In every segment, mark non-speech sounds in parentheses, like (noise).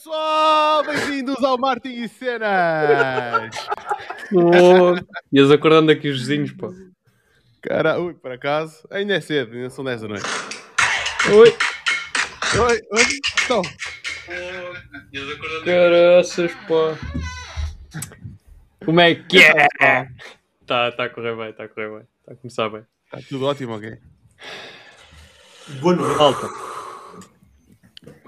pessoal? Bem-vindos ao Martin e Cenas! Oh, ias acordando aqui os vizinhos, pá. Cara, ui, por acaso, ainda é cedo, ainda são 10 da noite. Oi, Oi, oi, então, caraças, pá. Como é que é? Tá, tá a correr bem, tá a correr bem. Tá a começar bem. está tudo ótimo, ok? Boa noite. Malta.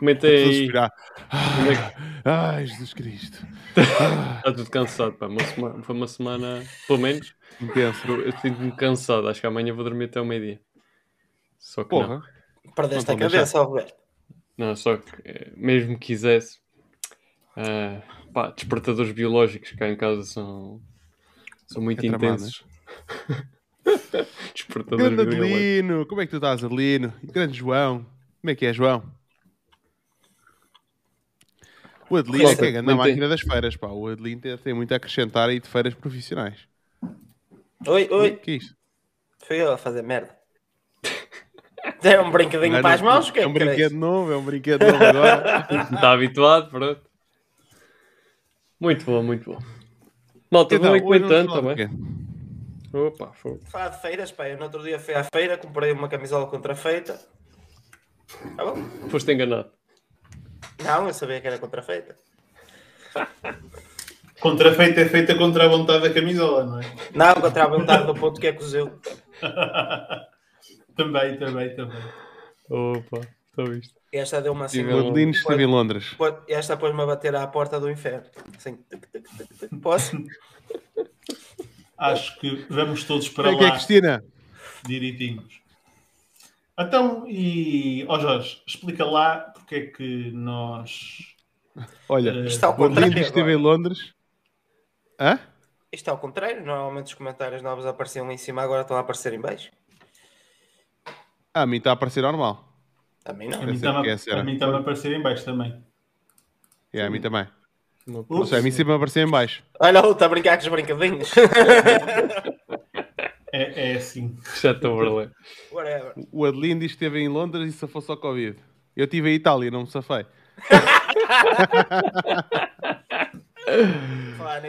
Comentei é que- Ai, Jesus Cristo. Está tudo cansado, pá. Uma semana, foi uma semana, pelo menos, Intenso. eu, sinto-me cansado. Acho que amanhã vou dormir até ao meio-dia. Só que não. Porra. Perdeste Não a cabeça, ó, Roberto. Não, só que eh, mesmo que quisesse, ah, pá, despertadores biológicos cá em casa são, são muito É tramado, intensos. (laughs) despertadores Grande biológicos. Adelino, como é que tu estás, Adelino? Grande João, como é que é, João? O Adelino é que é grande na máquina das feiras, pá. O Adelino tem, tem muito a acrescentar aí de feiras profissionais. Oi, oi. Que é isto? Fui eu a fazer merda. (laughs) É um brinquedinho para as mãos? O que é é um brinquedo novo, é um brinquedo novo agora. (laughs) Está habituado, pronto. Muito bom, muito bom. Malta, Então, vão falar de também. quê? Opa, fogo. Falar de feiras, pá. Eu no outro dia fui à feira, comprei uma camisola contrafeita. Tá bom? Foste enganado. Não, eu sabia que era contrafeita. Contrafeita é feita contra a vontade da camisola, não é? Não, contra a vontade do ponto que é cozeu. (laughs) também, também, também. Opa, estou visto. Esta deu uma assim. Adelino esteve em Londres. Esta pôs-me a bater à porta do inferno. Assim, tuc, tuc, tuc, tuc. Posso? Acho que vamos todos para Como é que é, lá Cristina? direitinhos. Então, e ó Jorge, explica lá porque é que nós. Olha, Eh, Está ao o Adelino contrário. esteve em. Londres. Hã? Isto é ao contrário. Normalmente os comentários novos apareciam lá em cima, agora estão a aparecer em baixo. Ah, a mim está a parecer normal. A mim A não. É a mim está-me a aparecer em baixo também. É, a mim também. Não, Não sei, a mim sempre me apareceu em baixo. Olha, está a brincar com os brincadinhos. (laughs) É, é assim. Já estou a. Whatever. O Adelino diz que esteve em Londres e safou só Covid. Eu estive em Itália não me safei. (laughs)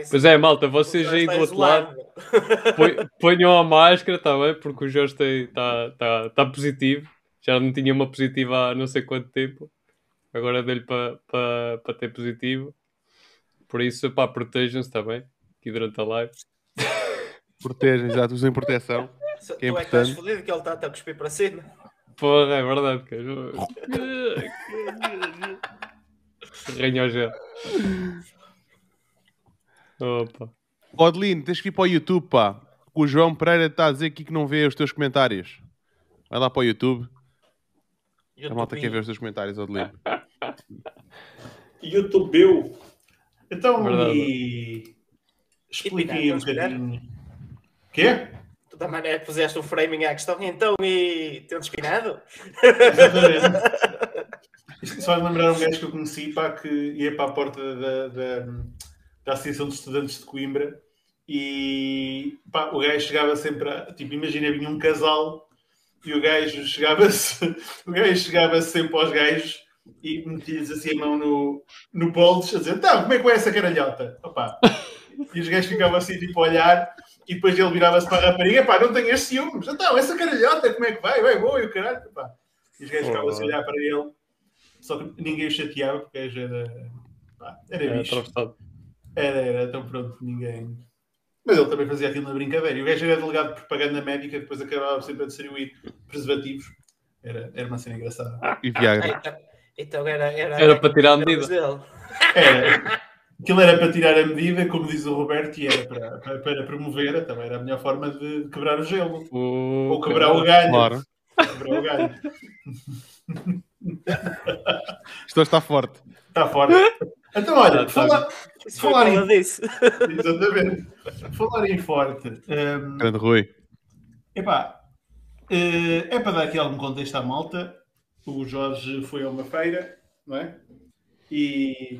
Pois é, malta, vocês aí do outro lado, ponham a máscara, está bem? Porque o Jorge está tá, tá positivo. Já não tinha uma positiva há não sei quanto tempo. Agora dei-lhe para pa, pa ter positivo. Por isso, pá, protejam-se, está bem? Aqui durante a live. Protejam, exato, usem proteção. Que é tu é que estás importante. fodido que ele está a cuspir para cima. Porra, é verdade, cara. (laughs) Ranho gel. Opa. Ó Adelino, tens que ir para o YouTube, pá. O João Pereira está a dizer aqui que não vê os teus comentários. Vai lá para o YouTube. A malta quer ver os teus comentários, Adelino. YouTube. Então, Verdade. e. Explica E aí um bocadinho. Quê? Da maneira que puseste um framing à questão, então e tens espinado? Exatamente. Isto só faz lembrar um gajo que eu conheci pá, que ia para a porta da, da, da Associação de Estudantes de Coimbra e pá, o gajo chegava sempre a. Tipo, imagina, vinha um casal e o gajo chegava-se (laughs) o gajo chegava sempre aos gajos e metia-lhes assim a mão no, no bolso a dizer: Então, como é que é essa caralhota? Opa. E os gajos ficavam assim, tipo, a olhar e depois ele virava-se para a rapariga: Pá, não tenhas ciúmes. Então, essa caralhota, como é que vai? Vai, boa, e o caralho. Pá. E os gajos ficavam assim a olhar para ele. Só que ninguém o chateava porque o gajo era. Pá, era É, bicho. Era, era, então pronto, ninguém. Mas ele também fazia aquilo na brincadeira. E o gajo era delegado de propaganda médica, depois acabava sempre a distribuir preservativos. Era, era uma cena engraçada. E Viagra. Então, então era, era, Era para tirar a medida. dele. Era. (laughs) Aquilo era para tirar a medida, como diz o Roberto, e era para, para, para promover. Também era a melhor forma de quebrar o gelo. Ou quebrar o galho. Claro. Quebrar o galho. Isto está forte. Está forte. Então, olha, Tá, tá. Falar em- eu disse. exatamente. Falar em forte. hum, Grande Rui. Epá, eh, é para dar aqui algum contexto à malta. O Jorge foi a uma feira, não é? E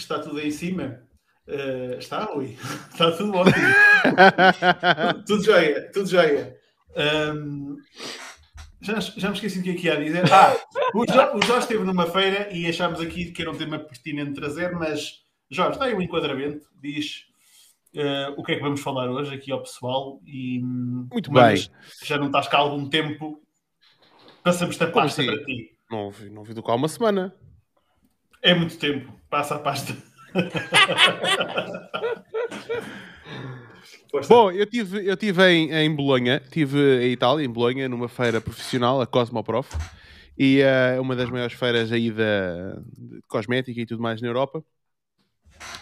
está tudo aí em cima. Eh, está, Rui? (laughs) Está tudo ótimo. (laughs) tudo joia, tudo joia. Ahm, Já, já me esqueci do que é que ia dizer. Ah, o Jorge, o Jorge esteve numa feira e achámos aqui que era um tema pertinente trazer, mas Jorge, dá aí um enquadramento, diz uh, o que é que vamos falar hoje aqui ao pessoal e Muito mas bem. já não estás cá há algum tempo, passamos-te a pasta assim? para ti. Não ouvi, não ouvi do qual uma semana. É muito tempo, passa a pasta. Bom, eu tive, eu tive em, em Bolonha, tive em Itália, em Bolonha, numa feira profissional, a Cosmoprof, e é uma das maiores feiras aí da, de cosmética e tudo mais na Europa.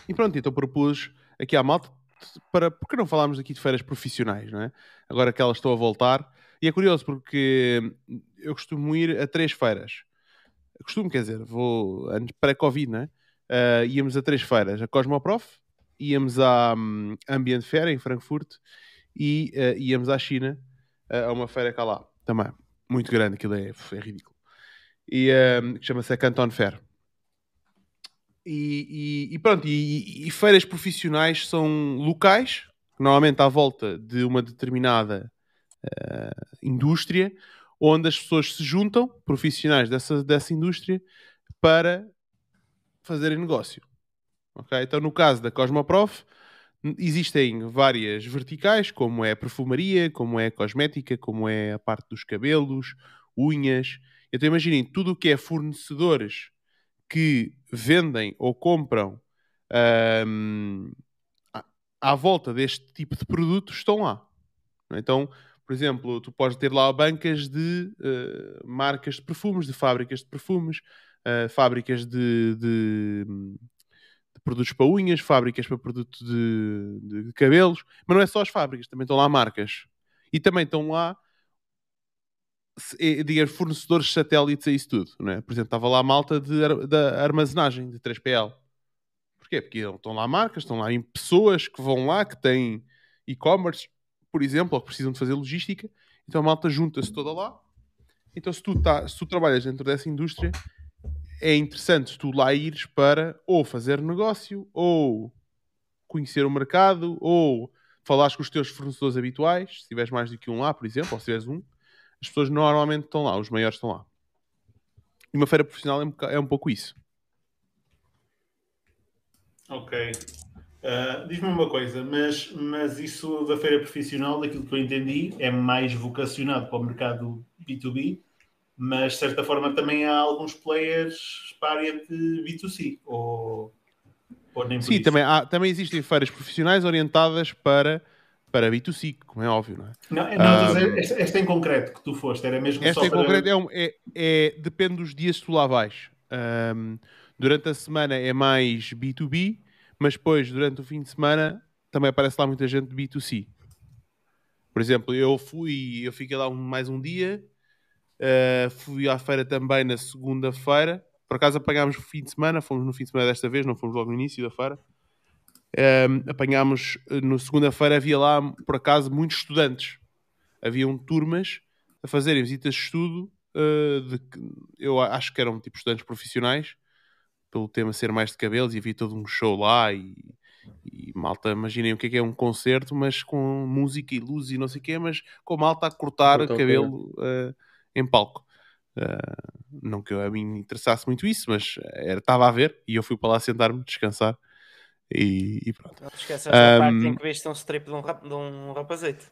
E pronto, então propus aqui à malta, para, porque não falámos aqui de feiras profissionais, não é? Agora que elas estão a voltar. E é curioso porque eu costumo ir a três feiras. Costumo, quer dizer, vou antes pré-Covid, não é? Ah, íamos a três feiras, a Cosmoprof, íamos à hum, Ambient Fair em Frankfurt e ah, íamos à China ah, a uma feira cá lá também. Muito grande, aquilo é, é ridículo. E hum, chama-se a Canton Fair. E, e- e pronto, e, e feiras profissionais são locais, normalmente à volta de uma determinada ah, indústria, onde as pessoas se juntam, profissionais dessa, dessa indústria, para fazerem negócio. Ok? Então, no caso da Cosmoprof, existem várias verticais, como é a perfumaria, como é a cosmética, como é a parte dos cabelos, unhas. Então, imaginem, tudo o que é fornecedores que vendem ou compram à, à volta deste tipo de produtos estão lá. Então, por exemplo, tu podes ter lá bancas de eh, marcas de perfumes, de fábricas de perfumes, eh, fábricas de, de- de produtos para unhas, fábricas para produtos de, de cabelos, mas não é só as fábricas, também estão lá marcas. E também estão lá, eh, digamos, fornecedores satélites a isso tudo. Não é? Por exemplo, estava lá a malta de, da armazenagem, de 3PL. Porquê? Porque estão lá marcas, estão lá pessoas que vão lá, que têm e-commerce, por exemplo, ou que precisam de fazer logística. Então a malta junta-se toda lá. Então se tu, tá, se tu trabalhas dentro dessa indústria, é interessante tu lá ires para ou fazer negócio, ou conhecer o mercado, ou falares com os teus fornecedores habituais, se tiveres mais do que um lá, por exemplo, ou se tiveres um, as pessoas normalmente estão lá, os maiores estão lá. E uma feira profissional é um, é um pouco isso. Ok. Ah, Diz-me uma coisa, mas, mas isso da feira profissional, daquilo que eu entendi, é mais vocacionado para o mercado B2B, mas de certa forma também há alguns players para a área de B2C, ou, ou nem Sim, isso? também, há, também existem feiras profissionais orientadas para, para B2C, como é óbvio, não é? Não, não, estou a dizer, Ah, esta, esta em concreto que tu foste, era mesmo Esta só em para... concreto é, um- é- é- depende dos dias que tu lá vais. Ahm, durante a semana é mais B2B, mas depois, durante o fim de semana, também aparece lá muita gente de B2C. Por exemplo, eu fui, eu fiquei lá um- mais um dia, ah, fui à feira também na segunda-feira. Por acaso apanhámos o fim de semana, fomos no fim de semana desta vez, não fomos logo no início da feira. Ahm, apanhámos, eh, no segunda-feira havia lá, por acaso, muitos estudantes. Haviam turmas a fazerem visitas de estudo, eh, de eu acho que eram tipo estudantes profissionais, pelo tema ser mais de cabelos, e havia todo um show lá e, e malta, imaginem o que é que é um concerto, mas com música e luz e não sei o quê, mas com malta a cortar cabelo eh, em palco. Eh, não que eu, a mim me interessasse muito isso, mas era- estava a ver e eu fui para lá sentar-me, descansar e, e pronto. Não te esqueças da parte em que viste um strip de um, rap, de um rapazete.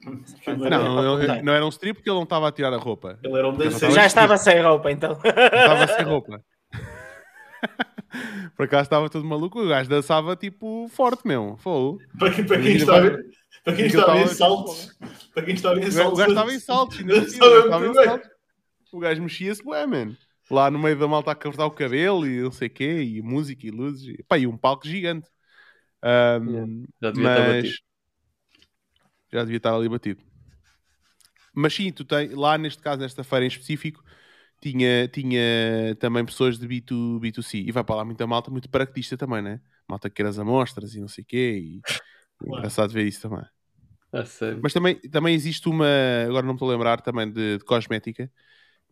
Ele Não, era, Não, era um strip porque ele não estava a tirar a roupa. ele era um. Já estava sem roupa, então. Estava sem roupa. (laughs) Por acaso estava todo maluco, o gajo dançava tipo forte mesmo. Fogo. Para, quem- para quem está a ver, para quem Aquilo está a ver estava- saltos, para quem está a ver saltos, o gajo estava em saltos, ainda estava em saltos. O gajo mexia-se bué, man. Lá no meio da malta a cortar o cabelo e não sei o quê, e música e luzes. E, pá, e um palco gigante. Ahm, Já devia estar mas batido. já devia estar ali batido. Mas sim, tu tens, lá neste caso, nesta feira em específico, tinha, tinha também pessoas de B2, B2C. E vai para lá muita malta, muito practista também, né? Malta que quer as amostras e não sei o quê. E é (laughs) Claro. engraçado ver isso também. A sério. Mas também, também existe uma, agora não me estou a lembrar, também de, de cosmética,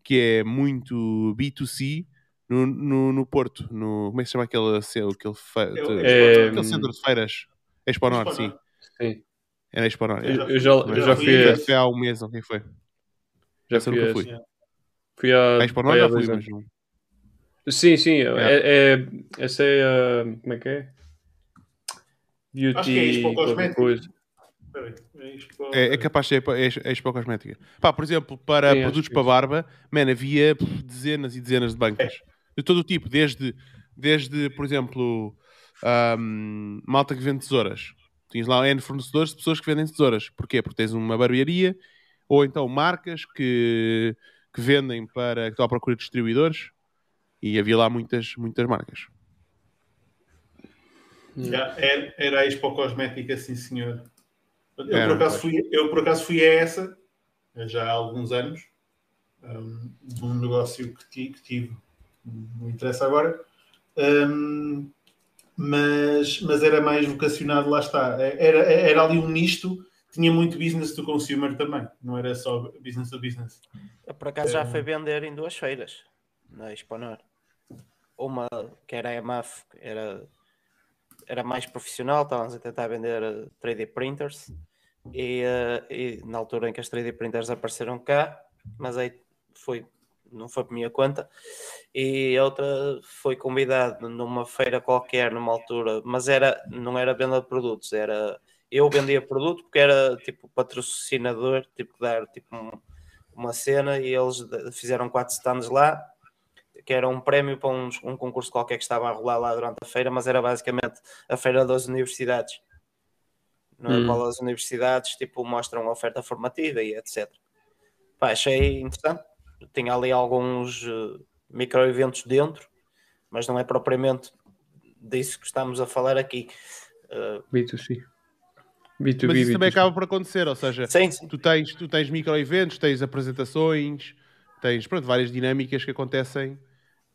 que é muito B2C no, no, no Porto. No, como é que se chama aquele, aquele, aquele, fe- É o- É, aquele centro de feiras? Expo Norte, sim. Sim. É na Expo Norte. Eu, É. eu já, eu já fui Foi há um mês, ou quem foi? Já Essa fui nunca fui. Fui a. Expo vai Nós já fui, mas não. Sim, sim. É, é- essa é a. Como é que é? Beauty. Acho que é Expo Cosmética. é É, é capaz de ser é, é Expo Cosmética. Pá, por exemplo, para Sim, produtos para barba, man, havia dezenas e dezenas de bancas. De todo o tipo, desde, desde por exemplo, ahm, malta que vende tesouras. Tinhas lá N fornecedores de pessoas que vendem tesouras. Porquê? Porque tens uma barbearia ou então marcas que, que vendem para que estão à procura de distribuidores e havia lá muitas, muitas marcas. Já, era, era a Expo Cosmética, sim senhor. Eu, Era, por acaso fui, eu por acaso fui a essa, já há alguns anos, um, de um negócio que, ti- que tive, não interessa agora, um, mas, mas era mais vocacionado, lá está. Era, era ali um misto, tinha muito business to consumer também, não era só business to business. Por acaso já fui vender em duas feiras na Exponor. Uma que era a EMAF, era, era mais profissional, estávamos a tentar vender eh, 3D printers e, eh, e na altura em que as 3D printers apareceram cá, mas aí foi, não foi por minha conta, e a outra foi convidado numa feira qualquer, numa altura, mas era, não era venda de produtos, era eu vendia produto porque era tipo patrocinador, tipo dar tipo um, uma cena e eles fizeram quatro stands lá, que era um prémio para uns- um, concurso qualquer que estava a rolar lá durante a feira, mas era basicamente a feira das universidades, no Hum. qual as universidades tipo, mostram a oferta formativa e etc. Pá, achei interessante. Tinha ali alguns uh, micro-eventos dentro, mas não é propriamente disso que estamos a falar aqui. Uh, B2C. B2B. Mas isso também B2C. acaba por acontecer, ou seja, sim, sim. tu tens, tu tens micro-eventos, tens apresentações, tens pronto, várias dinâmicas que acontecem.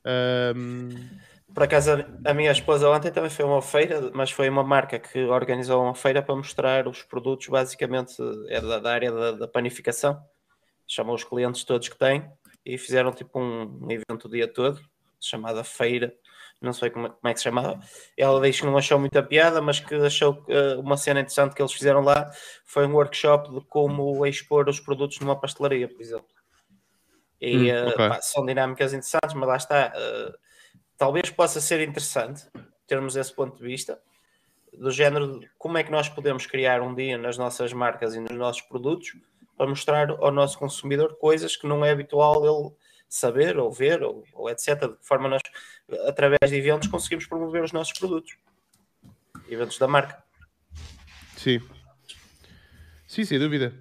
ahm, Por acaso, a- a minha esposa ontem também foi a uma feira, mas foi uma marca que organizou uma feira para mostrar os produtos, basicamente, é da, da área da, da panificação. Chamou os clientes todos que têm e fizeram tipo um, um evento o dia todo, chamada Feira, não sei como, é- como é que se chamava. Ela diz que não achou muita piada, mas que achou que, eh, uma cena interessante que eles fizeram lá foi um workshop de como expor os produtos numa pastelaria, por exemplo. E Hum, eh, ok. pá, são dinâmicas interessantes, mas lá está. eh, talvez possa ser interessante termos esse ponto de vista do género de como é que nós podemos criar um dia nas nossas marcas e nos nossos produtos para mostrar ao nosso consumidor coisas que não é habitual ele saber ou ver ou, ou etc. De que forma nós, através de eventos, conseguimos promover os nossos produtos. Eventos da marca. sim. Sim, sem dúvida.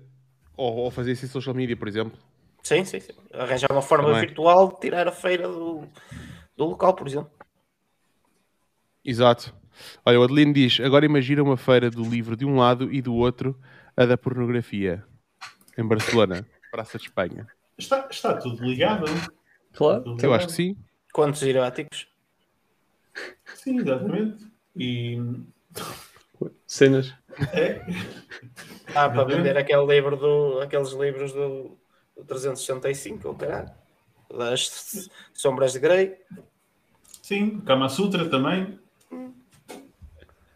Ou, ou fazer isso em social media, por exemplo. Sim, sim, sim. Arranjar uma forma Também. virtual de tirar a feira do, do local, por exemplo. Exato. Olha, o Adelino diz: agora imagina uma feira do livro de um lado e do outro a da pornografia. Em Barcelona, Praça de Espanha. Está, está tudo ligado. Claro. Tudo Eu acho que sim. Quantos eróticos? Sim, exatamente. E Cenas. é, Ah, para vender aquele livro do, aqueles livros do, do 365, ou caralho. Das Sombras de Grey. sim, Kama Sutra também.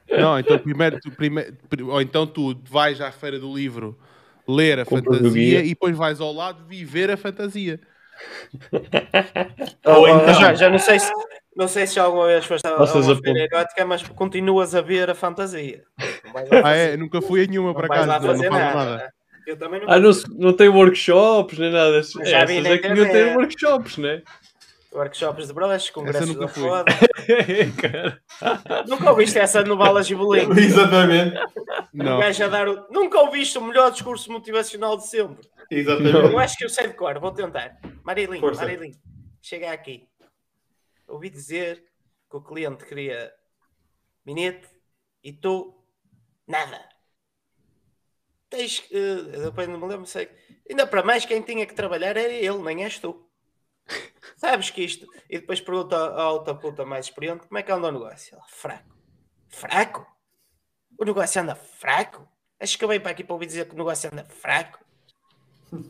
Não, então primeiro, tu, primeiro, ou então tu vais à feira do livro ler a Compras o fantasia e depois vais ao lado viver a fantasia. Ou, então- já, já não sei se não sei se alguma vez foste a, a uma feira erótica, mas continuas a ver a fantasia. Ah, é? Nunca fui a nenhuma para lá não, não fazer faço nada. nada. Eu também não. Ah, não, não tem workshops nem nada. Essas Mas já vi na é que deviam ter workshops, né? Workshops de broches, congressos da foda. (laughs) Nunca ouviste essa no Balas e Bolinho? (laughs) Exatamente. Não. dar o... Nunca ouviste o melhor discurso motivacional de sempre. Exatamente. Eu acho que eu sei de cor, vou tentar. Marilinho, Força. Marilinho, chega aqui. Ouvi dizer que o cliente queria minete e tu nada. Tens que. eh, depois não me lembro, sei. Ainda para mais, quem tinha que trabalhar era ele, nem és tu. Sabes que isto. E depois pergunta à outra puta mais experiente como é que anda o negócio. Ela, fraco. Fraco? O negócio anda fraco? Acho que eu venho para aqui para ouvir dizer que o negócio anda fraco.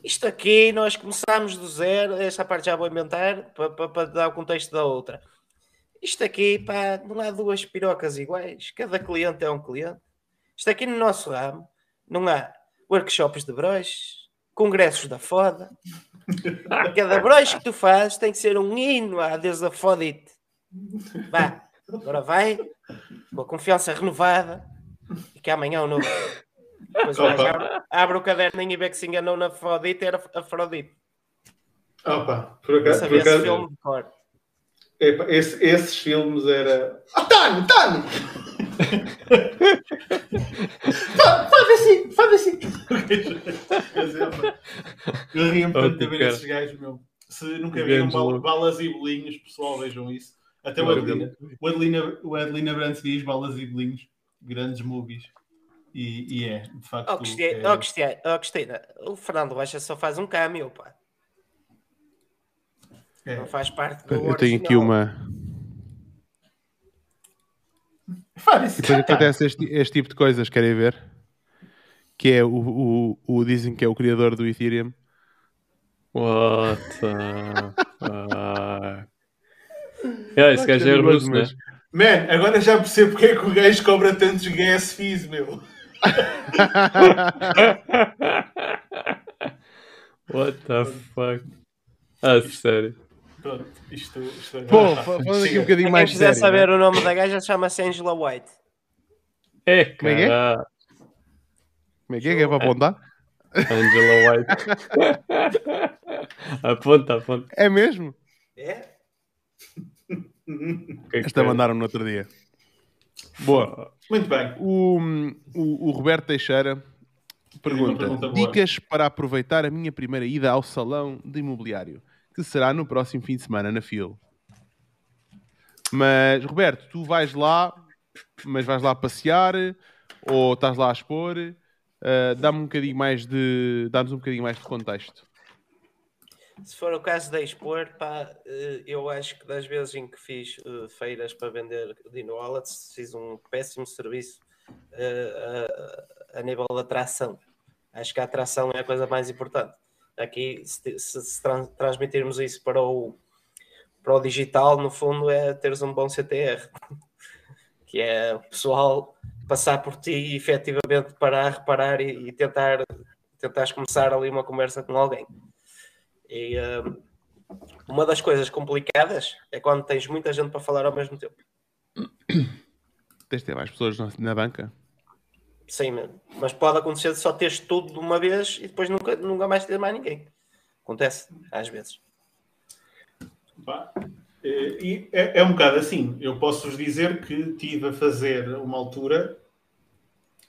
Isto aqui, nós começámos do zero, esta parte já vou inventar para, para, para dar o contexto da outra. Isto aqui, pá, não há duas pirocas iguais, cada cliente é um cliente. Isto aqui no nosso ramo, não há workshops de broches, congressos da foda. Cada broche que tu fazes tem que ser um hino à deusa fodite. Vá, agora vai, com a confiança renovada, e que amanhã é um novo. Depois o abre, abre o caderninho e vê que se enganou na Afrodite, era Afrodite. Opa, por acaso, por sabia esse acaso filme de cor. esse- esses filmes era. Ah, Tano, Tano! Fa- Faz assim, faz assim. Eu ria-me tanto de ver cara. esses gajos, meu. Se nunca viram bal- balas e bolinhos, pessoal, vejam isso. Até o Adelina, o Adelina, o Adelina Brandt diz balas e bolinhos, grandes movies. E, e é, de facto. Oh, Cristiano, é- oh, Cristiano, oh, Cristina, o Fernando Rocha só faz um cameo, pá. é. Não faz parte do Eu tenho aqui original. uma. Faz. E depois acontece este, este tipo de coisas, querem ver? Que é o, o, o- Dizem que é o criador do Ethereum. What the fuck? Yeah, esse gajo é russo, né? Man, agora já percebo porque é que o gajo cobra tantos gas fees, meu. (laughs) What the fuck? Ah, sério. Pronto, isto, isto é. Pô, fa- falando aqui um bocadinho Quem mais quiser sério. saber né? o nome da gaja chama-se Angela White. É, Como é que é? Como é que é que é para apontar? Angela White. (laughs) aponta, aponta. É mesmo? É? Que é que Esta é? mandaram no outro dia. Boa. Muito bem. O, o, o Roberto Teixeira pergunta: pergunta. Dicas para aproveitar a minha primeira ida ao salão de imobiliário, que será no próximo fim de semana na FIL. Mas, Roberto, tu vais lá, mas vais lá passear ou estás lá a expor? Uh, Dá-me um bocadinho mais de. Dá-nos um bocadinho mais de contexto. Se for o caso de expor, pá, eh, eu acho que das vezes em que fiz eh, feiras para vender Dino Wallets, fiz um péssimo serviço eh, a, nível de atração. Acho que a atração é a coisa mais importante. Aqui, se, se- se tran- transmitirmos isso para o, para o digital, no fundo, é teres um bom CTR, (laughs) que é o pessoal passar por ti e efetivamente parar, reparar e, e tentar tentares começar ali uma conversa com alguém. E hum, uma das coisas complicadas é quando tens muita gente para falar ao mesmo tempo. Tens de ter mais pessoas na banca. Sim, mas pode acontecer de só teres tudo de uma vez e depois nunca, nunca mais ter mais ninguém. Acontece, às vezes. Eh, E é, é um bocado assim. Eu posso-vos dizer que tive a fazer uma altura,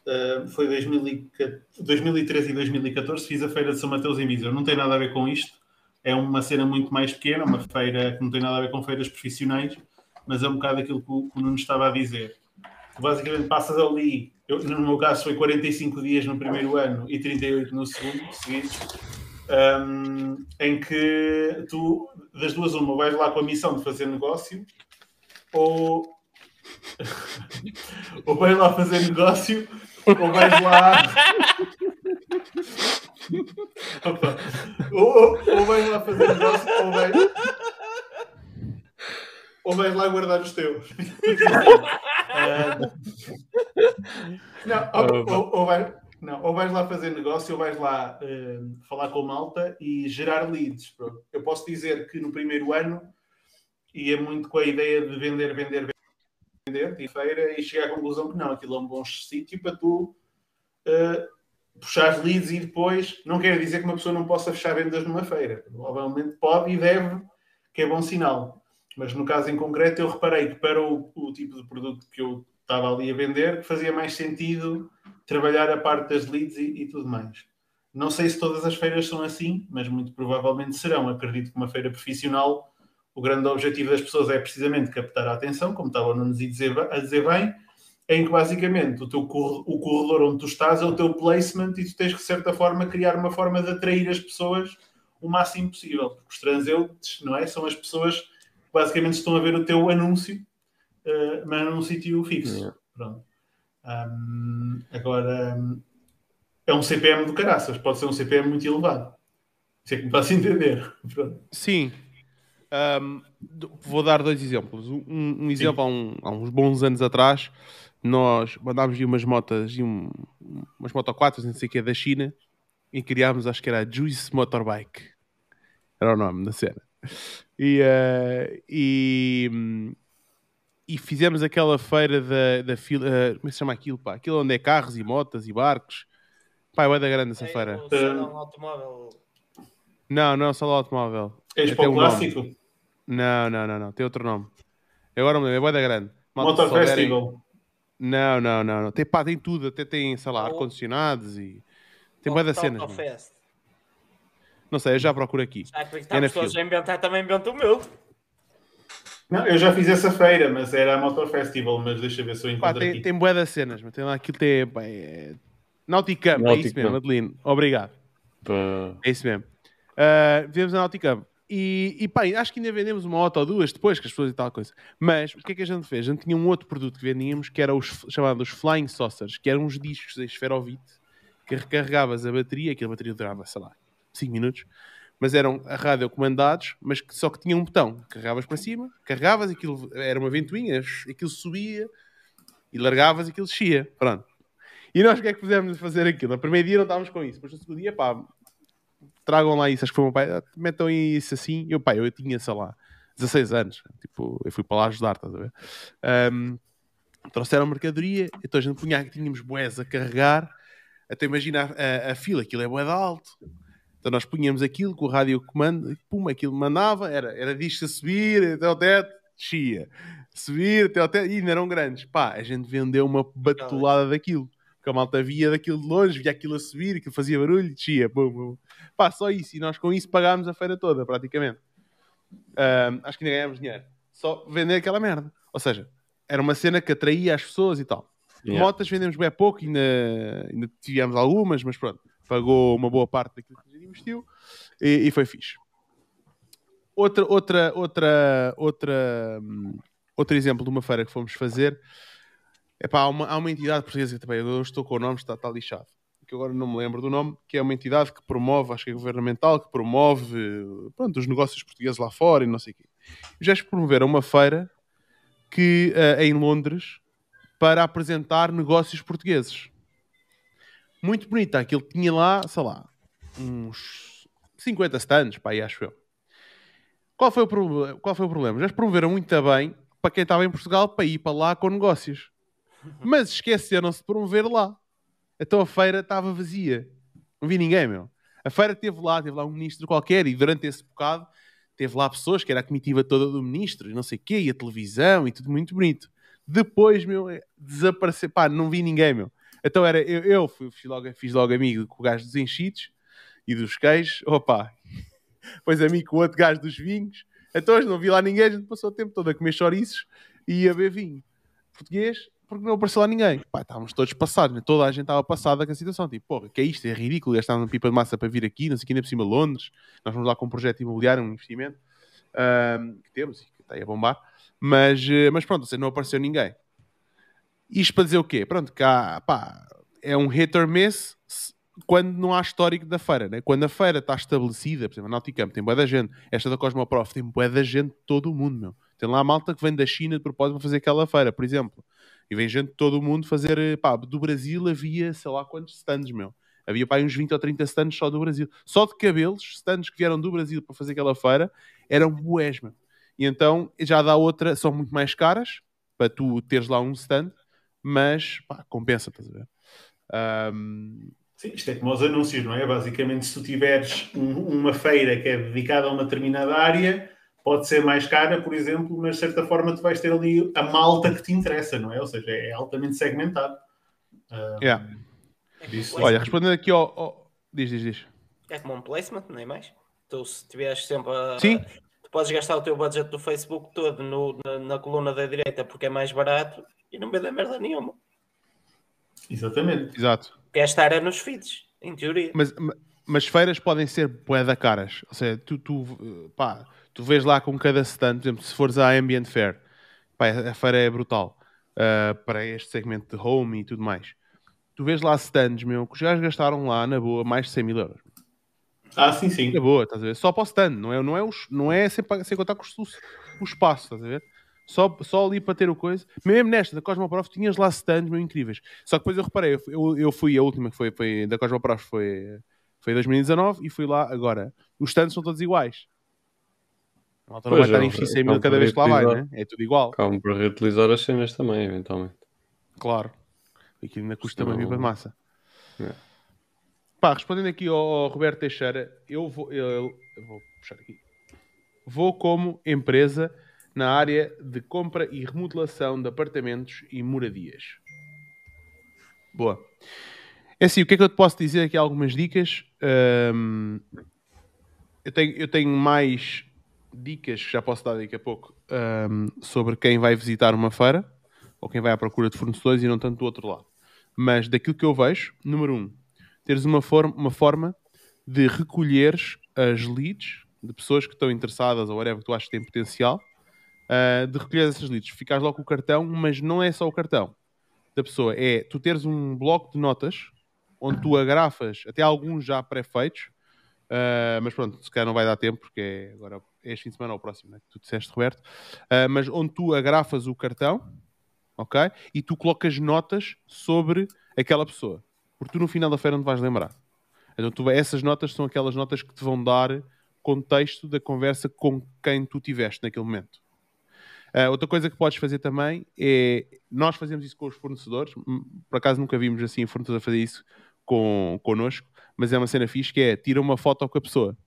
eh, foi 2014 2013 e 2014, fiz a feira de São Mateus em Viseu. Não tem nada a ver com isto. É uma cena muito mais pequena, uma feira que não tem nada a ver com feiras profissionais, mas é um bocado aquilo que o, que o Nuno estava a dizer. Tu basicamente passas ali, eu, no meu caso foi 45 dias no primeiro ano e 38 no segundo, um, em que tu, das duas, uma, vais lá com a missão de fazer negócio, ou, (laughs) ou vais lá fazer negócio, ou vais lá. (laughs) Ou, ou, vais lá fazer negócio, ou vais. Ou vais lá guardar os teus. (laughs) Ah, não, ou, ou, ou vais, não, ou vais lá fazer negócio, ou vais lá eh, falar com malta e gerar leads. Pronto. Eu posso dizer que no primeiro ano ia muito com a ideia de vender, vender, vender, de feira, e chegar à conclusão que não, aquilo é um bom sítio para tu eh, puxar leads e depois, não quer dizer que uma pessoa não possa fechar vendas numa feira. Provavelmente pode e deve, que é bom sinal. Mas no caso em concreto, eu reparei que para o, o tipo de produto que eu estava ali a vender, que fazia mais sentido trabalhar a parte das leads e, e tudo mais. Não sei se todas as feiras são assim, mas muito provavelmente serão. Acredito que uma feira profissional, o grande objetivo das pessoas é precisamente captar a atenção, como estava o Nuno a dizer, bem, em que basicamente o, teu o corredor onde tu estás é o teu placement e tu tens que, de certa forma, criar uma forma de atrair as pessoas o máximo possível. Porque os transeuntes, não é? São as pessoas que basicamente estão a ver o teu anúncio, eh, mas num sítio fixo. Yeah. Pronto. Ahm, agora, é um CPM do caraças, pode ser um CPM muito elevado. Isso é que me faz entender. (laughs) Pronto. Sim. Do- vou dar dois exemplos. Um, um exemplo, há, um- há uns bons anos atrás, nós mandámos umas motas, e um, umas Moto 4, não sei o que, da China, e criámos, acho que era a Juice Motorbike. Era o nome da cena. E, eh, e, hum, e fizemos aquela feira da, da fila. eh, como é que se chama aquilo? Pá? Aquilo onde é carros e motas e barcos. Pá, é bué da grande essa É feira. o salão automóvel. Não, não, só lá automóvel. Expo Tem um nome. Clássico, Não, não, não, não. Tem outro nome. Agora me lembro, é da grande. Malta, Motor Festival. Não, não, não, não. Tem, pá, tem tudo, até tem, sei lá, Oh. ar-condicionados e. Tem bué da cenas. meu. Autofest. Não sei, eu já procuro aqui. Que É estamos todos a inventar, também inventa o meu. Não, eu já fiz essa feira, mas era a Motor Festival, mas deixa eu ver se eu Pá, encontro tem, aqui. tem bué das cenas, mas tem lá aquilo tem. Pá, é... Nauticamp, é isso mesmo, Adelino. Obrigado. Pá. É isso mesmo. Uh, Vivemos a Nauticamp. E, e pá, acho que ainda vendemos uma moto ou duas depois que as pessoas e tal coisa. Mas o que é que a gente fez? A gente tinha um outro produto que vendíamos que era os chamados Flying Saucers, que eram uns discos em esferovite que recarregavas a bateria, aquela bateria durava, sei lá, 5 minutos, mas eram a rádio comandados, mas que só que tinha um botão. Carregavas para cima, carregavas, aquilo era uma ventoinha, aquilo subia e largavas, aquilo descia. Pronto. E nós o que é que fizemos fazer aquilo? No primeiro dia não estávamos com isso, mas no segundo dia, pá, tragam lá isso, acho que foi o meu pai, "Ah, metam isso assim. Eu, pá, eu tinha, sei lá, 16 anos, tipo, eu fui para lá ajudar, estás a ver? Ahm, trouxeram mercadoria, então a gente punha, tínhamos boés a carregar, até imagina a, a- a fila, aquilo é boé de alto. Então nós punhamos aquilo com o rádio comando, pum, aquilo mandava, era, era disto a subir até ao teto, descia. Subir até ao teto, e ainda eram grandes. Pá, a gente vendeu uma batulada daquilo. Porque a malta via daquilo de longe, via aquilo a subir, aquilo fazia barulho, descia. Pum, pum. Pá, só isso. E nós com isso pagámos a feira toda, praticamente. Ahm, acho que ainda ganhámos dinheiro. Só vender aquela merda. Ou seja, era uma cena que atraía as pessoas e tal. Yeah. Motas vendemos bem pouco, ainda, ainda tivemos algumas, mas pronto, pagou uma boa parte daquilo que investiu e, e foi fixe. Outra, outra, outra, outra, hum, outro exemplo de uma feira que fomos fazer Epá, há, uma, há uma entidade portuguesa que também, eu estou com o nome, está, está lixado, que agora não me lembro do nome, que é uma entidade que promove, acho que é governamental, que promove pronto, os negócios portugueses lá fora e não sei o quê. Já promoveram uma feira que, eh, em Londres para apresentar negócios portugueses. Muito bonita, aquilo tinha lá, sei lá, uns 50 stands, pá, aí acho eu. Qual foi, o proble- qual foi o problema? Já se promoveram muito bem para quem estava em Portugal para ir para lá com negócios. Mas esqueceram-se de promover lá. Então a feira estava vazia. Não vi ninguém, meu. A feira teve lá, teve lá um ministro qualquer e durante esse bocado teve lá pessoas que era a comitiva toda do ministro e não sei o quê, e a televisão e tudo muito bonito. Depois, meu, desapareceu. Pá, não vi ninguém, meu. Então era eu, eu fui, fiz, logo, fiz logo amigo com o gajo dos enchidos e dos queijos. Opa, (laughs) depois amigo com o outro gajo dos vinhos. Então hoje não vi lá ninguém, a gente passou o tempo todo a comer chouriços e a beber vinho. Português, porque não apareceu lá ninguém. Pá, estávamos todos passados, né? toda a gente estava passada com a situação. Tipo, porra, que é isto? É ridículo gastar uma pipa de massa para vir aqui, não sei o que, ainda por cima Londres. Nós vamos lá com um projeto imobiliário, um investimento ahm, que temos e que está aí a bombar. Mas, eh, mas pronto, seja, não apareceu ninguém. Isto para dizer o quê? Pronto, cá, pá, é um hit or miss quando não há histórico da feira, né? Quando a feira está estabelecida, por exemplo, a Nauticamp tem boa da gente, esta da Cosmoprof tem boa da gente de todo o mundo, meu. Tem lá a malta que vem da China de propósito para fazer aquela feira, por exemplo. E vem gente de todo o mundo fazer, pá, do Brasil havia sei lá quantos stands, meu. Havia pá, uns 20 ou 30 stands só do Brasil. Só de cabelos, stands que vieram do Brasil para fazer aquela feira, eram bués, meu. E então já dá outra, são muito mais caras para tu teres lá um stand, mas pá, compensa, estás a ver? Ahm, Sim, isto é como os anúncios, não é? Basicamente, se tu tiveres um- uma feira que é dedicada a uma determinada área, pode ser mais cara, por exemplo, mas de certa forma tu vais ter ali a malta que te interessa, não é? Ou seja, é altamente segmentado. Yeah. É um Olha, placement. respondendo aqui ao, ao- Diz, diz, diz. é como um placement, não é mais? Tu, se tiveres sempre a. Sim. Tu podes gastar o teu budget do Facebook todo no- na, na coluna da direita porque é mais barato e não vê merda nenhuma. Exatamente. Exato. Gastar é nos feeds, em teoria. Mas, ma- mas feiras podem ser boeda caras. Ou seja, tu, tu, pá, tu vês lá com cada stand, por exemplo, se fores à Ambient Fair, pá, a feira é brutal ah, para este segmento de home e tudo mais. Tu vês lá stands, meu, que os gajos gastaram lá, na boa, mais de 100 mil euros. Ah, sim, sim. Na boa, estás a ver? Só para o stand, não é, não é, os, não é sem, sem contar com o, o espaço, estás a ver? Só, só ali para ter o coisa. Mesmo nesta, da Cosmoprof, tinhas lá stands meio incríveis. Só que depois eu reparei, eu, fui- eu, eu fui, a última que foi, foi da Cosmoprof foi, Foi em 2019 e fui lá agora. Os stands são todos iguais. A malta não vai estar é, a investir 100 é mil cada vez que lá vai, né? É tudo igual. Acabam por reutilizar as cenas também, eventualmente. Claro. Aquilo ainda custa Senão- uma viva de massa. É. Pá, respondendo aqui ao, ao Roberto Teixeira, eu vou, eu, eu vou puxar aqui. Vou como empresa na área de compra e remodelação de apartamentos e moradias. Boa. É assim, o que é que eu te posso dizer aqui? Algumas dicas. Ahm, eu, tenho, eu tenho mais dicas que já posso dar daqui a pouco ahm, sobre quem vai visitar uma feira ou quem vai à procura de fornecedores e não tanto do outro lado. Mas daquilo que eu vejo, número um, teres uma, forma uma forma de recolheres as leads de pessoas que estão interessadas ou whatever que tu achas que têm potencial, ah, de recolher essas leads. Ficares logo com o cartão, mas não é só o cartão da pessoa, é tu teres um bloco de notas onde tu agrafas, até alguns já pré-feitos, ah, mas pronto, se calhar não vai dar tempo, porque é agora é este fim de semana ou o próximo, né, que tu disseste, Roberto, Ah, mas onde tu agrafas o cartão, ok? E tu colocas notas sobre aquela pessoa, porque tu no final da feira não vais lembrar. Então tu, essas notas são aquelas notas que te vão dar contexto da conversa com quem tu tiveste naquele momento. Ah, outra coisa que podes fazer também é. Nós fazemos isso com os fornecedores. Por acaso nunca vimos assim fornecedores a fazer isso com, connosco, mas é uma cena fixe que é tira uma foto com a pessoa.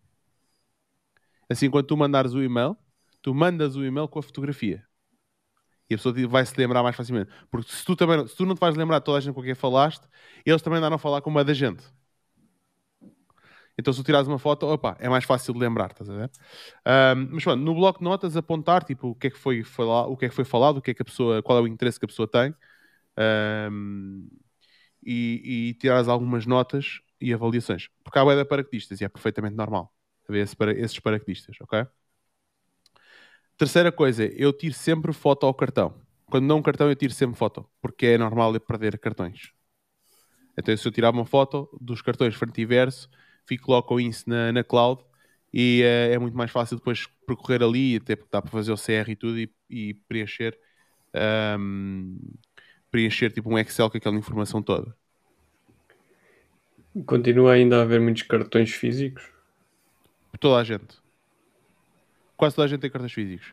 Assim, quando tu mandares o e-mail, tu mandas o e-mail com a fotografia. E a pessoa vai se lembrar mais facilmente. Porque se tu, também, se tu não te vais lembrar toda a gente com quem falaste, eles também andaram a falar com uma da gente. Então, se tu tirares uma foto, opa, é mais fácil de lembrar, estás a ver? Ahm, mas pronto, no bloco de notas apontar tipo o que é que foi, o que é que foi falado, o que é que a pessoa, qual é o interesse que a pessoa tem, ahm, e, e tirares algumas notas e avaliações. Porque há de paraquedistas e é perfeitamente normal haver esse para- esses paraquedistas, ok? Terceira coisa, eu tiro sempre foto ao cartão. Quando não um cartão, eu tiro sempre foto, porque é normal eu perder cartões. Então, se eu tirar uma foto dos cartões frente e verso, fico logo com isso na, na cloud e eh, é muito mais fácil depois percorrer ali, até porque dá para fazer o CR e tudo e, e preencher ahm, preencher tipo um Excel com aquela informação toda. Continua ainda a haver muitos cartões físicos. Toda a gente. Quase toda a gente tem cartões físicos.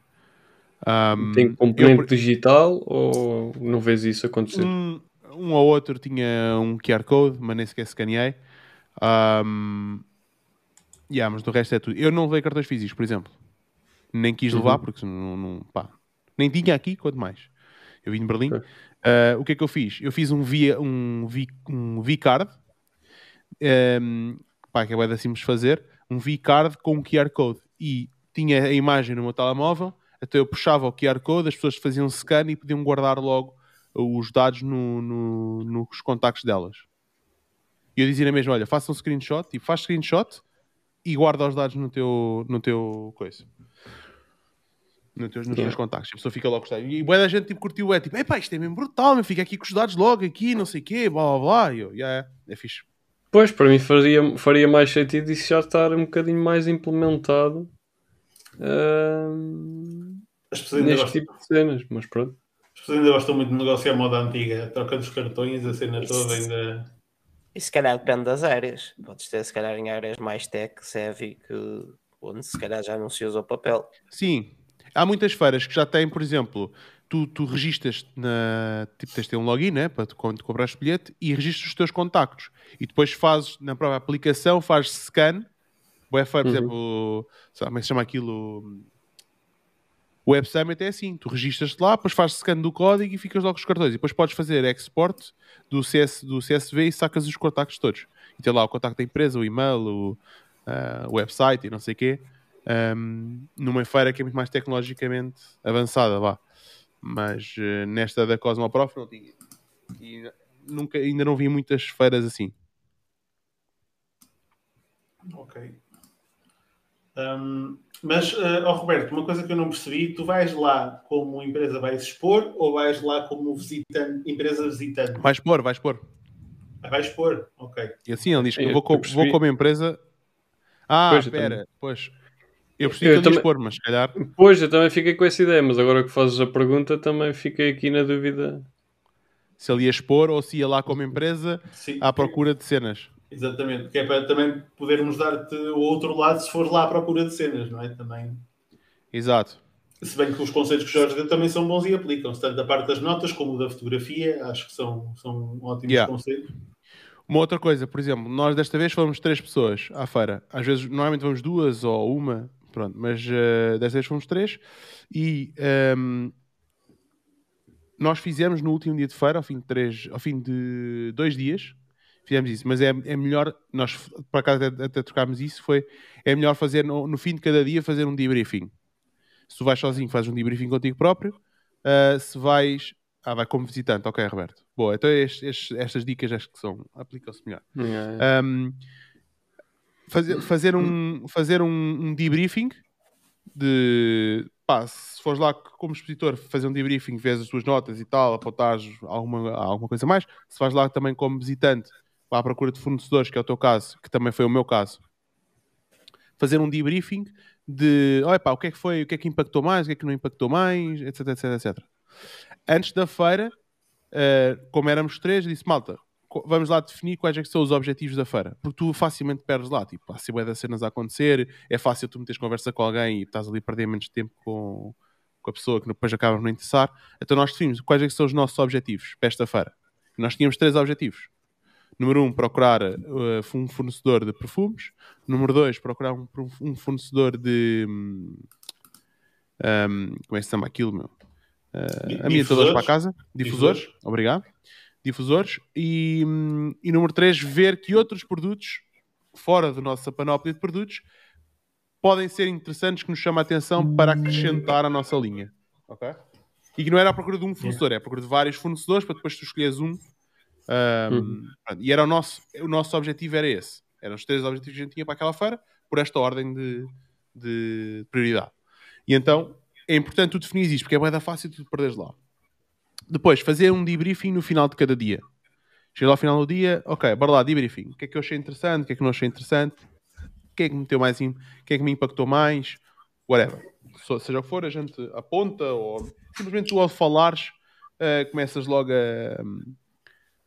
Ahm, Tem eu, componente por- digital ou não vês isso acontecer? um, um ou outro tinha um QR Code, mas nem sequer escaneei. Um, yeah, mas do resto é tudo. Eu não levei cartões físicos, por exemplo. Nem quis Uhum. levar, porque não, não- pá, nem tinha aqui, quanto mais. Eu vim de Berlim. Ok. Uh, o que é que eu fiz? Eu fiz um via um V, um V-card, um, pá, que é bem simples de fazer, um V-card com um QR Code. E tinha a imagem no meu telemóvel, até eu puxava o QR Code, as pessoas faziam scan e podiam guardar logo os dados no- no- nos contactos delas. E eu dizia mesmo, olha, faça um screenshot, tipo, faz screenshot e guarda os dados no teu, no teu coisa. No teus, nos Yeah. teus contactos. A pessoa fica logo. E boa da gente tipo, curtiu, é tipo, epá, isto é mesmo brutal, meu, fica aqui com os dados logo aqui, não sei o quê, blá blá blá. E eu, yeah, é, é fixe. Pois, para mim faria, faria mais sentido isso já estar um bocadinho mais implementado ahm, As pessoas, ainda neste gostam, tipo de cenas, mas pronto. as pessoas ainda gostam muito de negócio à moda antiga, troca dos cartões, a cena toda ainda. E se calhar depende das áreas. Podes ter, se calhar, em áreas mais tech, heavy, que, onde se calhar já não se usa o papel. Sim. Há muitas feiras que já têm, por exemplo, tu, tu registas na. Tipo, tens de ter um login, né? Para tu, quando tu compraste o bilhete e registras os teus contactos. E depois fazes, na própria aplicação, fazes scan. Boa feira, por Uhum. exemplo, sabe como é que se chama aquilo? O Web Summit é assim: tu registras-te lá, depois fazes scan do código e ficas logo com os cartões. E depois podes fazer export do, CS, do CSV e sacas os contactos todos. E tem lá o contacto da empresa, o e-mail, o, o website e não sei o quê. Um, numa feira que é muito mais tecnologicamente avançada, vá. Mas eh, nesta da Cosmoprof não tinha. E nunca, ainda não vi muitas feiras assim. Ok. Hum, mas, eh, ó Roberto, uma coisa que eu não percebi, tu vais lá como empresa vais expor ou vais lá como visitante, empresa visitante? Vais pôr, vais pôr. Ah, vais expor, ok. E assim ele diz que Eu- eu vou, co- vou como empresa. Ah, Pois, eu espera, pois. Eu percebi Eu também- pôr, mas se calhar Pois, eu também fiquei com essa ideia, mas agora que fazes a pergunta também fiquei aqui na dúvida. se ele ia expor ou se ia lá como empresa Sim. à procura de cenas. Exatamente, que é para também podermos dar-te o outro lado se fores lá à procura de cenas, não é? Também. Exato. Se bem que os conceitos que Jorge deu também são bons e aplicam-se, tanto da parte das notas como da fotografia, acho que são, são ótimos Yeah. conceitos. Uma outra coisa, por exemplo, nós desta vez fomos três pessoas à feira. Às vezes, normalmente vamos duas ou uma, pronto, mas eh, desta vez fomos três. E ehm, nós fizemos no último dia de feira, ao fim de, três, ao fim de dois dias, fizemos isso. Mas é, é melhor, nós por acaso até, até trocámos isso, foi, é melhor fazer no, no fim de cada dia, fazer um debriefing. Se tu vais sozinho, fazes um debriefing contigo próprio. Uh, se vais... Ah, vai como visitante. Ok, Roberto. Boa, então estes- estes- estas dicas acho que são... Aplicam-se melhor. Yeah. Um, fazer, fazer, um, fazer um, um debriefing de pá, se fores lá como expositor fazer um debriefing, vês as tuas notas e tal, apontares alguma, alguma coisa mais, se vais lá também como visitante para à procura de fornecedores, que é o teu caso, que também foi o meu caso, fazer um debriefing de olha pá, o que é que foi, o que é que impactou mais, o que é que não impactou mais, etc, etc, etc. Antes da feira, eh, como éramos três, disse, malta, vamos lá definir quais é são os objetivos da feira. Porque tu facilmente perdes lá. Tipo, há sempre das cenas a acontecer, é fácil tu meteres conversa com alguém e estás ali a perder menos tempo com, com a pessoa que depois acaba por não interessar. Então nós definimos quais é são os nossos objetivos para esta feira. Nós tínhamos três objetivos. Número um, procurar uh, um fornecedor de perfumes. Número dois, procurar um, um fornecedor de... hum, hum, como é que se chama aquilo, meu? Uh, ambientadores para casa. Difusores. Difusores. Obrigado. Difusores. E, hum, e número 3, ver que outros produtos, fora da nossa panóplia de produtos, podem ser interessantes que nos chamam a atenção para acrescentar a nossa linha. Ok? E que não era à procura de um fornecedor, é à procura de vários fornecedores para depois tu escolheres um. Hum, Uhum. E era o nosso, o nosso objetivo era esse. Eram os três objetivos que a gente tinha para aquela feira, por esta ordem de, de prioridade. E então é importante tu definires isto, porque é bem fácil tu perderes lá. Depois, fazer um debriefing no final de cada dia. Chega ao final do dia, ok, bora lá, debriefing. O que é que eu achei interessante, o que é que não achei interessante, o que é que me meteu mais, o que é que me impactou mais, whatever. Seja o que for, a gente aponta ou simplesmente tu ao falares eh, começas logo a,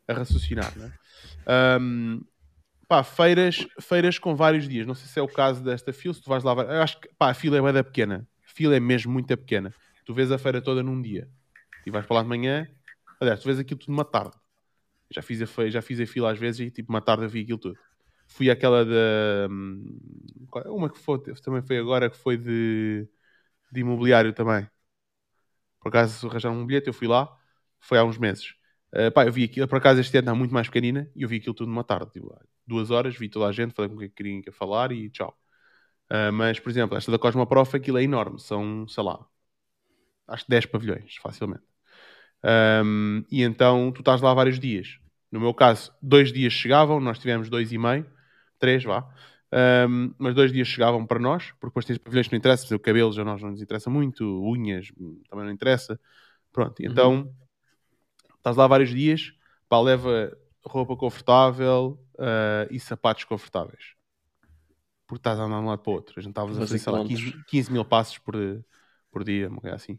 a raciocinar, né? Um, pá, feiras, feiras com vários dias. Não sei se é o caso desta fila, se tu vais lá. Eu acho que pá, a fila é bué da pequena. A fila é mesmo muito pequena. Tu vês a feira toda num dia e vais para lá de manhã. Aliás, tu vês aquilo tudo numa tarde. Já fiz a, fe- já fiz a fila às vezes e tipo uma tarde eu vi aquilo tudo. Fui àquela da. hum, é? Uma que foi, também foi agora, que foi de, de imobiliário também. Por acaso arranjaram um bilhete, eu fui lá. Foi há uns meses. Uh, pá, eu vi aquilo, por acaso este ano está muito mais pequenina e eu vi aquilo tudo numa tarde. Tipo, duas horas, vi toda a gente, falei com o que que queriam que falar e tchau. Uh, mas, por exemplo, esta da Cosmoprof, aquilo é enorme. São, sei lá, acho que 10 pavilhões, facilmente. Um, e então tu estás lá vários dias. No meu caso, dois dias chegavam, nós tivemos dois e meio, três, vá. Um, mas dois dias chegavam para nós, porque depois tens pavilhões que não interessa, o cabelo já nós não nos interessa muito, unhas hum, também não interessa. Pronto, e então estás lá vários dias, pá, leva roupa confortável uh, e sapatos confortáveis. Porque estás a andar de um lado para o outro. A gente estava a fazer, sei lá, quilómetros. 15, 15 mil passos por, por dia, uma coisa assim.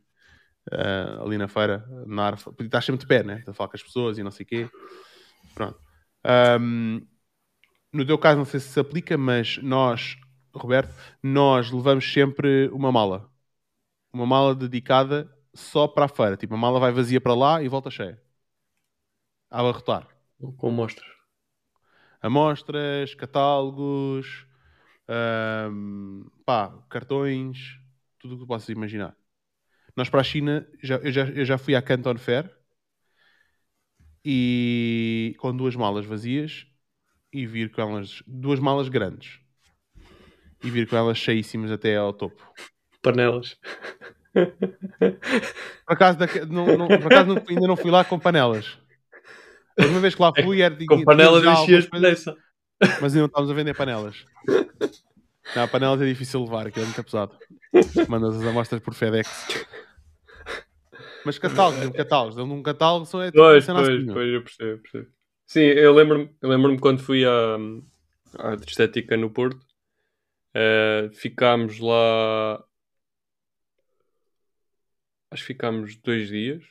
Uh, ali na feira, na arfa. Porque estás sempre de pé, né? Estás a falar com as pessoas e não sei o quê. Pronto. Um, no teu caso, não sei se se aplica, mas nós, Roberto, nós levamos sempre uma mala. Uma mala dedicada só para a feira. Tipo, a mala vai vazia para lá e volta cheia. A abarrotar. Com mostras. Amostras, catálogos, ahm, pá, cartões, tudo o que tu possas imaginar. Nós para a China, já, eu, já, eu já fui à Canton Fair e com duas malas vazias e vir com elas, duas malas grandes e vir com elas cheíssimas até ao topo. Panelas. Por acaso, não- não- por acaso ainda não fui lá com panelas. A última vez que lá fui era Com panelas enchias dessa. Mas ainda não estamos a vender panelas. Não, panelas é difícil levar, aquilo é muito pesado. Mandas as amostras por FedEx. Mas catálogos, tem catálogos. Um catálogo só é tipo Pois, assim, meu. pois, eu percebo, percebo. Sim, eu lembro-me lembro quando fui à, à estética no Porto, eh, ficámos lá. Acho que ficámos dois dias.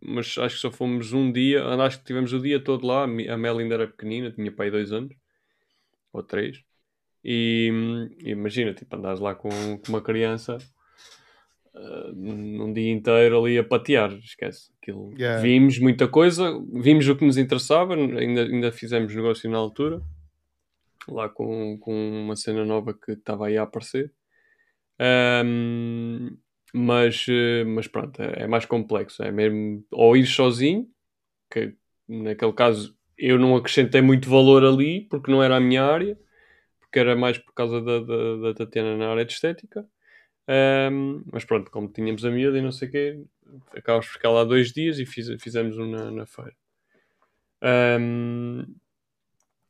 Mas acho que só fomos um dia. Acho que tivemos o dia todo lá. A Mel ainda era pequenina, tinha pai dois anos ou três. E, imagina, tipo, andares lá com, com uma criança uh, num dia inteiro ali a patear, esquece. Aquilo. Yeah. Vimos muita coisa, vimos o que nos interessava, ainda, ainda fizemos negócio na altura, lá com, com uma cena nova que estava aí a aparecer. Um, mas, eh, mas pronto, é, é mais complexo. É mesmo ou ir sozinho, que naquele caso eu não acrescentei muito valor ali porque não era a minha área, porque era mais por causa da, da, da Tatiana na área de estética. Um, mas pronto, como tínhamos a miúda e não sei o quê, acabámos por ficar lá dois dias e fiz, fizemos um na, na feira. Um,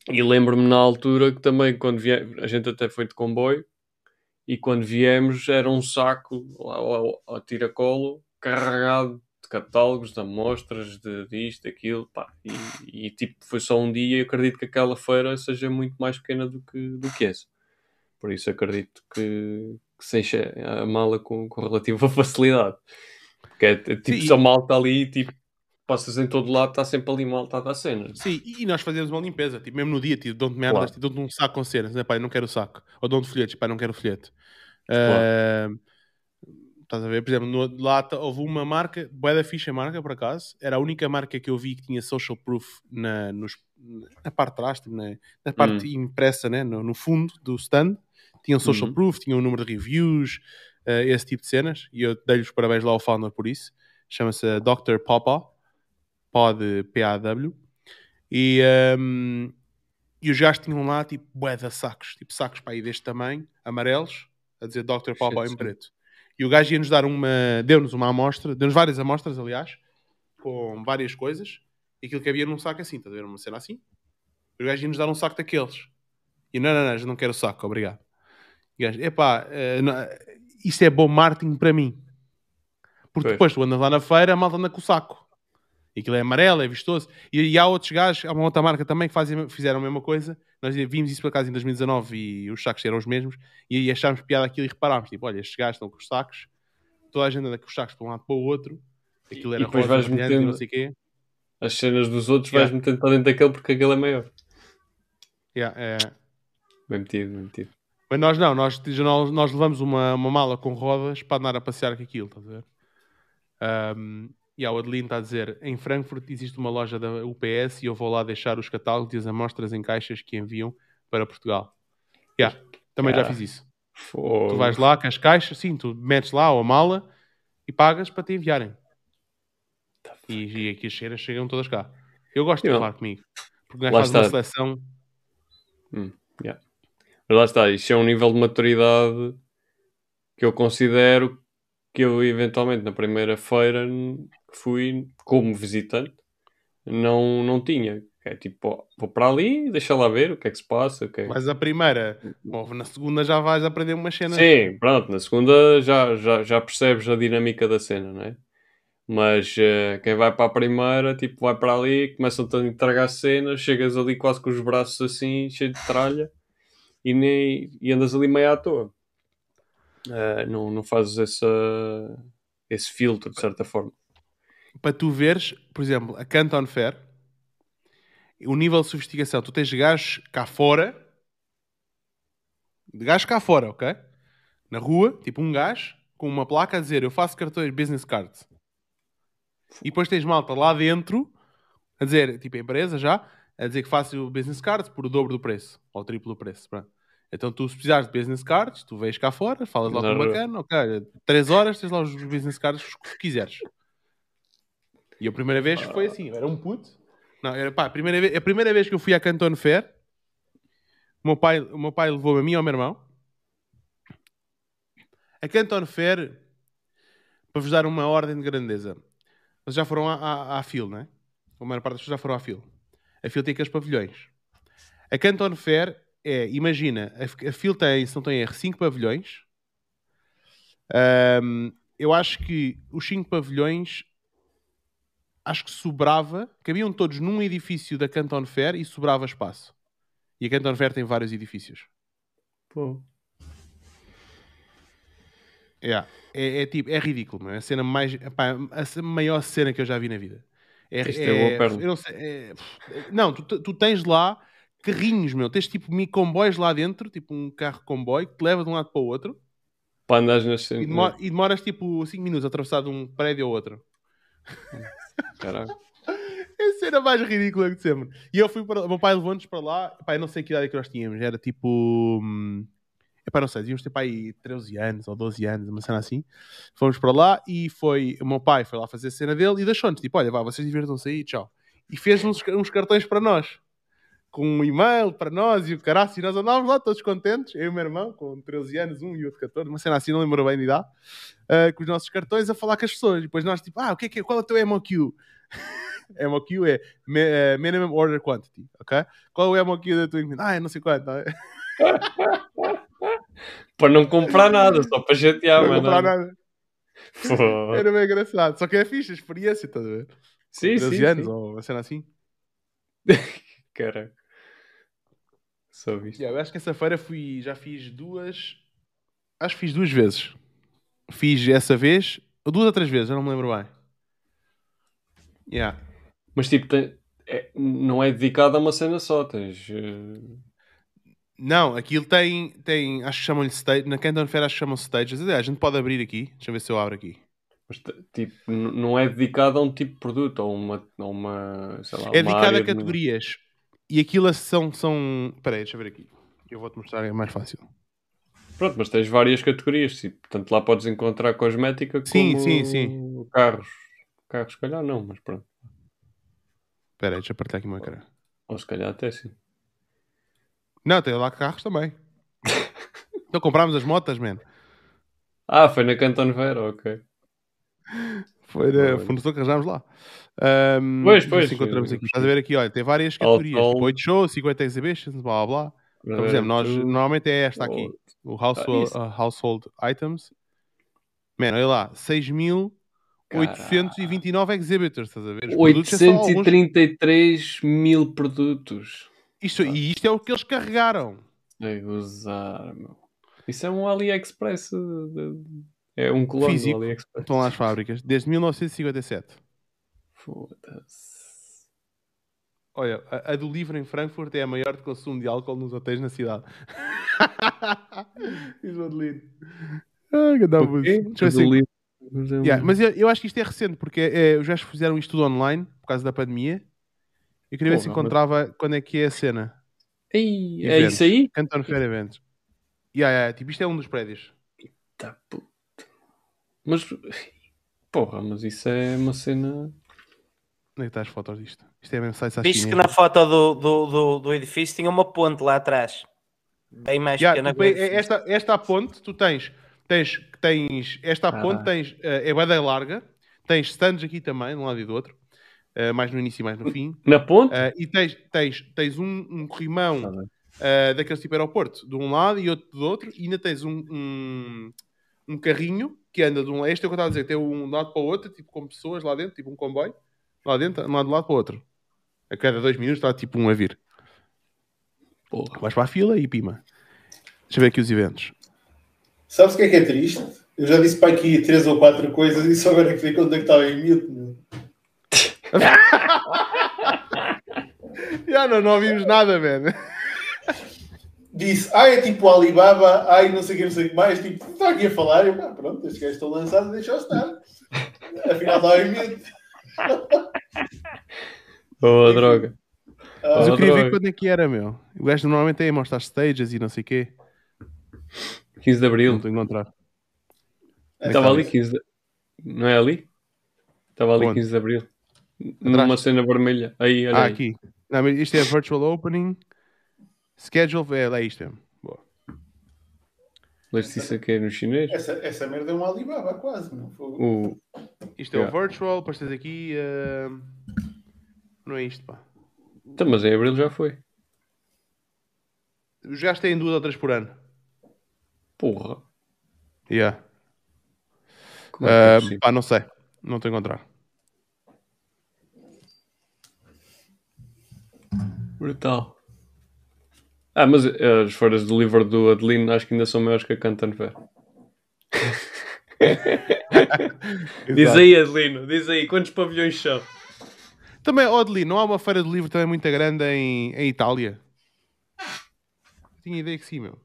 e lembro-me na altura que também, quando viemos, a gente até foi de comboio, e quando viemos era um saco ao, tiracolo carregado de catálogos, de amostras, de disto, daquilo, pá, e, e, tipo, foi só um dia e acredito que aquela feira seja muito mais pequena do que, do que essa. Por isso acredito que, que se enche a mala com, com relativa facilidade. Porque é, é tipo, Sim. só malta ali, tipo, passas em todo lado, está sempre ali malta a dar cenas. Sim, e nós fazemos uma limpeza, tipo, mesmo no dia, tipo, dão-te merdas, Claro. tipo, dão-te um saco com cenas, né, pai, não quero o saco. Ou dão-te folhetos, pai, não quero o folheto. Claro. Ah, estás a ver? Por exemplo, no, lá houve uma marca, bué da ficha marca, por acaso, era a única marca que eu vi que tinha social proof na, nos- na parte de trás, tipo, na, na parte impressa, né, no, no fundo do stand. Tinham social Uhum. proof, tinham um número de reviews, ah, esse tipo de cenas, e eu dei-lhe os parabéns lá ao founder por isso. Chama-se Dr. Papa, pod PAW. E, um, e os gajos tinham lá, tipo, bué de sacos, tipo, sacos para aí deste tamanho, amarelos, a dizer Dr. Shit, em preto. E o gajo ia-nos dar uma, deu-nos uma amostra, deu-nos várias amostras, aliás, com várias coisas, e aquilo que havia num saco assim, estás a ver? Uma cena assim. E o gajo ia-nos dar um saco daqueles. E não, não, não, eu não quero o saco, obrigado. E o gajo, epá, eh, não, isto é bom marketing para mim. Porque Pois. depois tu andas lá na feira, a malta anda com o saco. E aquilo é amarelo, é vistoso. E, e há outros gajos, há uma outra marca também que fazem, fizeram a mesma coisa. Nós vimos isso por acaso em 2019 e os sacos eram os mesmos. E aí achámos piada aquilo e reparámos: tipo, olha, estes gajos estão com os sacos, toda a gente anda com os sacos de um lado para o outro. Aquilo E era depois rosa, vais e metendo- não sei quê. As cenas dos outros Yeah. vais metendo para dentro daquele porque aquele é maior. Yeah, é. Bem metido, bem metido. Mas nós não, nós, nós, nós levamos uma, uma mala com rodas para andar a passear com aquilo, estás a ver? Um, e a Adeline está a dizer: em Frankfurt existe uma loja da UPS e eu vou lá deixar os catálogos e as amostras em caixas que enviam para Portugal. Yeah, também já Yeah. fiz isso. Tu vais lá com as caixas, sim, tu metes lá ou a mala e pagas para te enviarem. E, e aqui as cheiras chegam todas cá. Eu gosto de levar comigo. Porque nós Lá fazes uma seleção. Mas lá está, isto é um nível de maturidade que eu considero que eu eventualmente na primeira feira que fui como visitante não, não tinha. É tipo, ó, vou para ali, deixa lá ver o que é que se passa. O que é... Mas a primeira, na segunda já vais aprender umas cenas. Sim, pronto, na segunda já, já, já percebes a dinâmica da cena, não é? Mas eh, quem vai para a primeira, tipo, vai para ali, começam-te a entregar cenas, chegas ali quase com os braços assim, cheio de tralha, e, nem, e andas ali meio à toa. Eh, não, não fazes essa, esse filtro, de certa forma. Para tu veres, por exemplo, a Canton Fair, o nível de sofisticação, tu tens gajos cá fora, de gajos cá fora, ok? Na rua, tipo um gajo com uma placa a dizer eu faço cartões business cards. E depois tens malta lá dentro a dizer, tipo a empresa já, a dizer que faço business cards por o dobro do preço, ou o triplo do preço. Pronto. Então tu, se precisares de business cards, tu vês cá fora, falas lá com o bacana, ok, três horas tens lá os business cards que quiseres. E a primeira vez foi assim, eu era um puto. Não, era pá, a primeira vez, a primeira vez que eu fui à Canton Fair, o meu pai, o meu pai levou-me a mim e ao meu irmão. A Canton Fair, para vos dar uma ordem de grandeza, vocês já foram à, à, à FIL, não é? A maior parte das pessoas já foram à FIL. A FIL tem aqueles pavilhões. A Canton Fair é, imagina, a, a FIL tem, se não tem erro, 5 pavilhões. Ahm, eu acho que os 5 pavilhões acho que sobrava, cabiam todos num edifício da Canton Fair e sobrava espaço. E a Canton Fair tem vários edifícios. Pô. Yeah. É, é tipo, é ridículo, meu. É a cena mais. epá, a maior cena que eu já vi na vida. É, Isto é boa perna. eu não, sei, é- não, tu, tu tens lá carrinhos, meu. Tens tipo comboios lá dentro, tipo um carro comboio que te leva de um lado para o outro Para andares nas e, cenas. demora- e demoras tipo 5 minutos a atravessar de um prédio ao outro. Caralho. É a cena mais ridícula de sempre. E eu fui para. O meu pai levou-nos para lá. Eu não sei que idade é que nós tínhamos. Era tipo. Hum, epá, não sei, devíamos ter aí 13 anos ou 12 anos, uma cena assim. Fomos para lá e foi. O meu pai foi lá fazer a cena dele e deixou-nos. Tipo, olha, vá, vocês divirtam-se aí, tchau. E fez uns, uns cartões para nós. Com um e-mail para nós e o caraço. E nós andávamos lá todos contentes. Eu e o meu irmão, com 13 anos, um e outro 14, uma cena assim, não lembro bem de idade. ah, com os nossos cartões a falar com as pessoas. E depois nós, tipo, ah, o que é que é? Qual é o teu MOQ? (laughs) MOQ é eh, Minimum Order Quantity, ok? Qual é o MOQ da tua encomenda? Ah, é não sei quanto. não é? (laughs) Para não comprar nada, só para chatear, Não mano. comprar nada. Pô. Era bem engraçado. Só que é fixe a experiência, estás a ver? Sim, 13 sim, anos sim. ou uma cena assim. (laughs) Caralho. Só. Yeah, eu acho que essa feira fui, já fiz duas. Acho que fiz duas vezes. Fiz essa vez, ou duas ou três vezes, eu não me lembro bem. Yeah. Mas tipo, tem- é- não é dedicado a uma cena só, tens. eh, Não, aquilo tem, tem acho que chamam-lhe stage. Na Canton Fair acho que chamam stages. Aliás, a gente pode abrir aqui. Deixa eu ver se eu abro aqui. mas, tipo, não é dedicado a um tipo de produto, ou uma. Ou uma sei lá, É uma dedicado a de- categorias. E aquilo são. são... Espera aí, deixa eu ver aqui. Eu vou-te mostrar, é mais fácil. Pronto, mas tens várias categorias, tipo, portanto lá podes encontrar cosmética Sim, como sim, sim. carros. Carros, se calhar não, mas pronto. Espera aí, deixa eu partilhar aqui o meu ecrã. Ou se calhar até sim. Não, tem lá carros também. (laughs) então comprámos as motas, man. Ah, foi na Canton Vera, ok. Foi na Olha. fornecedor que arranjámos lá. Ahm, Pois, ver pois, encontramos aqui. Estás a ver aqui, olha, tem várias All categorias. told. Tipo 8 shows, 50 exhibitions, blá blá blá. Então, por exemplo, nós normalmente é esta aqui. O household, isso. uh, household items. Man, olha lá, 6.829 exhibitors, estás a ver? Os produtos é só alguns. 833 mil produtos. Isto, e isto é o que eles carregaram. É gozar, meu. Isso é um AliExpress. de- de- É um clone Físico. do AliExpress. Estão lá as fábricas, desde 1957. Foda-se. Olha, a, a do livro em Frankfurt é a maior de consumo de álcool nos hotéis na cidade. (laughs) Diz o Adelino. Ah, que dá O quê? Deixa eu. Mas é Yeah, mas eu, eu acho que isto é recente, porque é, os gajos fizeram isto tudo online por causa da pandemia. Eu queria ver se Porra, mas- encontrava quando é que é a cena. Ei, é isso aí? Canton Fair Events. Yeah, yeah, tipo, isto é um dos prédios. Tá puto. Mas. Porra, mas isso é uma cena. Onde é que está as fotos disto? Isto é mesmo sites à Viste que na foto do, do, do, do edifício tinha uma ponte lá atrás. Bem mais Yeah, pequena é- esta, esta ponte, tu tens, tens, tens esta Ah. ponte, tens, eh, é bem larga, tens stands aqui também, de um lado e do outro, eh, mais no início e mais no fim, Na ponte? Eh, e tens, tens, tens um, um corrimão eh, daqueles tipo aeroporto, de um lado e outro do outro, e ainda tens um, um, um carrinho que anda de um lado, este é o que eu estava a dizer, tem um lado para o outro, tipo com pessoas lá dentro, tipo um comboio, lá dentro, de um lado para o outro. A cada dois minutos está tipo um a vir. Porra. Vais para a fila e pima. Deixa eu ver aqui os eventos. Sabes o que é que é triste? Eu já disse para aqui três ou quatro coisas e só agora é que vi quando é que estava em mute. meu. (laughs) Já não, não ouvimos nada, man. Disse, ah, é tipo Alibaba, ai, não sei o que, não sei o que mais. Tipo, está aqui a falar. Eu, pá, pronto, estes gajos estão lançados, deixa-os estar. Afinal, estava em mute. Oh, droga. Ah, Mas eu queria ver droga. quando é que era, meu. O gajo normalmente é mostrar stages e não sei o quê. 15 de Não Abril. estou a encontrar. Estava ali 15 de... Não é ali? Estava ali Onde? 15 de Abril. Numa cena vermelha. Aí, olha Ah, aí. aqui. Não, isto é Virtual Opening. Schedule, é, é isto mesmo. Boa. Leste isso aqui no chinês? essa, essa merda é um Alibaba, quase. Não? Foi- O... Isto é Yeah. o Virtual, depois tens aqui. ah, Não é isto, pá. Então, mas em Abril já foi. Os gajos têm duas ou três por ano. Porra. Yeah. Como é que é Ah, possível? pá, não sei. Não estou a encontrar. Brutal. Ah, mas eh, as feiras do livro do Adelino acho que ainda são maiores que a Canton Fair. (laughs) Diz aí, Adelino, diz aí, quantos pavilhões são? Também, ó, Adelino, não há uma feira de livro também muito grande em, em Itália? Tinha ideia que sim, meu.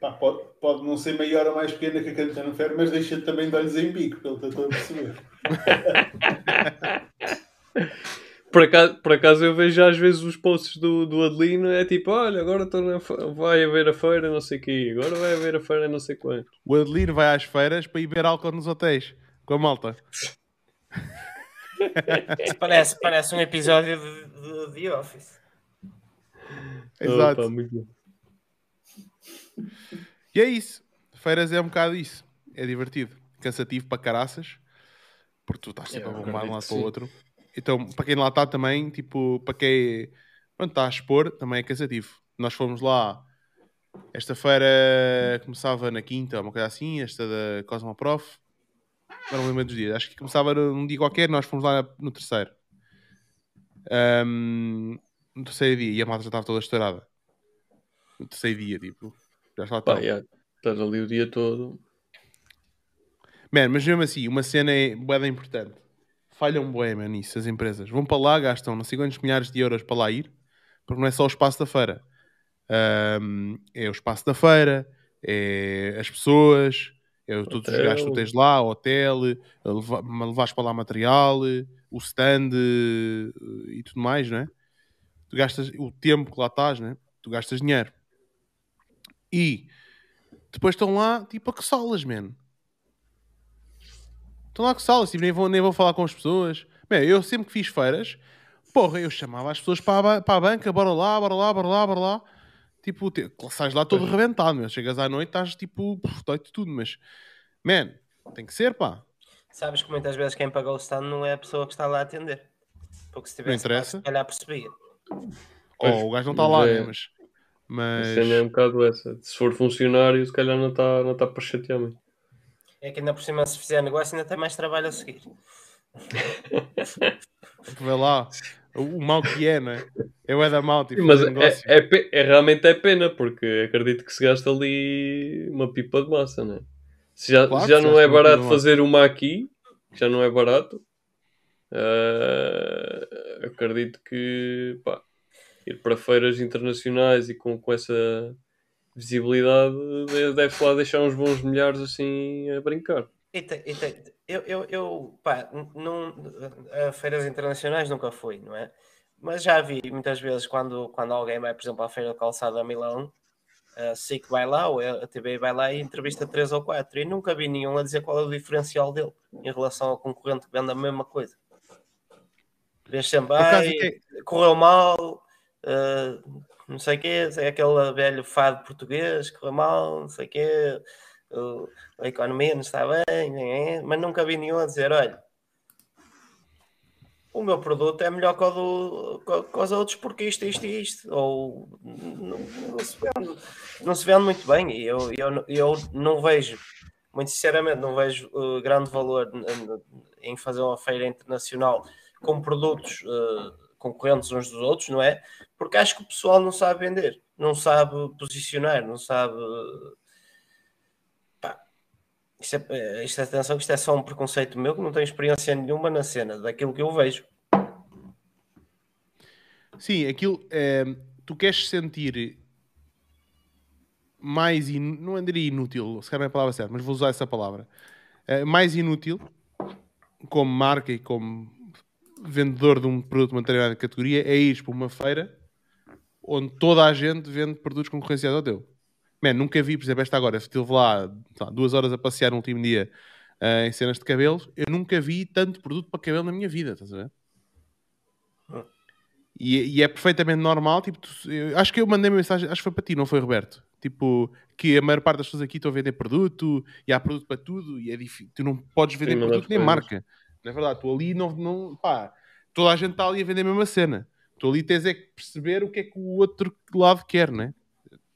Pá, pode, pode não ser maior ou mais pequena que a Cantana Fair, mas deixa também de olhos em bico, pelo que eu estou a perceber. (laughs) Por acaso, por acaso eu vejo às vezes os posts do, do Adelino, é tipo, olha, agora estou na vai haver a feira, não sei o quê, agora vai haver a feira, não sei quanto. O Adelino vai às feiras para ir beber álcool nos hotéis. Com a malta. Parece, parece um episódio de, de The Office. Exato. Opa, muito. E é isso. Feiras é um bocado isso. É divertido. Cansativo para caraças. Porque tu estás sempre a bombar de um lado para o sim. outro. Então, para quem lá está também, tipo, para quem pronto, está a expor, também é cansativo. Nós fomos lá. Esta feira começava na quinta, uma coisa assim, esta da Cosmoprof. Não me lembro dos dias. Acho que começava num dia qualquer, nós fomos lá no terceiro. Ahm, no terceiro dia, e a malta já estava toda estourada. No terceiro dia, tipo. Já está Pá, yeah, estás ali o dia todo. Man, mas mesmo assim, uma cena é importante. Falham man, nisso, as empresas. Vão para lá, gastam não sei quantos milhares de euros para lá ir, porque não é só o espaço da feira. Ahm, é o espaço da feira, é as pessoas, é o- todos os Hotel. gastos que tu tens lá, hotel, a leva- ma- levares para lá material, o stand e tudo mais, não é? Tu gastas o tempo que lá estás, né? Tu gastas dinheiro. E depois estão lá, tipo, a que salas, man. Estão lá com salas, tipo, nem vou, nem vou falar com as pessoas. Bem, eu sempre que fiz feiras, porra, eu chamava as pessoas para a, para a banca, bora lá, bora lá, bora lá, bora lá. Tipo, te, sais lá todo rebentado, meu. Chegas à noite, estás tipo, dói-te tudo, mas, man, tem que ser, pá. Sabes que muitas vezes quem pagou o stand não é a pessoa que está lá a atender. Porque se tivesse interessa. pago, se calhar percebia. Pois, oh, o gajo não está mas lá, é- né? Mas, A mas cena é um bocado essa. Se for funcionário, se calhar não está não tá para chatear muito. É que ainda por cima, se fizer negócio, ainda tem mais trabalho a seguir. (laughs) vê lá o, mal que é, né? É o é da mal, tipo, Mas fazer negócio. é, é, é- realmente é pena, porque acredito que se gasta ali uma pipa de massa, né? Se já, Claro já se não é barato fazer uma aqui, já não é barato, ah, acredito que pá, ir para feiras internacionais e com, com essa visibilidade de- deve lá deixar uns bons milhares assim a brincar. E tem- e tem- eu, eu, eu pá, não, a feiras internacionais nunca fui, não é? Mas já vi muitas vezes quando, quando alguém vai, por exemplo, à Feira de Calçada a Milão, a SIC vai lá, ou a TV vai lá e entrevista três ou quatro, e nunca vi nenhum a dizer qual é o diferencial dele em relação ao concorrente que vende a mesma coisa. Vês sempre, Por acaso, "Ai, o que é- correu mal, eh, não sei o quê, é aquele velho fado português, correu mal, não sei o quê, a economia não está bem, mas nunca vi nenhum a dizer, olha, o meu produto é melhor que do, que, que os outros porque isto, isto e isto, ou não, não se vende, não se vende muito bem, e eu, eu, eu não vejo, muito sinceramente, não vejo eh, grande valor em fazer uma feira internacional com produtos eh, concorrentes uns dos outros, não é? Porque acho que o pessoal não sabe vender, não sabe posicionar, não sabe. Pá, isto, é, isto, atenção, que isto é só um preconceito meu que não tenho experiência nenhuma na cena, daquilo que eu vejo. Sim, aquilo. é, tu queres sentir mais. In... Não andaria inútil, se calhar não é a palavra certa, mas vou usar essa palavra. É, mais inútil, como marca e como vendedor de um produto de uma determinada categoria, é ir para uma feira onde toda a gente vende produtos concorrenciais ao teu. Man, nunca vi, por exemplo, esta agora, estive lá, lá, duas horas a passear no último dia eh, em cenas de cabelos, eu nunca vi tanto produto para cabelo na minha vida, estás a ver? E, e é perfeitamente normal, tipo, tu- eu acho que eu mandei uma mensagem, acho que foi para ti, não foi Roberto? Tipo, que a maior parte das pessoas aqui estão a vender produto e há produto para tudo e é difícil, tu não podes vender Sim, produto nem coisas. marca. Na verdade, tu ali não, não, pá, toda a gente está ali a vender a mesma cena. Tu ali tens é que perceber o que é que o outro lado quer, né?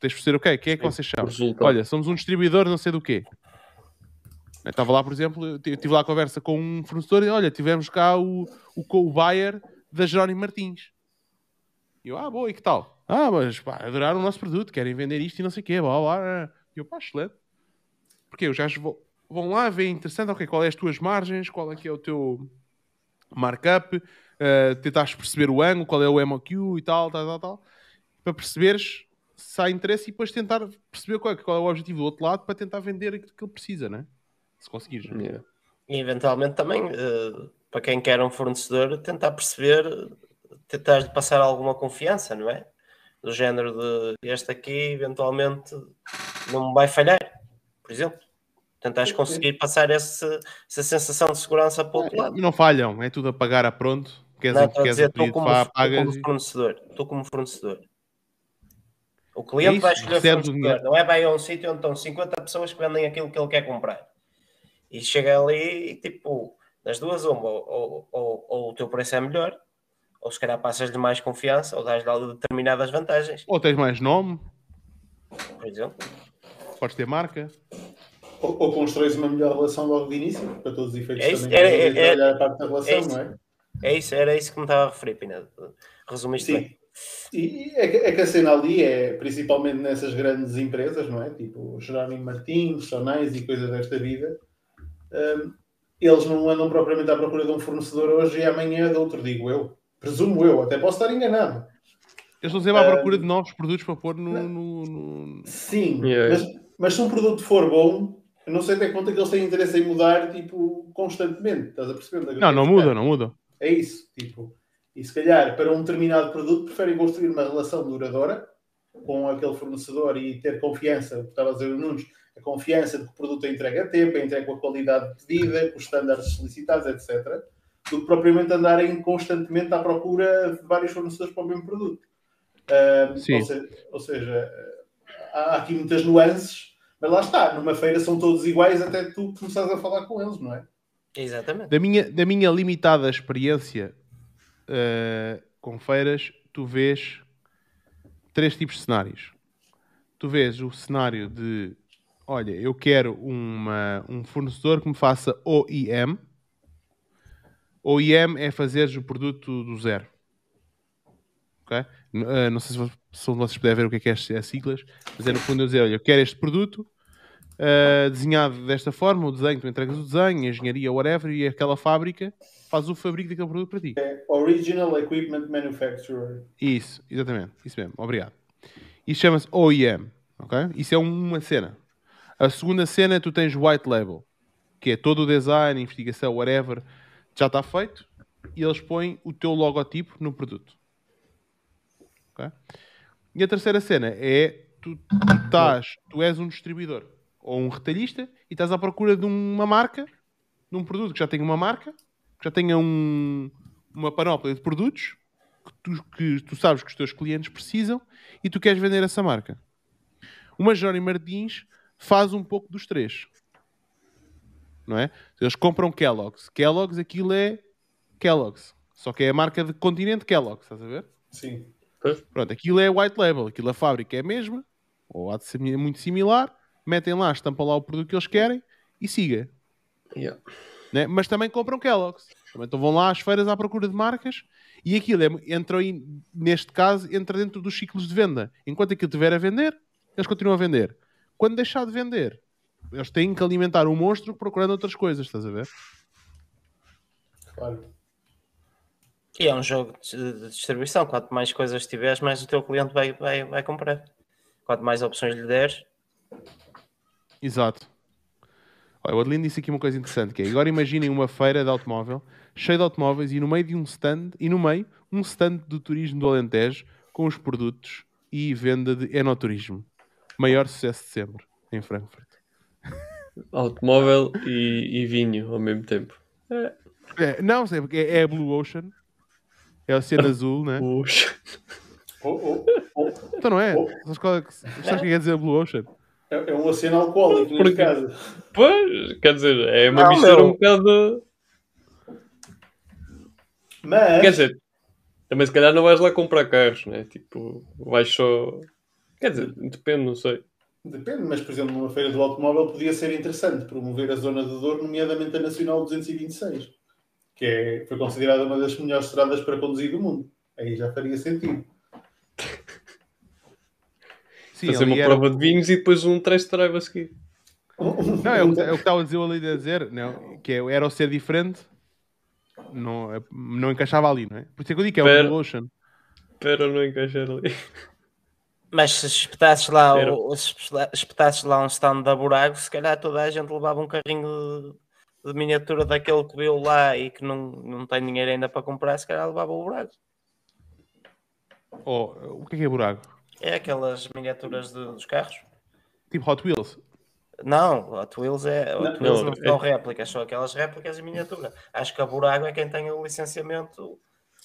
Tens de perceber o que Quem é que vocês são? Olha, somos um distribuidor não sei do quê. Eu estava lá, por exemplo, eu tive lá a conversa com um fornecedor e olha, tivemos cá o, o co-buyer da Jerónimo Martins. E eu, ah, boa, e que tal? Ah, mas pá, adoraram o nosso produto, querem vender isto e não sei o quê, blá, blá, blá. E eu, pá, excelente. Porque os gajos vão, lá, veem interessante, ok, qual é as tuas margens, qual é que é o teu markup, uh, tentares perceber o ângulo, qual é o MOQ e tal, tal, tal, tal, para perceberes se há interesse e depois tentar perceber qual é, qual é o objetivo do outro lado para tentar vender aquilo que ele precisa, né? Se conseguires. né? Yeah. E eventualmente também, eh, para quem quer um fornecedor, tentar perceber, tentar passar alguma confiança, não é? Do género de este aqui, eventualmente, não vai falhar, por exemplo. Tentares conseguir passar esse, essa sensação de segurança para o outro lado. Não falham, é tudo a pagar a pronto. Queres, Não, queres dizer, pedido, como, vá, estou pagas como fornecedor. Estou como fornecedor. O cliente É vai escolher fornecedor. Não é vai a um sítio onde estão 50 pessoas que vendem aquilo que ele quer comprar. E chega ali e tipo, das duas, uma, ou, ou, ou- ou o teu preço é melhor, ou se calhar passas-lhe mais confiança, ou dás-lhe determinadas vantagens, Ou tens mais nome, por exemplo. podes ter marca. Ou, ou constróis uma melhor relação logo de início, para todos os efeitos É isso, também. é- estás a é- olhar a parte da relação, é isso. não é? É isso, era isso que me estava a referir, Pina. Resumiste bem. Sim. E é que, é que a cena ali é, principalmente nessas grandes empresas, não é? Tipo Jerónimo Martins, Sonais e coisas desta vida, hum, eles não andam propriamente à procura de um fornecedor hoje e amanhã de outro, digo eu. Presumo eu, até posso estar enganado. Eles estão sempre à Ah, procura de novos produtos para pôr no. no- no- Sim, Yeah. mas, mas se um produto for bom, eu não sei até que ponto é que eles têm interesse em mudar, tipo, constantemente. Estás a perceber? é Não, não muda, não muda. É isso, tipo. E se calhar, para um determinado produto, preferem construir uma relação duradoura com aquele fornecedor e ter confiança, o que estava a dizer o Nunes, a confiança de que o produto é entregue a tempo, é entregue com a qualidade pedida, com os estándares solicitados, etc. Do que propriamente andarem constantemente à procura de vários fornecedores para o mesmo produto. Ah, Sim. ou, seja, ou seja, há aqui muitas nuances, lá está, numa feira são todos iguais até tu começares a falar com eles, não é? Exatamente. Da minha, da minha limitada experiência eh, com feiras, tu vês três tipos de cenários. Tu vês o cenário de olha, eu quero uma, um fornecedor que me faça OEM. OEM é fazeres o produto do zero. Ok? N- eh, não sei se vocês puderem ver o que é que é as, as siglas, mas é no fundo eu dizer, olha, eu quero este produto uh, desenhado desta forma, o desenho, tu entregas o desenho, a engenharia, whatever, e aquela fábrica faz o fabrico daquele produto para ti. Original Equipment Manufacturer. Isso, exatamente, isso mesmo, obrigado. Isso chama-se OEM, ok? Isso é uma cena. A segunda cena, tu tens white label, que é todo o design, investigação, whatever, já está feito, e eles põem o teu logotipo no produto. Ok? E a terceira cena é tu, tu, estás, tu és um distribuidor ou um retalhista e estás à procura de uma marca, de um produto que já tenha uma marca, que já tenha um- uma panóplia de produtos que tu, que tu sabes que os teus clientes precisam e tu queres vender essa marca. Uma Jerónimo Martins faz um pouco dos três. Não é? Eles compram Kellogg's. Kellogg's, aquilo é Kellogg's. Só que é a marca de continente Kellogg's, estás a ver? Sim. Pronto, aquilo é white label, aquilo a fábrica é a mesma, ou há de ser muito similar, metem lá, estampam lá o produto que eles querem e siga. Yeah. Né? Mas também compram Kellogg's. Também então vão lá às feiras à procura de marcas e aquilo é, entra aí, neste caso, entra dentro dos ciclos de venda. Enquanto aquilo estiver a vender, eles continuam a vender. Quando deixar de vender, eles têm que alimentar o monstro procurando outras coisas, estás a ver? Claro. E é um jogo de de distribuição. Quanto mais coisas tiveres, mais o teu cliente vai, vai, vai comprar. Quanto mais opções lhe deres, Exato. Olha, o Adelino disse aqui uma coisa interessante, que é, agora imaginem uma feira de automóvel, cheia de automóveis, e no meio de um stand, e no meio, um stand do turismo do Alentejo, com os produtos e venda de enoturismo. Maior sucesso de sempre, em Frankfurt. (laughs) Automóvel e, e vinho ao mesmo tempo. É, não, sei, porque é, é a Blue Ocean, é o Oceano (laughs) Azul, né? Puxa. Oh, oh, oh. Então não é? Sabes, é sabes o que quer dizer Blue Ocean? É, é um oceano alcoólico, neste Porque- caso. Pois, quer dizer, é uma Não, mistura meu. um bocado. Mas, Quer dizer, também se calhar não vais lá comprar carros, né? Tipo, vais só. Quer dizer, depende, não sei. depende, mas por exemplo, numa feira do automóvel podia ser interessante promover a zona de dor, nomeadamente a Nacional 226, que é, foi considerada uma das melhores estradas para conduzir do mundo. Aí já faria sentido. Sim, Fazer uma era- prova de vinhos e depois um test drive a seguir. Não, é o, que- é o que estava a dizer ali a dizer, não, que é- era o ser diferente, não, é- não encaixava ali, não é? Por isso é que eu digo que é Pera. o Ocean. Para não encaixar ali. Mas se espetasses lá, o- se espetasses lá um stand da Burago, se calhar toda a gente levava um carrinho de, de miniatura daquele que viu lá e que não, não tem dinheiro ainda para comprar, se calhar levava o Burago. Ou, o que é que é buraco? É aquelas miniaturas de- dos carros. Tipo Hot Wheels. Não, Hot Wheels, é, Hot Não, Wheels não, é- são réplicas, são aquelas réplicas em miniatura. Acho que a Burago é quem tem o licenciamento.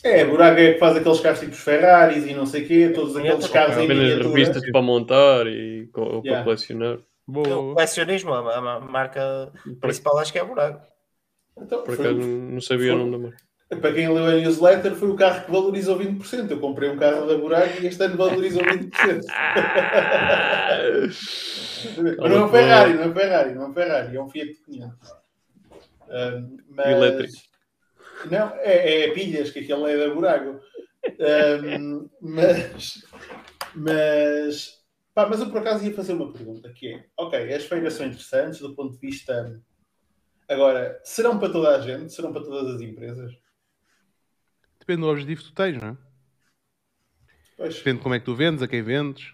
É, Buraco é que faz aqueles carros tipo Ferraris e não sei o quê, todos aqueles carros em Apenas miniatura. revistas para montar e ou para Yeah. colecionar. O colecionismo, a, a marca principal acho que é a Burago. Então, Por foi- acaso não sabia o nome da marca. Para quem leu a newsletter, foi o carro que valorizou 20%. Eu comprei um carro da Buraco e este ano valorizou 20%. Mas (laughs) não é um Ferrari, não é um Ferrari, não é um Ferrari, é um Fiat 500. Ahm, mas... Elétrico. Não, é, é pilhas, que aquele é da Burago. Ahm, (laughs) mas, mas, pá, mas eu por acaso ia fazer uma pergunta que é, ok, as feiras são interessantes do ponto de vista... Agora, serão para toda a gente? Serão para todas as empresas? Depende do objetivo que tu tens, não é? Pois, Depende de como é que tu vendes, a quem vendes.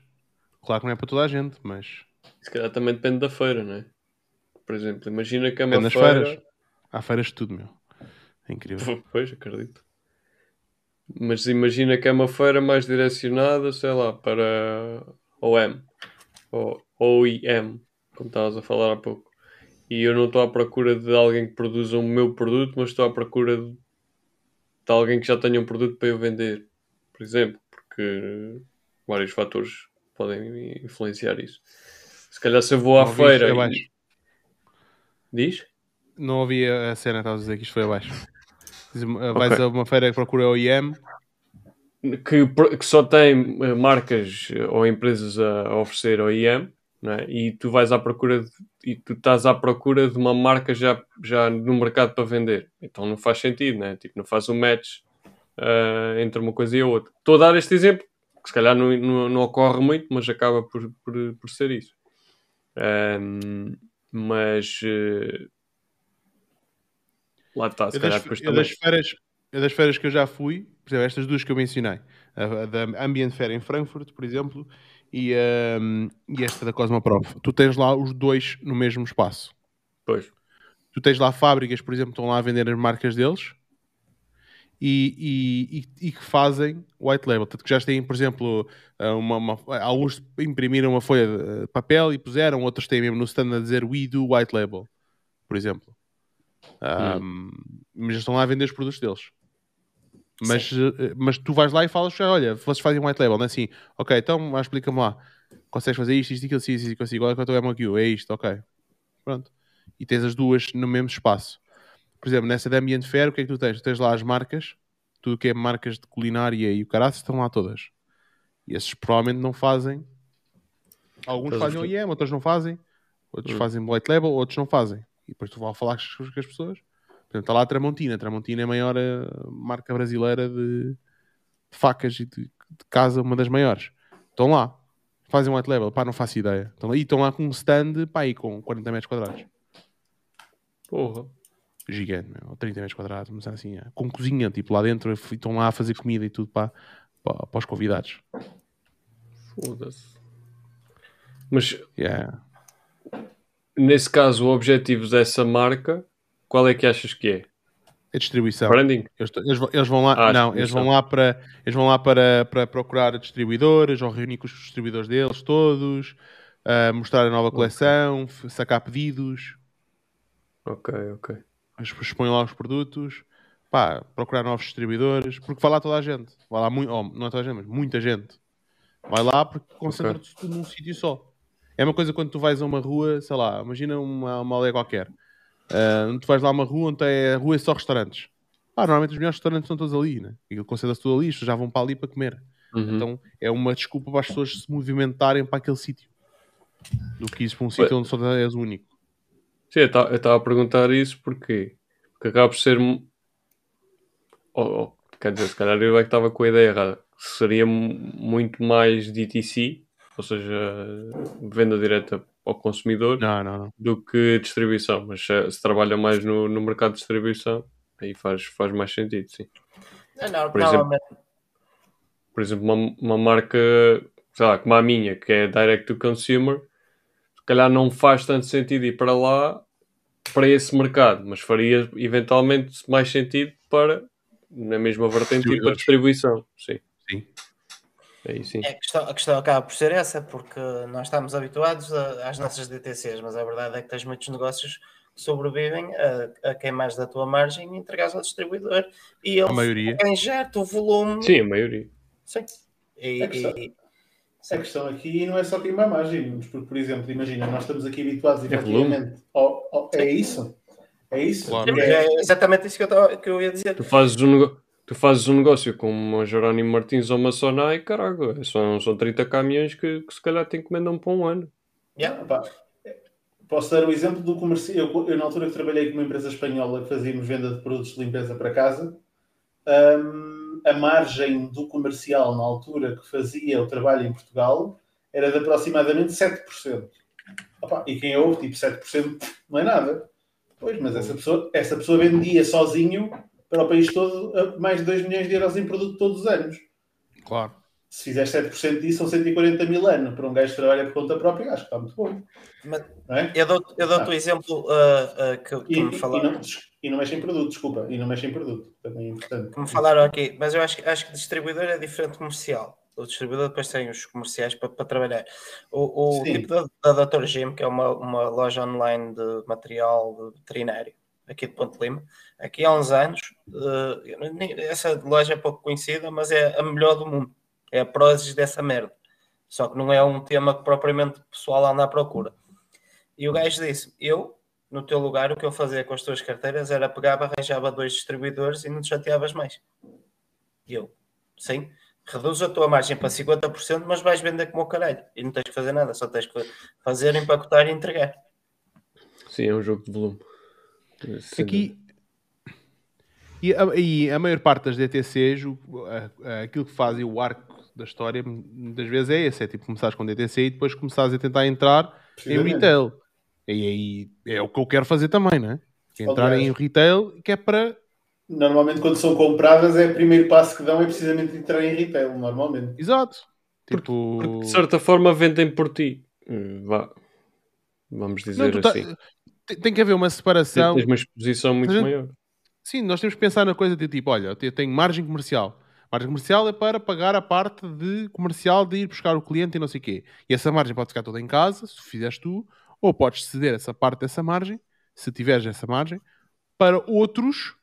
Claro que não é para toda a gente, mas Se calhar também depende da feira, não é? Por exemplo, imagina que é uma depende feira. feiras. Há feiras de tudo, meu. É incrível. (laughs) Pois, acredito. Mas imagina que é uma feira mais direcionada, sei lá, para OM ou OEM, como estavas a falar há pouco. E eu não estou à procura de alguém que produza o meu produto, mas estou à procura de, de alguém que já tenha um produto para eu vender, por exemplo, porque vários fatores podem influenciar isso. Se calhar se eu vou à Não feira. e- Diz? Não ouvi a cena, estavas a dizer que isto foi abaixo. Uh, Vais Ok. a uma feira que procura OEM. que, que só tem eh, marcas eh, ou empresas a, oferecer OEM, é? e tu vais à procura de, e tu estás à procura de uma marca já, já no mercado para vender. Então não faz sentido, né? tipo, não faz um match eh, entre uma coisa e a outra. Estou a dar este exemplo, que se calhar não, não, não ocorre muito, mas acaba por, por, por ser isso. Ahm, mas eh, lá está, se Eu calhar das, eu, também. das feiras, eu das feiras que eu já fui, por exemplo, estas duas que eu mencionei, a, a da Ambient Fair em Frankfurt, por exemplo, e, um, e esta da Cosmoprof, tu tens lá os dois no mesmo espaço. Pois. Tu tens lá fábricas, por exemplo, que estão lá a vender as marcas deles e, e, e- que fazem white label. Tanto que já têm, por exemplo, eh, uma, uma- alguns imprimiram uma folha de papel e puseram, outros têm mesmo no stand a dizer We do white label, por exemplo. Um, Mas já estão lá a vender os produtos deles. Mas, eh, mas tu vais lá e falas, olha, vocês fazem white label, não é assim? Ok, então explica-me lá. Consegues fazer isto, isto, aquilo, sim, sim, consigo. Olha quanto é o MOQ, é isto, ok. Pronto. E tens as duas no mesmo espaço. Por exemplo, nessa da Ambient Fair, o que é que tu tens? Tu tens lá as marcas, tudo o que é marcas de culinária e o caraças estão lá todas. E esses provavelmente não fazem. Alguns a fazem? OEM, outros não fazem. Outros Hum. fazem white label, outros não fazem. E depois tu vais falar com as pessoas. Por exemplo, está lá a Tramontina. A Tramontina é a maior eh, marca brasileira de, de facas e de, de casa, uma das maiores. Estão lá. Fazem white label. Pá, não faço ideia. Estão lá, e estão lá com um stand, pá, aí com 40 metros quadrados. Porra. Gigante, meu. Ou 30 metros quadrados, mas assim, é. com cozinha, tipo, lá dentro. Estão lá a fazer comida e tudo para, para, para os convidados. Foda-se. Mas Yeah. nesse caso, o objetivo dessa marca, qual é que achas que é? É distribuição. Branding? Eles, eles vão- eles vão lá, Ah, não, eles vão lá para eles vão lá para, para procurar distribuidores, ou reunir com os distribuidores deles todos, ah, mostrar a nova coleção, f- sacar pedidos, Ok, ok. eles expõem lá os produtos, pá, procurar novos distribuidores, porque vai lá toda a gente, vai lá muito, oh, não é toda a gente, mas muita gente. Vai lá porque concentra-se tudo num sítio só. É uma coisa quando tu vais a uma rua, sei lá, imagina uma, uma aldeia qualquer. Ah, tu vais lá a uma rua onde é a rua é só restaurantes. Pá, normalmente os melhores restaurantes estão todos ali, né? Aquilo concentra-se tudo ali, já vão para ali para comer. Uhum. Então é uma desculpa para as pessoas se movimentarem para aquele sítio. Do que ir para um sítio onde só és o único. Sim, eu estava a perguntar isso porque, porque acaba por ser. ou- ou, quer dizer, se calhar eu é que estava com a ideia errada. Seria mu- muito mais DTC, ou seja, venda direta ao consumidor Não, não, não. do que distribuição. Mas se, se trabalha mais no, no mercado de distribuição, aí faz, faz mais sentido, sim. Não, não, Por exemplo, Por exemplo, uma, uma marca, sei lá, como a minha, que é direct to consumer, se calhar não faz tanto sentido ir para lá, para esse mercado, mas faria eventualmente mais sentido para, na mesma vertente, ir para a distribuição. Sim. Sim. Aí sim. É, a, questão, a questão acaba por ser essa, porque nós estamos habituados a- às nossas DTCs, mas a verdade é que tens muitos negócios que sobrevivem a, a queimares da tua margem e entregares ao distribuidor e ele A maioria. o volume. Sim, a maioria. Sim. E, É questão. e- A questão aqui não é só queimar margem, porque, por exemplo, imagina, nós estamos aqui habituados É efetivamente. ao- ao- é isso? É isso? Claro. É- é exatamente isso que eu, tava- que eu ia dizer. Tu fazes um, nego- tu fazes um negócio com uma Jerónimo Martins ou uma Sonai, caraca, são, são 30 caminhões que, que se calhar te encomendam para um ano. Yeah. Pá, Posso dar o exemplo do comércio. Eu, eu, na altura que trabalhei com uma empresa espanhola que fazíamos venda de produtos de limpeza para casa, hum, a margem do comercial na altura que fazia o trabalho em Portugal era de aproximadamente 7%. Opa, e quem ouve, tipo, 7% não é nada. Pois, mas essa pessoa, essa pessoa vendia sozinho para o país todo a mais de 2 milhões de euros em produto todos os anos. Claro. Se fizer 7% disso, são 140 mil anos. Para um gajo que trabalha por conta própria, acho que está muito bom. Mas é? eu dou- eu dou-te o exemplo uh, uh, que, que E, me e, falaram. não, e não mexe em produto, desculpa. E não mexe em produto. Também é importante. que me falaram aqui, mas eu acho, que- acho que distribuidor é diferente de comercial. O distribuidor depois tem os comerciais para, para trabalhar. O, o tipo da, da Dr. Jim, que é uma, uma loja online de material veterinário aqui de Ponte Lima, aqui há uns anos, eh, essa loja é pouco conhecida, mas é a melhor do mundo. É a Prozis dessa merda. Só que não é um tema que propriamente o pessoal anda à procura. E o gajo disse: Eu, no teu lugar, o que eu fazia com as tuas carteiras era pegava, arranjava dois distribuidores e não te chateavas mais. E eu, sim, reduz a tua margem para 50%, mas vais vender como o caralho. E não tens que fazer nada, só tens que fazer, empacotar e entregar. Sim, é um jogo de volume. Sem Aqui. E a, e a maior parte das DTCs, o- a- a- aquilo que fazem o arco da história, muitas vezes é esse: é tipo começares com DTC e depois começares a tentar entrar em retail. E aí é o que eu quero fazer também, não é? Entrar Aliás. em retail, que é para. Normalmente, quando são compradas, é o primeiro passo que dão é precisamente entrar em retail, normalmente. Exato. Porque, Tipo. porque de certa forma vendem por ti. Hum, vá. Vamos Não, dizer tu tá- assim. Tem, tem que haver uma separação. Tens uma exposição muito eu- maior. Sim, nós temos que pensar na coisa de tipo, olha, eu tenho margem comercial. Margem comercial é para pagar a parte de comercial de ir buscar o cliente e não sei o quê. E essa margem pode ficar toda em casa, se fizeres tu, ou podes ceder essa parte dessa margem, se tiveres essa margem, para outros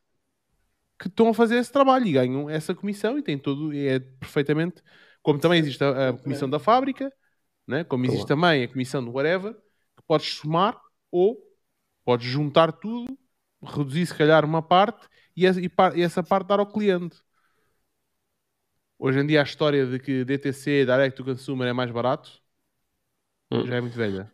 que estão a fazer esse trabalho e ganham essa comissão e tem todo, e é perfeitamente, como também existe a, a comissão da fábrica, né? como existe também a comissão do whatever, que podes somar ou podes juntar tudo reduzir se calhar uma parte e essa, e par- e essa parte dar ao cliente. Hoje em dia a história de que DTC, Direct to Consumer, é mais barato, Hum. já é muito velha.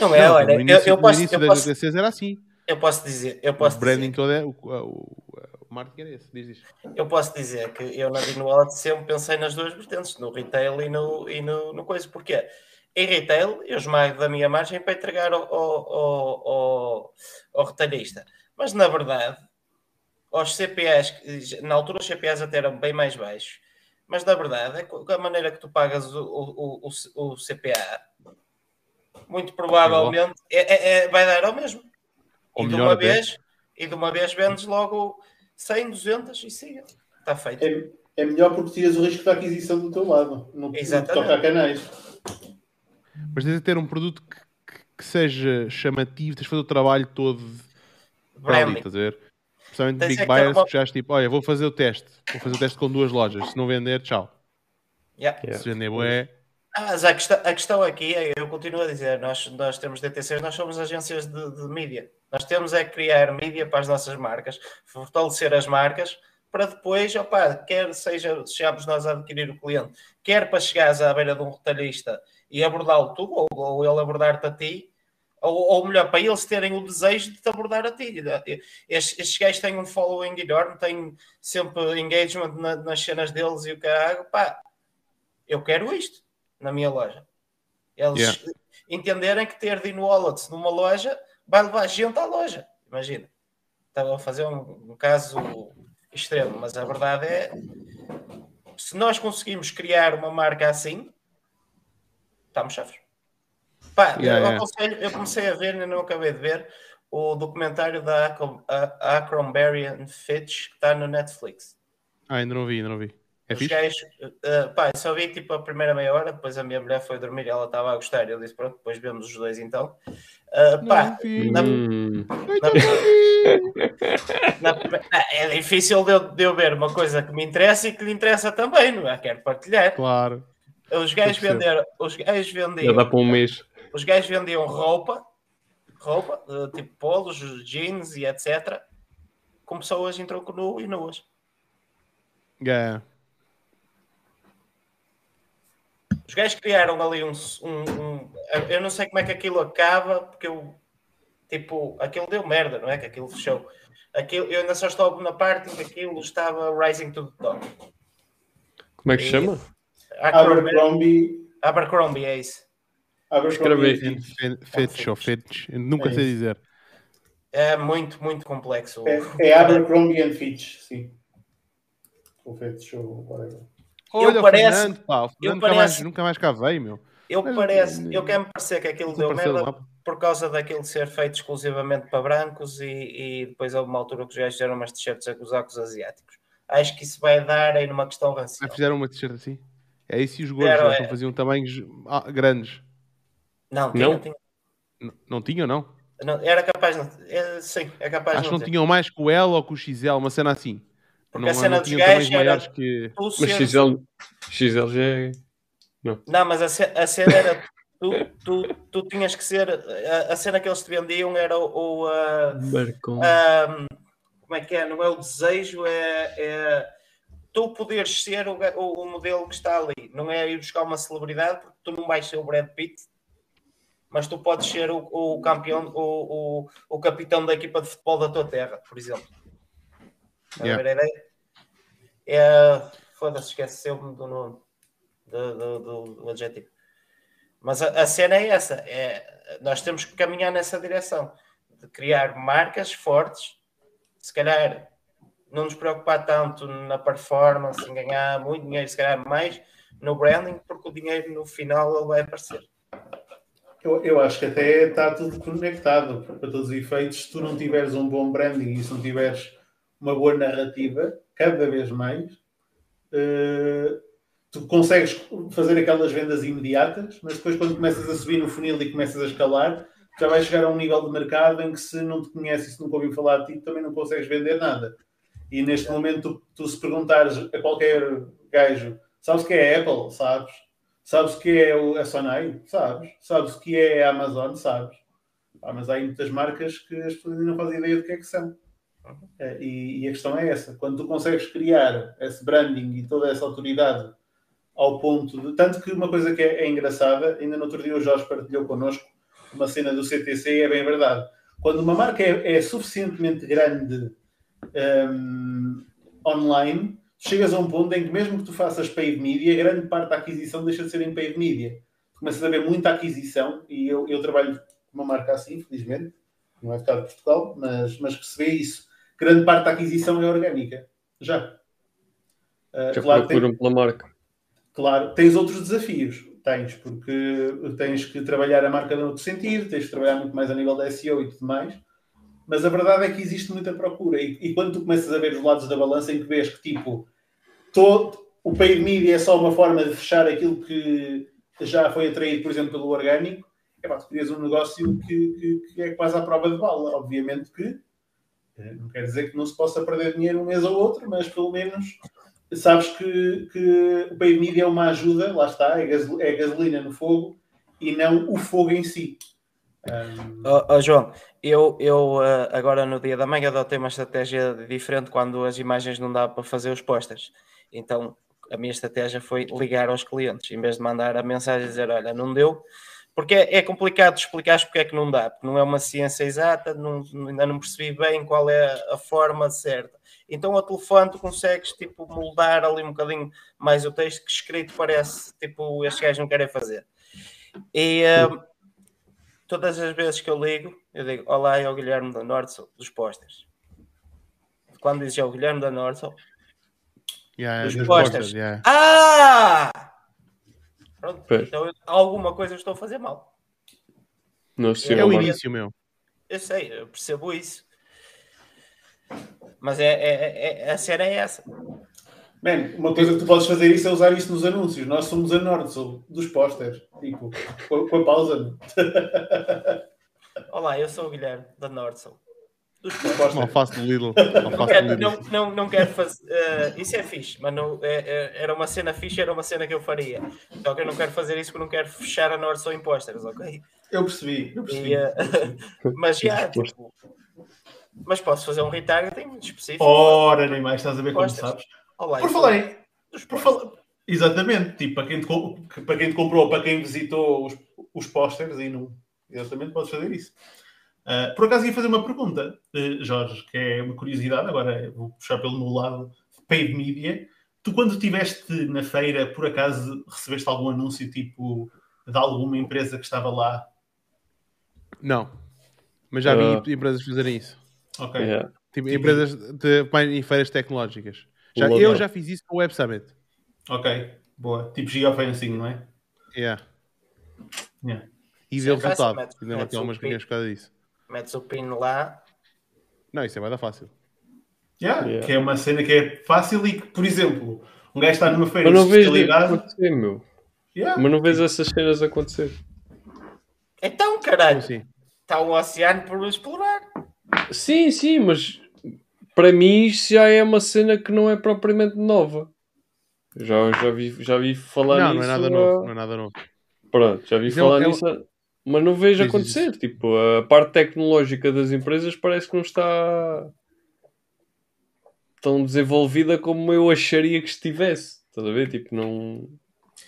Não é, Não, olha, no eu, início, eu no posso, início eu, das posso, DTCs era assim. eu posso dizer, eu O posso branding dizer, todo é... O, o, o marketing era esse. Diz, diz. eu posso dizer que eu na Dino Wallet sempre pensei nas duas vertentes, no retail e no, e no, no coisa. Porquê? Em retail, eu esmago da minha margem para entregar ao, ao, ao, ao, ao retalhista. Mas na verdade, aos CPAs, na altura os CPAs até eram bem mais baixos, mas na verdade, é a maneira que tu pagas o, o, o, o CPA, muito provavelmente é, é- é- vai dar ao mesmo. Ou e de uma vez e de uma vez vendes logo 100, 200 e siga. Está feito. É, é melhor porque tiras o risco da aquisição do teu lado, no, no que Exatamente. toca a canais. Mas tens de ter um produto que, que- que seja chamativo, tens de fazer o trabalho todo para ali, estás a ver? Principalmente Tens Big Buyers, uma- que já és tipo, olha, vou fazer o teste. Vou fazer o teste com duas lojas. Se não vender, tchau. Yeah. Se vender, bué, Ah, Mas a questão, a questão aqui é, eu continuo a dizer, nós, nós temos DTCs, nós somos agências de, de mídia. Nós temos é criar mídia para as nossas marcas, fortalecer as marcas, para depois, opa, quer seja sejamos nós a adquirir o cliente, quer para chegares à beira de um retalhista e abordá-lo tu, ou, ou ele abordar-te a ti, ou, ou melhor, para eles terem o desejo de te abordar a ti. Estes, estes gajos têm um following enorme, têm sempre engagement na- nas cenas deles e o caralho, pá, eu quero isto na minha loja. Eles Yeah. entenderem que ter de wallets numa loja vai levar gente à loja. Imagina. Estava a fazer um, um caso extremo, mas a verdade é se nós conseguimos criar uma marca assim, estamos chaves. Pá, Yeah, eu, yeah. aconselho- eu comecei a ver, ainda não acabei de ver, o documentário da Acro- a- Abercrombie and Fitch que está no Netflix. Ah, ainda não vi, ainda não vi. É Os fixe? gajos, uh, pá, só vi tipo a primeira meia hora, depois a minha mulher foi dormir e ela estava a gostar. Eu disse, pronto, depois vemos os dois então. Uh, pá, na- Hum, vi. (laughs) na- ah, é difícil de eu, de eu ver uma coisa que me interessa e que lhe interessa também, não é? Quero partilhar. Claro. Os gajos venderam, os gajos já vendiam, dá para um mês. os gajos vendiam roupa, roupa, uh, tipo polos, jeans e etc. Com pessoas em troco nu e nuas. Yeah. Os gajos criaram ali um, um- um- Eu não sei como é que aquilo acaba, porque eu. Tipo, aquilo deu merda, não é? Que aquilo fechou. Aquilo, eu ainda só estou na parte em que aquilo estava rising to the top. Como é que se chama? Abercrombie, Abercrombie. É isso. Abercrombie. Fetch ou Fetch. Eu Nunca É sei isso. dizer. É muito, muito complexo. É, é Abercrombie and Fitch, sim. O Fitch ou whatever. Olha, o parece- Fernando, pá. O Fernando eu nunca, mais, parece- nunca mais cá veio, meu. Eu Mas- parece, eu quero me parecer que aquilo deu merda por causa daquilo ser feito exclusivamente para brancos e, e depois houve uma altura que os gajos fizeram umas t-shirts a gozar com os asiáticos. Acho que isso vai dar aí numa questão racial. fizeram uma t-shirt assim? É isso e os gordos Fizeram, já é. faziam tamanhos ah, grandes. Não, tinha, Não? tinha. N- não tinham, não? Não, era capaz não. é, sim, é capaz Acho de que não não ter. tinha mais que o L ou com o XL, uma cena assim. Porque não, a cena não dos tinham gajos tamanhos era- maiores que. Mas XL, XL já é. Não, mas a, ce- a cena era. Tu, tu, tu tinhas que ser. A, a cena que eles te vendiam era o. o, Barcon. ah, como é que é? Não é o desejo, é. é tu poderes ser o, o, o modelo que está ali. Não é ir buscar uma celebridade, porque tu não vais ser o Brad Pitt, mas tu podes ser o, o campeão, o, o, capitão da equipa de futebol da tua terra, por exemplo. Yeah. ver a ideia? É, Foda-se, esqueceu-me do nome, do, do, do- do adjetivo. Mas a, a cena é essa: é, nós temos que caminhar nessa direção de criar marcas fortes, se calhar não nos preocupar tanto na performance, em ganhar muito dinheiro, se calhar mais no branding, porque o dinheiro no final ele vai aparecer. Eu, eu acho que até está tudo conectado para todos os efeitos. Se tu não tiveres um bom branding e se não tiveres uma boa narrativa, cada vez mais, eh, tu consegues fazer aquelas vendas imediatas, mas depois, quando começas a subir no funil e começas a escalar, já vais chegar a um nível de mercado em que, se não te conheces e se nunca ouviu falar de ti, também não consegues vender nada. E neste momento, tu, tu se perguntares a qualquer gajo, sabes que é Apple? Sabes? Sabes que é a Sonai? Sabes? Sabes que é a Amazon? Sabes? Pá, mas há muitas marcas que as pessoas ainda não fazem ideia do que é que são. Eh, E, e a questão é essa. Quando tu consegues criar esse branding e toda essa autoridade ao ponto de... Tanto que uma coisa que é, é engraçada, ainda no outro dia o Jorge partilhou connosco uma cena do CTC e é bem verdade. Quando uma marca é, é suficientemente grande hum, online, chegas a um ponto em que mesmo que tu faças paid media, grande parte da aquisição deixa de ser em paid media. Começas a ver muita aquisição e eu, eu trabalho com uma marca assim, felizmente, não é cá de Portugal, mas, mas que se vê isso. Grande parte da aquisição é orgânica. Já. Uh, Já claro, tem- pela marca. Claro, tens outros desafios, tens, porque tens que trabalhar a marca de outro sentido, tens que trabalhar muito mais a nível da SEO e tudo mais, mas a verdade é que existe muita procura. E, e quando tu começas a ver os lados da balança, em que vês que tipo todo, o paid media é só uma forma de fechar aquilo que já foi atraído, por exemplo, pelo orgânico, é pá, tu crias um negócio que, que, que é quase à prova de bala. Obviamente que eh, não quer dizer que não se possa perder dinheiro um mês ou outro, mas pelo menos sabes que, que o paid media é uma ajuda, lá está, é, gasol- é gasolina no fogo e não o fogo em si. Um, Ó ó, João, eu, eu ah, agora no dia da manhã adotei uma estratégia diferente quando as imagens não dá para fazer os posters. Então a minha estratégia foi ligar aos clientes, em vez de mandar a mensagem dizer, olha, não deu, porque é, é complicado explicar porque é que não dá, porque não é uma ciência exata, não- ainda não percebi bem qual é a forma certa. Então ao telefone tu consegues tipo moldar ali um bocadinho mais o texto que escrito parece tipo estes gajos não querem fazer. E uh, todas as vezes que eu ligo, eu digo: Olá, é o Guilherme da Norte dos posters. Quando diz é o Guilherme da Norte, Yeah, Dos dos posters. posters, yeah. ah! Pronto, Pois. então eu- alguma coisa eu estou a fazer mal. Não sei. É o início, meu. Eu sei, eu percebo isso. Mas é, é- é- a cena é essa. Man, uma coisa que tu podes fazer isso é usar isso nos anúncios. Nós somos a Nordsul dos pósteres. Tipo, com, a pausa. (laughs) Olá, eu sou o Guilherme da Nordson. Dos postos. Não pósteres. faço do Lidl. Não Não quero, não, não, não quero fazer. eh, isso é fixe, mas não, é- é- era uma cena fixe, era uma cena que eu faria. Só que eu não quero fazer isso porque não quero fechar a Nordson em posters, ok? Eu percebi, eu percebi. E, eh, (laughs) mas já, tipo, mas posso fazer um retargeting muito específico. Ora, nem mais, estás a ver como Pósteres. sabes. Olá, Por eu sou falar em. dos Por falar... Exatamente, tipo, para quem, te, para quem te comprou, para quem visitou os, os pósteres e não. Exatamente, podes fazer isso. Ah, por acaso ia fazer uma pergunta, eh, Jorge, que é uma curiosidade, agora vou puxar pelo meu lado paid media. Tu, quando estiveste na feira, por acaso recebeste algum anúncio tipo de alguma empresa que estava lá? Não. Mas já vi Ah. empresas fazerem isso. Ok. Yeah. Tipo, empresas de, em feiras tecnológicas. Já, eu já fiz isso com o Web Summit. Ok, boa. Tipo geofencing, não é? Yeah. Yeah. E Sim, é fácil, resultado. metes- Ainda metes bateu o algumas reuniões por causa disso. Metes o pino lá. Não, isso é mais fácil. Yeah, Yeah. Que é uma cena que é fácil e que, por exemplo, um gajo está numa feira Mas de não vejo especialidade. acontecer, meu. Yeah. Mas não vejo essas cenas acontecer. Então, caralho, assim? está um oceano por explorar. Sim, sim, mas para mim isso já é uma cena que não é propriamente nova. Já, já, vi, já vi falar Não, nisso. não é nada há- novo. Não é nada novo. Pronto, já vi Mas falar um- é nisso, há- mas não vejo Diz acontecer. Tipo, a parte tecnológica das empresas parece que não está tão desenvolvida como eu acharia que estivesse. Estás a ver? Tipo, não.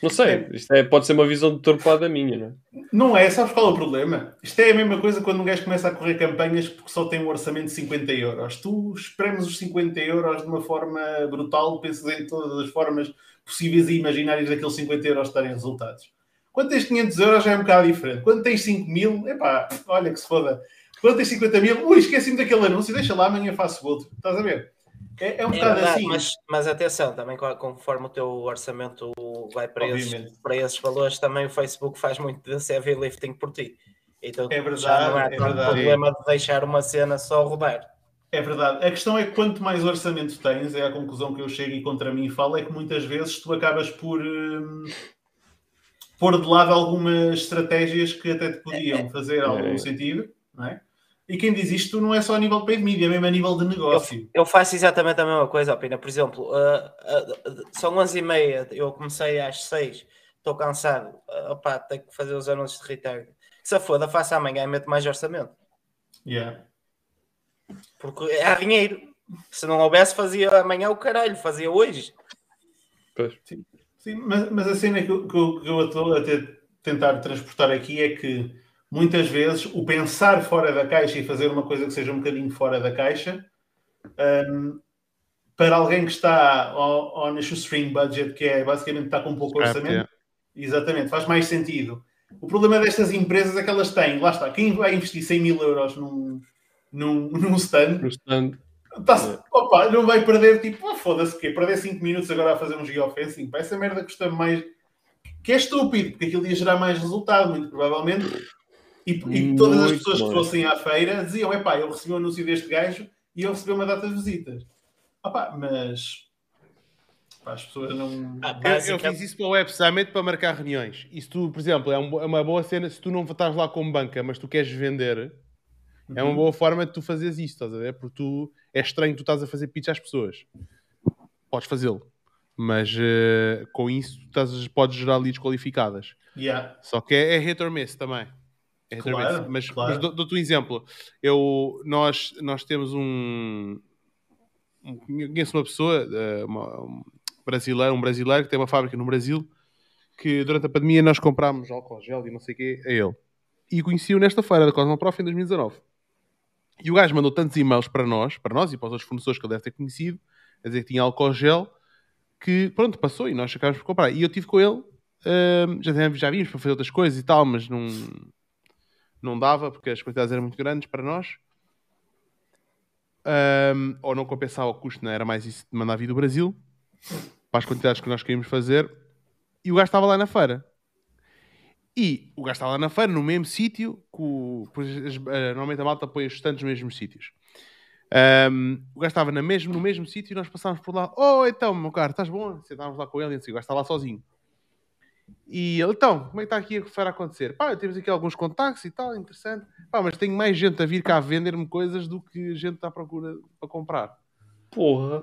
Não sei, isto é, pode ser uma visão deturpada minha, não é? Não é, sabes qual é o problema? Isto é a mesma coisa quando um gajo começa a correr campanhas porque só tem um orçamento de 50 euros. Tu espremes os 50 euros de uma forma brutal, pensas em todas as formas possíveis e imaginárias daqueles 50 euros estarem resultados. Quando tens 500 euros já é um bocado diferente. Quando tens 5 mil, epá, olha que se foda. Quando tens 50 mil, ui, esqueci-me daquele anúncio, deixa lá, amanhã faço outro. Estás a ver? É, é um É bocado verdade, assim. mas, mas atenção, também co- conforme o teu orçamento vai para esses, para esses valores, também o Facebook faz muito desse heavy lifting por ti. Então É verdade, já não há é verdade. problema de deixar uma cena só rodar. É verdade. A questão é que quanto mais orçamento tens, é a conclusão que eu chego e contra mim falo, é que muitas vezes tu acabas por hum, pôr de lado algumas estratégias que até te podiam (laughs) fazer algum É. sentido, não é? E quem diz isto não é só a nível de paid media, é mesmo a nível de negócio. Eu faço exatamente a mesma coisa, Opina. Por exemplo, ah, ah, são 11h30, eu comecei às 6 estou cansado, uh, opá, tenho que fazer os anúncios de retarget. Que se foda, faço amanhã e meto mais orçamento. Yeah. Porque há dinheiro. Se não houvesse, fazia amanhã o caralho, fazia hoje. Pois. Sim, mas, mas a cena que eu, que eu, que eu estou a ter- tentar transportar aqui é que muitas vezes o pensar fora da caixa e fazer uma coisa que seja um bocadinho fora da caixa, hum, para alguém que está on, a shoestring budget, que é basicamente está com pouco orçamento, yeah. exatamente, faz mais sentido. O problema destas empresas é que elas têm, lá está, quem vai investir 100 mil euros num, num, (laughs) num stand No stand. Tá-se- opa, não vai perder, tipo, ah, foda-se o quê? Perder 5 minutos agora a fazer um geofencing. Essa merda custa mais. Que é estúpido, porque aquilo ia gerar mais resultado, muito provavelmente. E, e todas as pessoas que mais. fossem à feira diziam: epá, eu recebi o anúncio deste gajo e eu recebi uma data de visitas. Opa, mas. pá, as pessoas não. Ah, Eu, eu fiz isso para o Web Summit para marcar reuniões. E se tu, por exemplo, é, um é uma boa cena, se tu não estás lá como banca, mas tu queres vender, é Uhum. uma boa forma de tu fazeres isto, estás a ver? Porque tu, é estranho que tu estás a fazer pitch às pessoas. Podes fazê-lo. Mas eh, com isso tu estás, podes gerar leads qualificadas. Yeah. Só que é, é hit or miss também. É Claro. Mas, claro. mas dou- dou-te um exemplo. Eu, nós, nós temos um, um- Conheço uma pessoa, eh, uma- um brasileiro, um brasileiro que tem uma fábrica no Brasil que durante a pandemia nós comprámos álcool gel e não sei o quê a ele. E conheci-o nesta feira da Cosmoprof em 2019. E o gajo mandou tantos e-mails para nós, para nós e para os outros fornecedores que ele deve ter conhecido, a dizer que tinha álcool gel, que pronto, passou e nós acabámos por comprar. E eu tive com ele Ahm, já, já vimos para fazer outras coisas e tal, mas não, não dava porque as quantidades eram muito grandes para nós. Ahm, ou não compensava o custo, não era mais isso de mandar vir do Brasil para as quantidades que nós queríamos fazer. E o gajo estava lá na feira. E o gajo estava lá na feira, no mesmo sítio, o- eh, normalmente a malta põe os estantes nos mesmos sítios. Ahm, o gajo estava na mesmo, no mesmo sítio e nós passámos por lá. Oh, então, meu caro, estás bom? Sentávamos lá com ele e o gajo está lá sozinho. E ele, então, como é que está aqui a feira a acontecer? Pá, temos aqui alguns contactos e tal, interessante. Pá, mas tenho mais gente a vir cá vender-me coisas do que gente está à procura para comprar. Porra.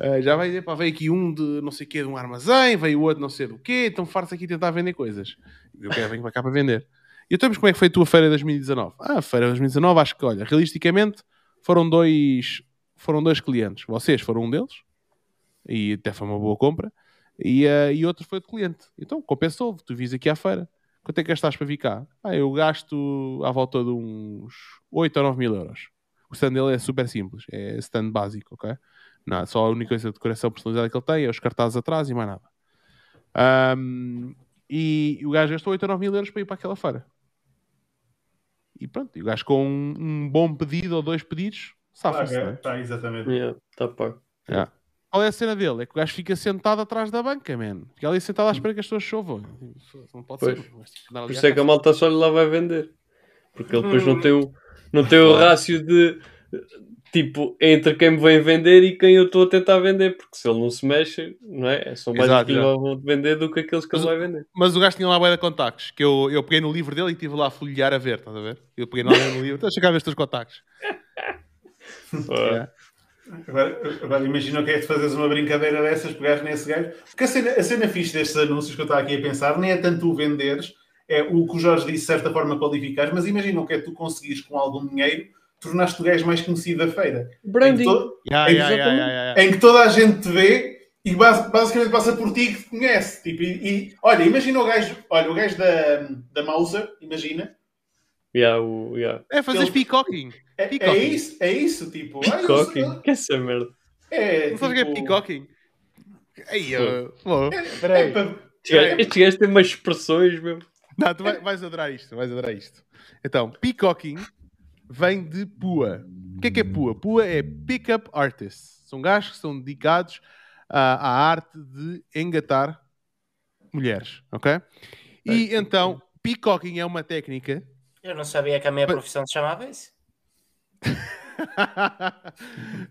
Uh, já vai, pá, veio aqui um de não sei o quê, de um armazém, veio outro não sei do quê, estão fartos aqui tentar vender coisas. Eu quero vir para cá para vender. E então, mas como é que foi a tua feira de 2019? Ah, a feira de 2019, acho que, olha, realisticamente, foram dois, foram dois clientes. Vocês foram um deles, e até foi uma boa compra, e, uh, e outro foi de cliente. Então, compensou, tu vis aqui à feira. Quanto é que gastaste para vir cá? Ah, eu gasto à volta de uns 8 ou 9 mil euros. O stand dele é super simples, é stand básico, ok? Nada, só a única coisa de decoração personalizada que ele tem é os cartazes atrás e mais nada. Ahm, e, o gajo gastou 8 ou 9 mil euros para ir para aquela feira. E pronto, e o gajo com um, um bom pedido ou dois pedidos, safa-se, não é? Tá, exatamente. Yeah, tá pago. Qual é a cena dele? É que o gajo fica sentado atrás da banca, man. Fica ali sentado à espera que as pessoas chovam. Não pode Pois. ser. Por isso é que a malta só lhe lá vai vender. Porque ele depois não tem o, não tem o rácio de tipo entre quem me vem vender e quem eu estou a tentar vender. Porque se ele não se mexe, não é? São mais Exato, que lhe vão vender do que aqueles que ele Mas- vai vender. Mas o gajo tinha lá bué de contactos, que eu, eu peguei no livro dele e estive lá a folhear a ver, estás a ver? Eu peguei no no livro, então chegar a ver os teus contactos. (laughs) Yeah. Agora, agora imagina o que é de fazeres uma brincadeira dessas, pegares nesse gajo. Porque a cena, a cena fixe destes anúncios que eu estava aqui a pensar nem é tanto o venderes, é o que o Jorge disse, de certa forma, qualificares, mas imagina o que é tu conseguires com algum dinheiro, tornaste o gajo mais conhecido da feira. Em que, Branding. to- Yeah, yeah, yeah, exatamente. yeah, yeah. em que toda a gente te vê e bas- basicamente passa por ti que te conhece. Tipo, e, e- olha, imagina o gajo, olha, o gajo da, da Mauser, imagina. Yeah, o, yeah. É fazer Ele- peacocking. É, é isso, é isso, tipo. ah, eu Peacocking. sou- Que é essa merda? É, Não sabes o que é tipo, peacocking? Ei, eu-. É, Este gajo- Este gajo tem umas expressões, meu. Não, tu vai- vais adorar isto, vais adorar isto. Então, peacocking vem de PUA. O que é que é PUA? PUA é Pickup Artists. São gajos que são dedicados à, à arte de engatar mulheres, ok? E então, peacocking é uma técnica Eu não sabia que a minha profissão se chamava isso.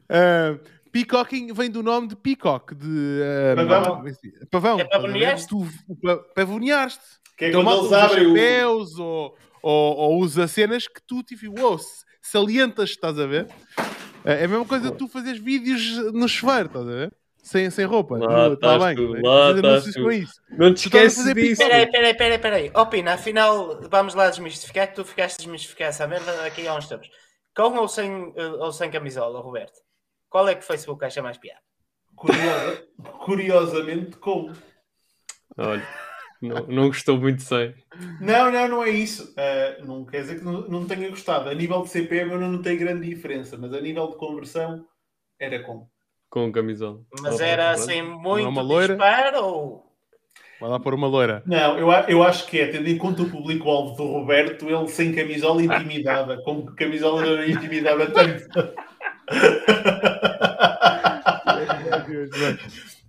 Uh, (laughs) peacocking vem do nome de peacock, de uh, Pavão. é pavão. É pavonear-te? Tu pa- pavoneaste. Que é Então, quando eles abrem o. chapéus ou, ou, ou usa cenas que tu tipo, wow, salientas, estás a ver? É a mesma coisa de tu fazeres vídeos no chuveiro, estás a ver? Sem, sem roupa. Lá Está estás bem. tu, lá estás tu. com isso. Não te esqueces fazer disso. Peraí, peraí, peraí, peraí. Ó Pina, afinal, vamos lá desmistificar que tu ficaste a desmistificar essa merda aqui há uns tempos. Com ou sem, eh, ou sem camisola, Roberto? Qual é que o Facebook acha mais piada? Curiosa- curiosamente, com. Olha, não, não gostou muito sem. Não, não, não é isso. Ah, não quer dizer que não, não tenha gostado. A nível de CPM eu não tem grande diferença, mas a nível de conversão era com. Com camisola. Mas era assim muito uma loira? disparo ou... Vai lá pôr uma loira. Não, eu, eu acho que é, tendo em conta o público-alvo do Roberto, ele sem camisola intimidava. Com camisola não intimidava tanto. (laughs)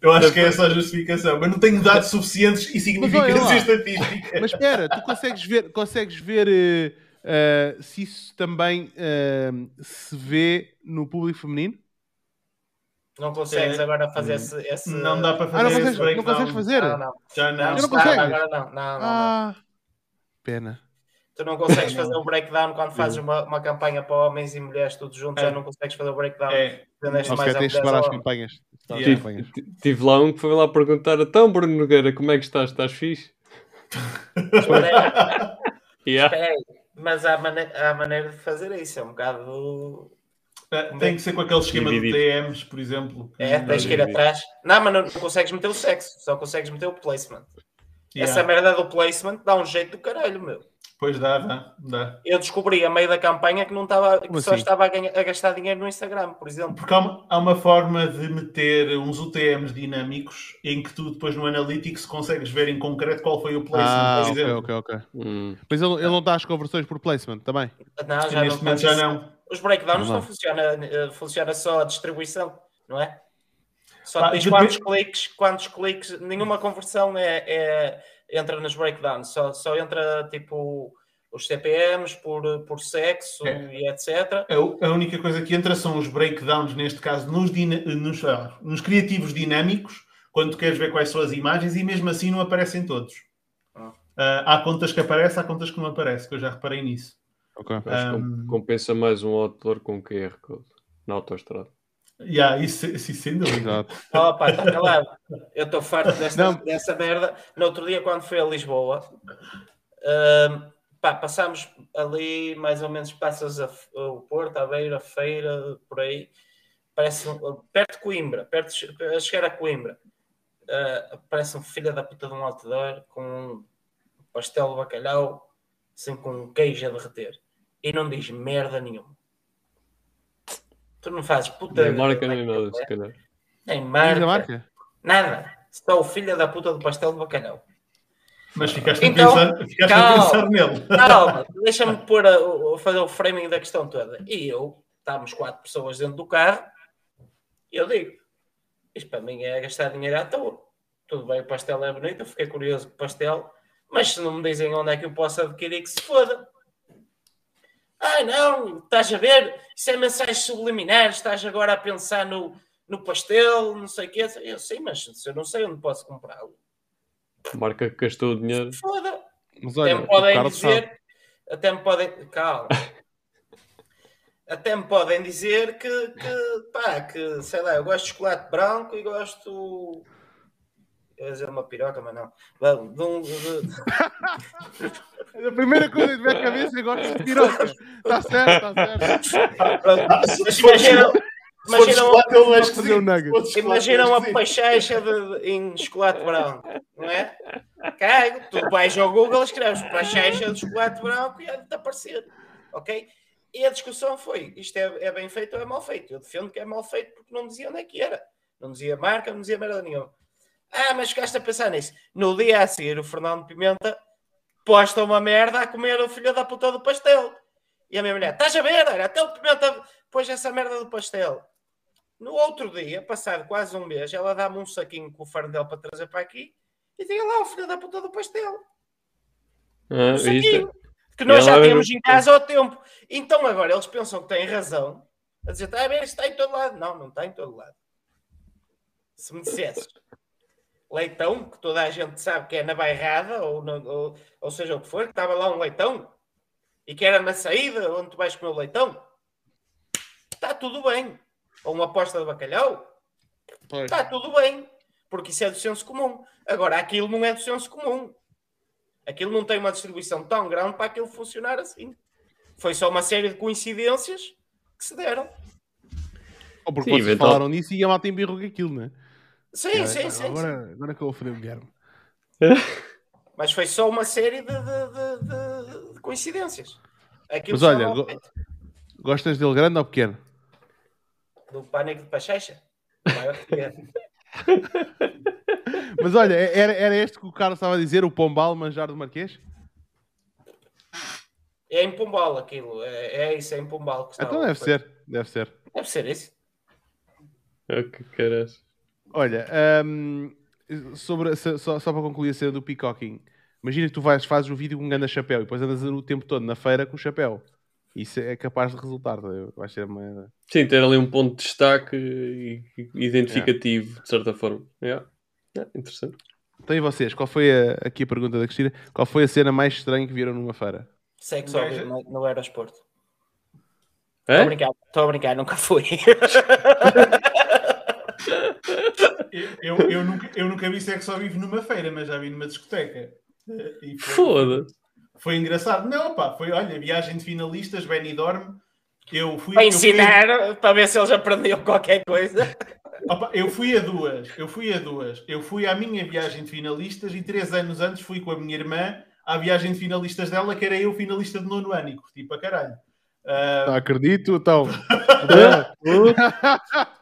Eu acho que é essa a justificação, mas não tenho dados suficientes e significância estatística. Mas espera, tu consegues ver, consegues ver eh, eh, se isso também eh, se vê no público feminino? Não consegues É. agora fazer esse... esse- Não dá para fazer Ah, não esse consegues, não breakdown. consegues fazer? Não, não. Já não. Não, não consegues? agora não. Não, não, não. Ah, pena. Tu não consegues fazer o breakdown quando fazes uma, uma campanha para homens e mulheres todos juntos, É. já não consegues fazer o breakdown. É, Vendeste Ok, mais a tens de separar as campanhas. Yeah. campanhas. Tive lá um que foi lá perguntar: então, Bruno Nogueira, como é que estás? Estás fixe? Espera aí, (laughs) Yeah. espera aí. Mas há, mane- há maneira de fazer isso, é um bocado. Tem que ser com aquele esquema de. TMs, por exemplo. É, tens que ir atrás. Não, mas não, não consegues meter o sexo, só consegues meter o placement. Yeah. Essa merda do placement dá um jeito do caralho, meu. Pois dá, dá, dá. Eu descobri a meio da campanha que não estava, que Como só assim? estava a, ganhar- a gastar dinheiro no Instagram, por exemplo. Porque há uma, há uma forma de meter uns UTMs dinâmicos em que tu depois no Analytics consegues ver em concreto qual foi o placement, Ah, por ok, exemplo. ok, ok. Hum. Mas ele, ele não está às conversões por placement também. Não, E já neste não momento já isso. não. Os breakdowns Não funciona, eh, funciona só a distribuição, não é? Só Pá, tens depende- quantos cliques, quantos cliques, nenhuma conversão é, é- entra nos breakdowns, só, só entra tipo os CPMs por, por sexo É. e etc. A, única coisa que entra são os breakdowns, neste caso, nos, dina- nos, ah, nos criativos dinâmicos, quando tu queres ver quais são as imagens, e mesmo assim não aparecem todos. Ah. Ah, há contas que aparecem, há contas que não aparecem, que eu já reparei nisso. Ok. Acho que Um, compensa mais um outdoor com QR Code na autoestrada. Yeah, isso, isso sem dúvida. Exato. (laughs) Oh, pá, está calado. Eu estou farto desta, Não. dessa merda. No outro dia, quando fui a Lisboa, ahm, pá, passámos ali, mais ou menos, passas a, o Porto, a Beira, a Feira, por aí. Parece um- perto de Coimbra, perto de, a chegar a Coimbra. Ah, parece um filho da puta de um outdoor com um pastel de bacalhau, assim com um queijo a derreter. E não diz merda nenhuma. Tu não fazes puta. Nem marca nem nada, se calhar. Nem marca. a marca? Nada. Só o filho da puta do pastel de bacalhau. Mas ficaste, Então, a, pensar, ficaste a calma. pensar nele. Calma, deixa-me pôr a, o- fazer o framing da questão toda. E eu, estávamos quatro pessoas dentro do carro, e eu digo: isto para mim é gastar dinheiro à toa. Tudo bem, o pastel é bonito, eu fiquei curioso com o pastel, mas se não me dizem onde é que eu posso adquirir, que se foda. Ah, não, estás a ver? Isso é mensagens subliminares, estás agora a pensar no, no pastel, não sei o quê. Eu sei, mas eu não sei onde posso comprá-lo, Marca que gastou o dinheiro. foda. Mas Até olha, me o podem dizer, sabe. até me podem, calma, (laughs) até me podem dizer que, que, pá, que sei lá, eu gosto de chocolate branco e gosto, eu ia dizer uma piroca, mas não, um- (laughs) de- A primeira coisa que vem à cabeça é gosto de piroca. Está certo, está certo. pronto, mas imagina, imagina, um chocolate, imagina uma de, de- em chocolate branco, não é? Cago, tu vais ao Google, escreves pachecha de chocolate branco e há de aparecer, ok? E a discussão foi: isto é, é bem feito ou é mal feito? Eu defendo que é mal feito porque não dizia onde é que era. Não dizia marca, não dizia merda nenhuma. Ah, mas ficaste a pensar nisso. No dia a seguir, o Fernando Pimenta posta uma merda a comer o filho da puta do pastel. E a minha mulher, estás a ver? Olha, até o Pimenta pôs essa merda do pastel. No outro dia, passado quase um mês, ela dá-me um saquinho com o farndel para trazer para aqui e tinha lá o filho da puta do pastel. Ah, Um isto, saquinho. Que nós já tínhamos em casa ao tempo. Então agora eles pensam que têm razão a dizer, está a ver, isto está em todo lado. Não, não está em todo lado. Se me dissesses leitão, que toda a gente sabe que é na bairrada, ou, no- ou, ou seja o que for, que estava lá um leitão e que era na saída onde tu vais comer o leitão, está tudo bem. Ou uma aposta de bacalhau, Pois. está tudo bem, porque isso é do senso comum. Agora, aquilo não é do senso comum. Aquilo não tem uma distribuição tão grande para aquilo funcionar assim. Foi só uma série de coincidências que se deram. Ou porque Sim, vocês eventual- falaram nisso e a malta embirrou com aquilo, não é? Sim, sim, sim. Agora, agora que eu vou foder o Guilherme. (laughs) Mas foi só uma série de, de- de- de- coincidências. Aquilo Mas olha, go- feito. Gostas dele grande ou pequeno? do pânico de Pachecha. Maior que é. (laughs) Mas olha, era, era este que o Carlos estava a dizer, o Pombal manjar do Marquês? É em Pombal aquilo. É, é isso, é em Pombal. Que está Então o- deve ser, deve ser. Deve ser isso. Ah, que caras. Olha, hum, sobre, só, só para concluir a cena do peacocking, imagina que tu vais, fazes o vídeo com um grande chapéu e depois andas o tempo todo na feira com o chapéu. Isso é capaz de resultar, tá? vai ser uma... Sim, ter ali um ponto de destaque identificativo, de certa forma. Yeah. Yeah, interessante. Então e vocês, qual foi a, aqui a pergunta da Cristina, qual foi a cena mais estranha que viram numa feira? Sexo Um vivo no, no aeroporto. Estou a É? brincar, estou a brincar, nunca fui. (laughs) Eu, eu, eu nunca, eu nunca vi sexo ao vivo numa feira, mas já vi numa discoteca. Eh, E foi, Foda-se. foi engraçado. Não, pá, foi, olha, viagem de finalistas, Benidorm. Eu fui. para eu fui- ensinar, para ver se eles aprendiam qualquer coisa. Opa, eu fui a duas, eu fui a duas. Eu fui à minha viagem de finalistas e três anos antes fui com a minha irmã à viagem de finalistas dela, que era eu finalista de nono ano, e curti para caralho. Tá, acredito, então. (laughs)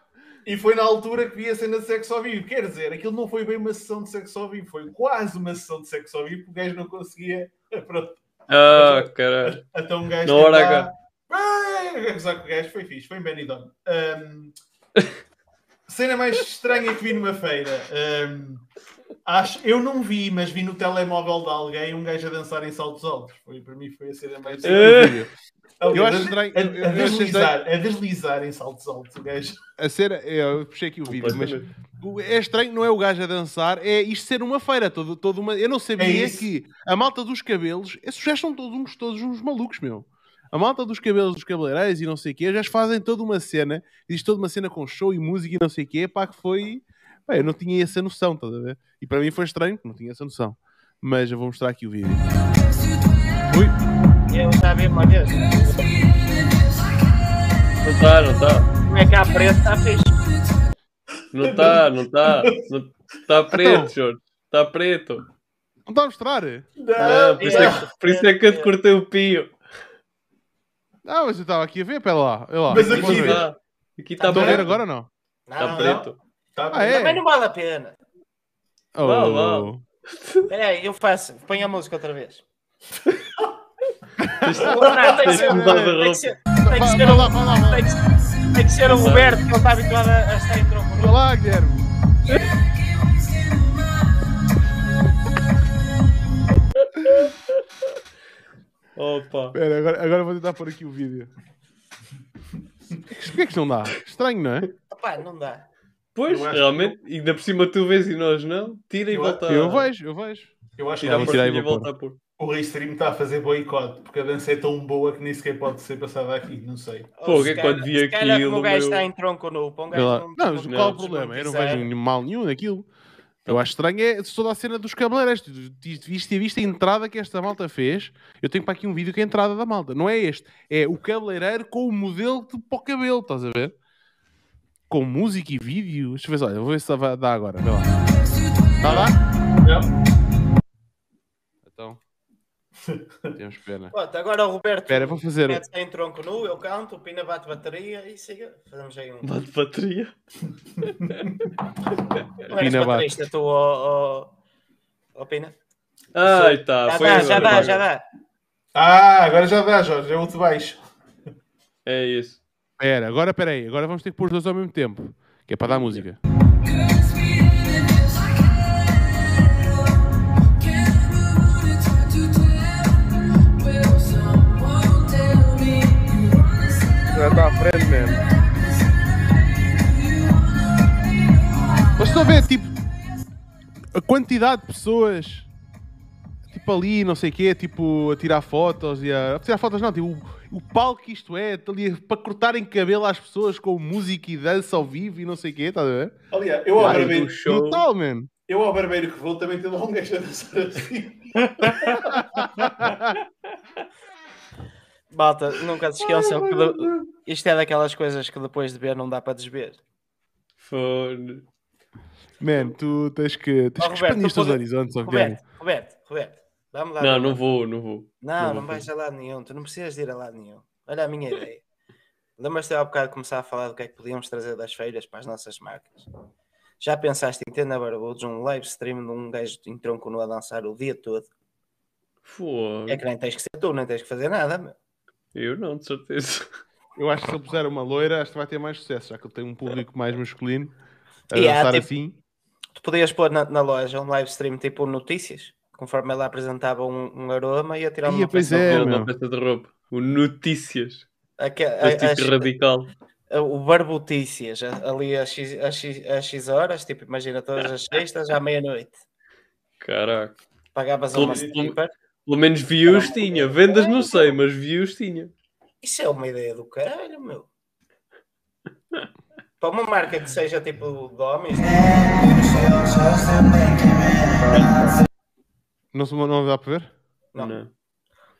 e foi na altura que vi a cena de sexo ao vivo. Quer dizer, aquilo não foi bem uma sessão de sexo ao vivo, foi quase uma sessão de sexo ao vivo, porque o gajo não conseguia. (laughs) Pronto, Ah, caralho. (laughs) então um gajo. Na hora gozar com o gajo foi fixe, foi em Benidorm. Ahm, (laughs) cena mais estranha que vi numa feira. ahm, acho, eu não vi, mas vi no telemóvel de alguém um gajo a dançar em saltos altos. Foi, para mim foi a cena mais Eh, Aliás, Eu acho a- estranho. A, eu a deslizar, a deslizar em saltos altos, o gajo. A ser, eu puxei aqui o vídeo, mas é estranho, não é o gajo a dançar, é isto ser uma feira, todo, todo uma. Eu não É sabia isso. que a malta dos cabelos, esses já são todos uns, todos uns malucos, meu. A malta dos cabelos dos cabeleireiros e não sei o quê, já fazem toda uma cena, diz toda uma cena com show e música e não sei o quê, pá, que foi. Eu não tinha essa noção, estás a ver? E para mim foi estranho, não tinha essa noção. Mas eu vou mostrar aqui o vídeo. Ui, Eu já vi uma vez. Não está, não está. Como é que há preço? Está fixe. Não está, não está. Está preto, Então. Jorge. Está preto. não está a mostrar? Não, por, isso é que, por isso é que eu te cortei o pio. Ah, mas eu estava aqui a ver, pera lá. Olha lá. Mas aqui ver. Está. Aqui está Estão a ver preto. agora ou não? Não, Está não, preto. Tá Ah, é? Também não vale a pena. Oh. Espera aí, eu faço. Põe a música outra vez. (laughs) Não, tem que ser, que tem que roupa. ser, tem que ser Vai o, tem que, tem que ser Roberto, que ele está habituado a, a estar em tronco Olha nu. lá, Guilherme. Opa. Espera, agora, agora vou tentar pôr aqui o vídeo. Porquê que isto não dá? Estranho, não é? Não dá. Pois, Eu realmente, ainda por cima tu vês e nós não. Tira e Eu- volta. Eu vejo, eu vejo. Eu acho que Tira a tirar e volta a pôr. O Restream está a fazer boicote, porque a dança é tão boa que nem sequer pode ser passada aqui, não sei. Pô, se é que quando vi se calhar aquilo, o gajo meu- está em tronco nu. Para um gajo não, Não, qual o problema? Eu não vejo mal nenhum naquilo. Eu acho estranho é toda a cena dos cabeleireiros. Viste, ter visto a entrada que esta malta fez? Eu tenho para aqui um vídeo que é a entrada da malta. Não é este. É o cabeleireiro com o modelo de, para o cabelo, estás a ver? Com música e vídeo. Deixa eu ver, olha, vou ver se dá agora. Vê lá. Dá, dá? Não. Temos pena. Pronto, agora o Roberto Espera, vou fazer. mete-se em tronco nu, eu canto, o Pina bate bateria e siga. Fazemos aí um. Bate bateria. (laughs) Não eres Pina bate. baterista, tu, ó ó- ó Pina? Ah, aí está. Já foi dá, já agora. dá, já dá. Ah, agora já dá, Jorge, é outro baixo. É isso. Espera, agora espera aí. Agora vamos ter que pôr os dois ao mesmo tempo. Que é para dar música. À frente mesmo. Mas estou a ver, tipo, a quantidade de pessoas, tipo ali, não sei o quê, tipo, a tirar fotos e a... a tirar fotos não, tipo, o, o palco que isto é, ali, para cortarem cabelo às pessoas com música e dança ao vivo e não sei o quê, estás a ver? Aliás, eu ao, barbeiro, show. Total, man. eu ao barbeiro que vou também tenho lá um gajo a dançar assim. (laughs) Malta, nunca se esqueçam que de- isto é daquelas coisas que depois de ver não dá para desver. Fone. Man, tu tens que, tens Ó, que Roberto, expandir os teus pode- horizontes. Roberto, Roberto, Roberto, dá-me lá. Não, não vou, não vou. Não, não não vou vais a lado nenhum, tu não precisas de ir a lado nenhum. Olha a minha ideia. Lembras-te há bocado de começar a falar do que é que podíamos trazer das feiras para as nossas marcas? Já pensaste em ter na Barbudos um live stream de um gajo em tronco nu a dançar o dia todo? Fogo. É que nem tens que ser tu, nem tens que fazer nada, meu. Eu não, de certeza. Eu acho que se ele puser uma loira, acho que vai ter mais sucesso, já que ele tem um público mais masculino a E há, dançar tipo, assim. Tu podias pôr na, na loja um live stream tipo notícias, conforme ela apresentava um, um aroma e ia tirar Ia, uma pois peça- É, uma peça de roupa. O Notícias. Aque- a- tipo as- radical. a- o Barbotícias, ali às X, às, X, às X horas, tipo, imagina todas as sextas à meia-noite. Caraca. Pagavas Pelo- uma stripper. Pelo menos views tinha. Vendas não sei, mas views tinha. Isso é uma ideia do caralho, meu. Para uma marca que seja tipo de homens, Não, se- não dá para ver? Não.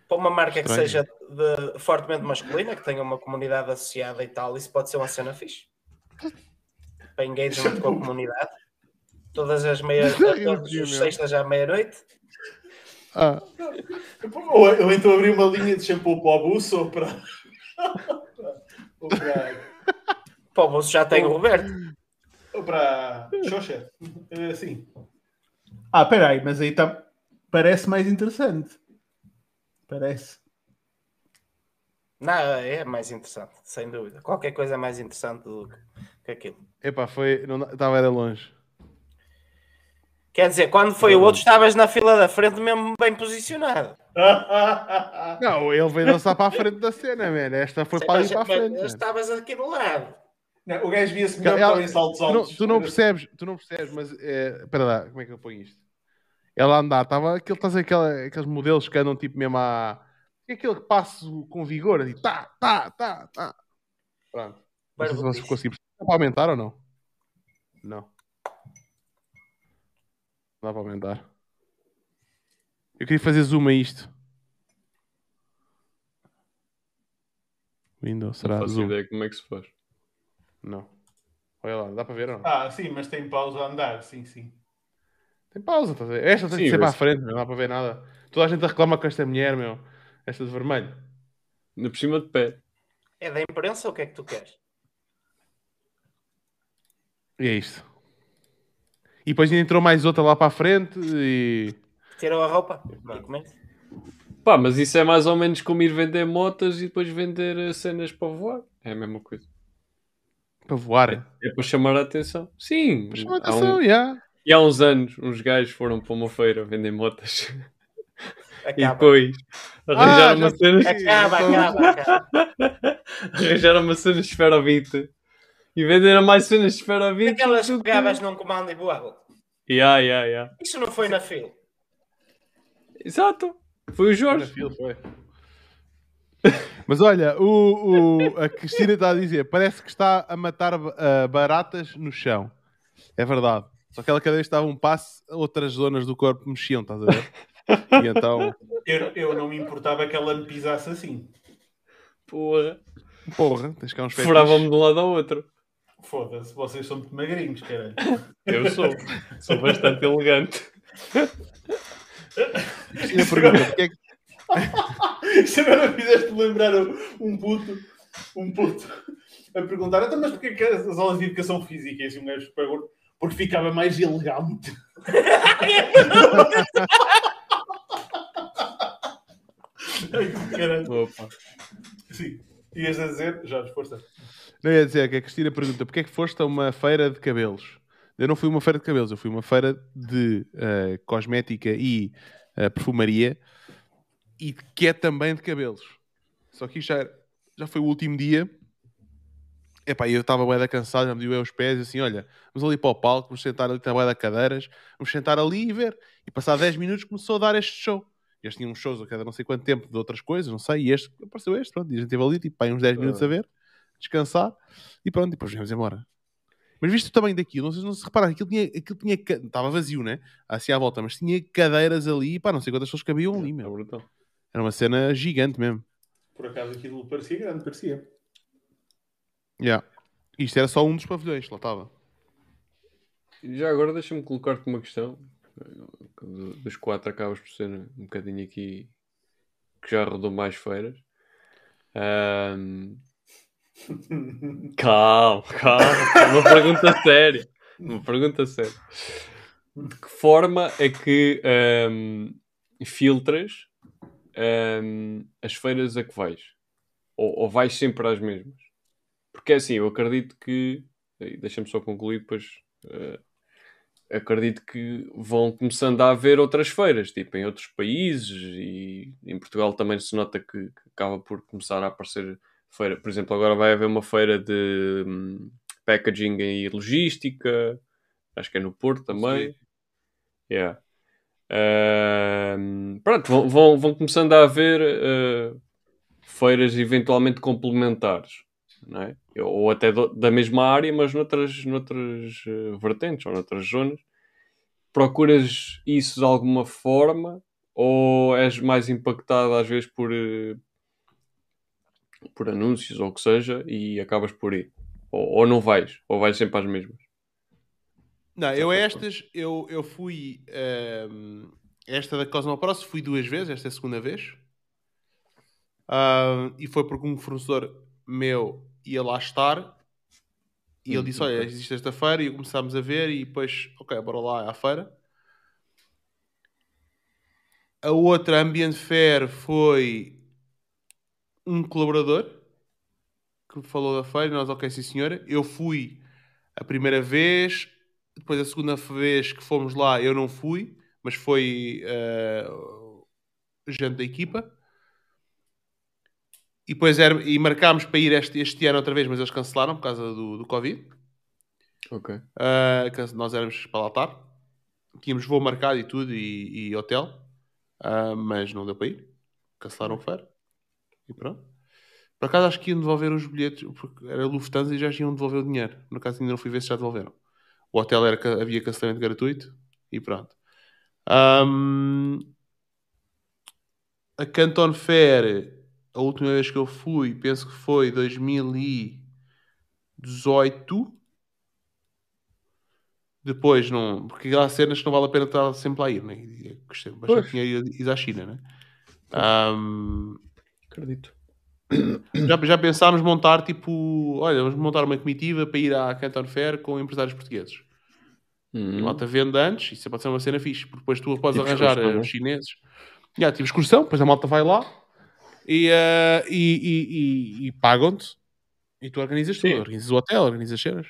para uma marca que Estranho. seja de- fortemente masculina, que tenha uma comunidade associada e tal, isso pode ser uma cena fixe. para engagement com a comunidade. Todas as meia, (laughs) todos os sextas à meia-noite. Ah, Ou, ou então abrir uma linha de shampoo para o buço ou para. (laughs) ou para. O bolso já tem o Roberto. Ou para. Xoxa. É Assim. Ah, peraí, mas aí tá... parece mais interessante. Parece. Não, é mais interessante, sem dúvida. Qualquer coisa é mais interessante do que, que aquilo. epá, foi. Não estava era longe. Quer dizer, quando foi o outro, estavas na fila da frente mesmo bem posicionado. (laughs) Não, ele veio dançar para a frente da cena, man. Esta foi para ali para a Mas- frente. mas. Estavas aqui do lado. Não, o gajo via-se melhor Ela- para em saltos altos. tu não percebes, tu não percebes, mas é, espera lá, como é que eu ponho isto? Ela a andar, estava aquele, estás aquela, aqueles modelos que andam tipo mesmo a. É aquele que passa com vigor, assim, tá, tá, tá, tá. Pronto. Não sei se vocês conseguem para aumentar ou não? Não. Não dá para aumentar. Eu queria fazer zoom a isto. Windows, será Não faço zoom? ideia como é que se faz. Não. Olha lá, dá para ver ou não? Ah, sim, mas tem pausa a andar, sim, sim. Tem pausa, estás a ver? Esta tem Sim, que ser para a frente, não dá para ver nada. Toda a gente reclama com esta mulher, meu. Esta de vermelho. Ainda por cima de pé. É da imprensa ou o que é que tu queres? E é isto. E depois ainda entrou mais outra lá para a frente e. Tirou a roupa? É? Pá, mas isso é mais ou menos como ir vender motas e depois vender cenas para voar. É a mesma coisa. para voar. É para chamar a atenção. Sim. Chama há um- atenção, já. E há uns anos, uns gajos foram para uma feira vender motas. (laughs) E Acaba. depois arranjaram já uma cena. Acaba, acaba, acaba. (laughs) arranjaram uma cena de esferovite. E venderam mais cenas de esferovite. Aquelas que que- pegavas num comando e voava. Ya, ya, ya. Isso não foi na fila. Exato. Foi o Jorge. Foi. (laughs) Mas olha, o, o- a Cristina está a dizer: parece que está a matar ah, baratas no chão. É verdade. Só que ela cada vez estava um passo, outras zonas do corpo mexiam, estás a ver? (laughs) E então, Eu, eu não me importava que ela me pisasse assim. Porra. porra, tens cá uns. Furavam-me de um lado ao outro. Foda-se, vocês são muito magrinhos, caralho. Eu sou. Sou bastante elegante. Cristina pergunta: porque é que (laughs) Isso agora fizeste-me lembrar um, puto, um puto a perguntar, então, mas porquê que as aulas de educação física e assim um gajo pergunta? Porque ficava mais elegante. (laughs) Caralho. Opa. Sim. Ias a dizer, Jorge, força. Não ia dizer que a Cristina pergunta porque é que foste a uma feira de cabelos? Eu não fui uma feira de cabelos, eu fui uma feira de eh, cosmética e eh, perfumaria e que é também de cabelos. Só que isto já, já foi o último dia. Epá, eu estava bem da cansado, já me deu os pés e assim, olha, vamos ali para o palco, vamos sentar ali na da cadeiras, vamos sentar ali e ver. E passar 10 minutos começou a dar este show. Este tinha uns shows a cada não sei quanto tempo de outras coisas, não sei, e este apareceu este, pronto, e a gente esteve ali, tipo, pá, uns 10 minutos a ver, descansar, e pronto, e depois viemos embora. Mas viste o tamanho daquilo, não sei se não se repararam, aquilo tinha, aquilo tinha, estava vazio, né? Assim à volta, mas tinha cadeiras ali, pá, não sei quantas pessoas cabiam ali, É meu. brutal. Era uma cena gigante mesmo. Por acaso aquilo parecia grande, parecia. Yeah. Isto era só um dos pavilhões, lá estava. Já agora deixa-me colocar-te uma questão. Dos quatro acabas por ser um bocadinho aqui que já rodou mais feiras. Ahm, (laughs) Calma, calma. Uma pergunta séria. Uma pergunta séria. De que forma é que ahm, filtras ahm, as feiras a que vais? Ou, ou vais sempre às mesmas? Porque é assim, eu acredito que. Deixa-me só concluir, depois. eh, acredito que vão começando a haver outras feiras, tipo em outros países e em Portugal também se nota que, que acaba por começar a aparecer feira. Por exemplo, agora vai haver uma feira de hum, packaging e logística, acho que é no Porto também. Yeah. Ahm, pronto, vão, vão, vão começando a haver eh, feiras eventualmente complementares, não é? ou até do- da mesma área, mas noutras, noutras eh, vertentes ou noutras zonas. Procuras isso de alguma forma ou és mais impactado às vezes por, eh, por anúncios ou o que seja e acabas por ir? Ou, ou não vais? Ou vais sempre às mesmas? Não, eu estas, eu, eu fui. ehm, esta da Cosmoprost fui duas vezes, esta é a segunda vez. Ah, e foi porque um fornecedor meu ia lá estar e ele Hum, disse: Olha, ok. existe esta feira e começámos a ver e depois, ok, bora lá à feira. A outra Ambient Fair foi um colaborador que falou da feira. Nós, ok, sim senhora. Eu fui a primeira vez, depois a segunda vez que fomos lá eu não fui, mas foi eh, gente da equipa. E depois era, e marcámos para ir este, este ano outra vez, mas eles cancelaram por causa do, do Covid. Ok. Uh, nós éramos para estar. Tínhamos voo marcado e tudo, e, e hotel, Uh, mas não deu para ir. Cancelaram o feira. E pronto. Por acaso acho que iam devolver os bilhetes, porque era Lufthansa e já iam devolver o dinheiro. No caso ainda não fui ver se já devolveram. O hotel era, havia cancelamento gratuito e pronto. Um, a Canton Fair, a última vez que eu fui, penso que foi 2018. Depois, não, porque há cenas que não vale a pena estar sempre lá a ir, né? E Gostei bastante Pois. ido à China, né? Ahm, Acredito. já, já pensámos montar tipo, olha, vamos montar uma comitiva para ir à Canton Fair com empresários portugueses. Hum. A malta vende antes, isso pode ser uma cena fixe, porque depois tu podes Tipo arranjar eh, não é? os chineses. Já, tive excursão, depois a malta vai lá e, eh, e, e, e- pagam-te e tu organizas tudo, Sim. organizas o hotel, organizas cenas.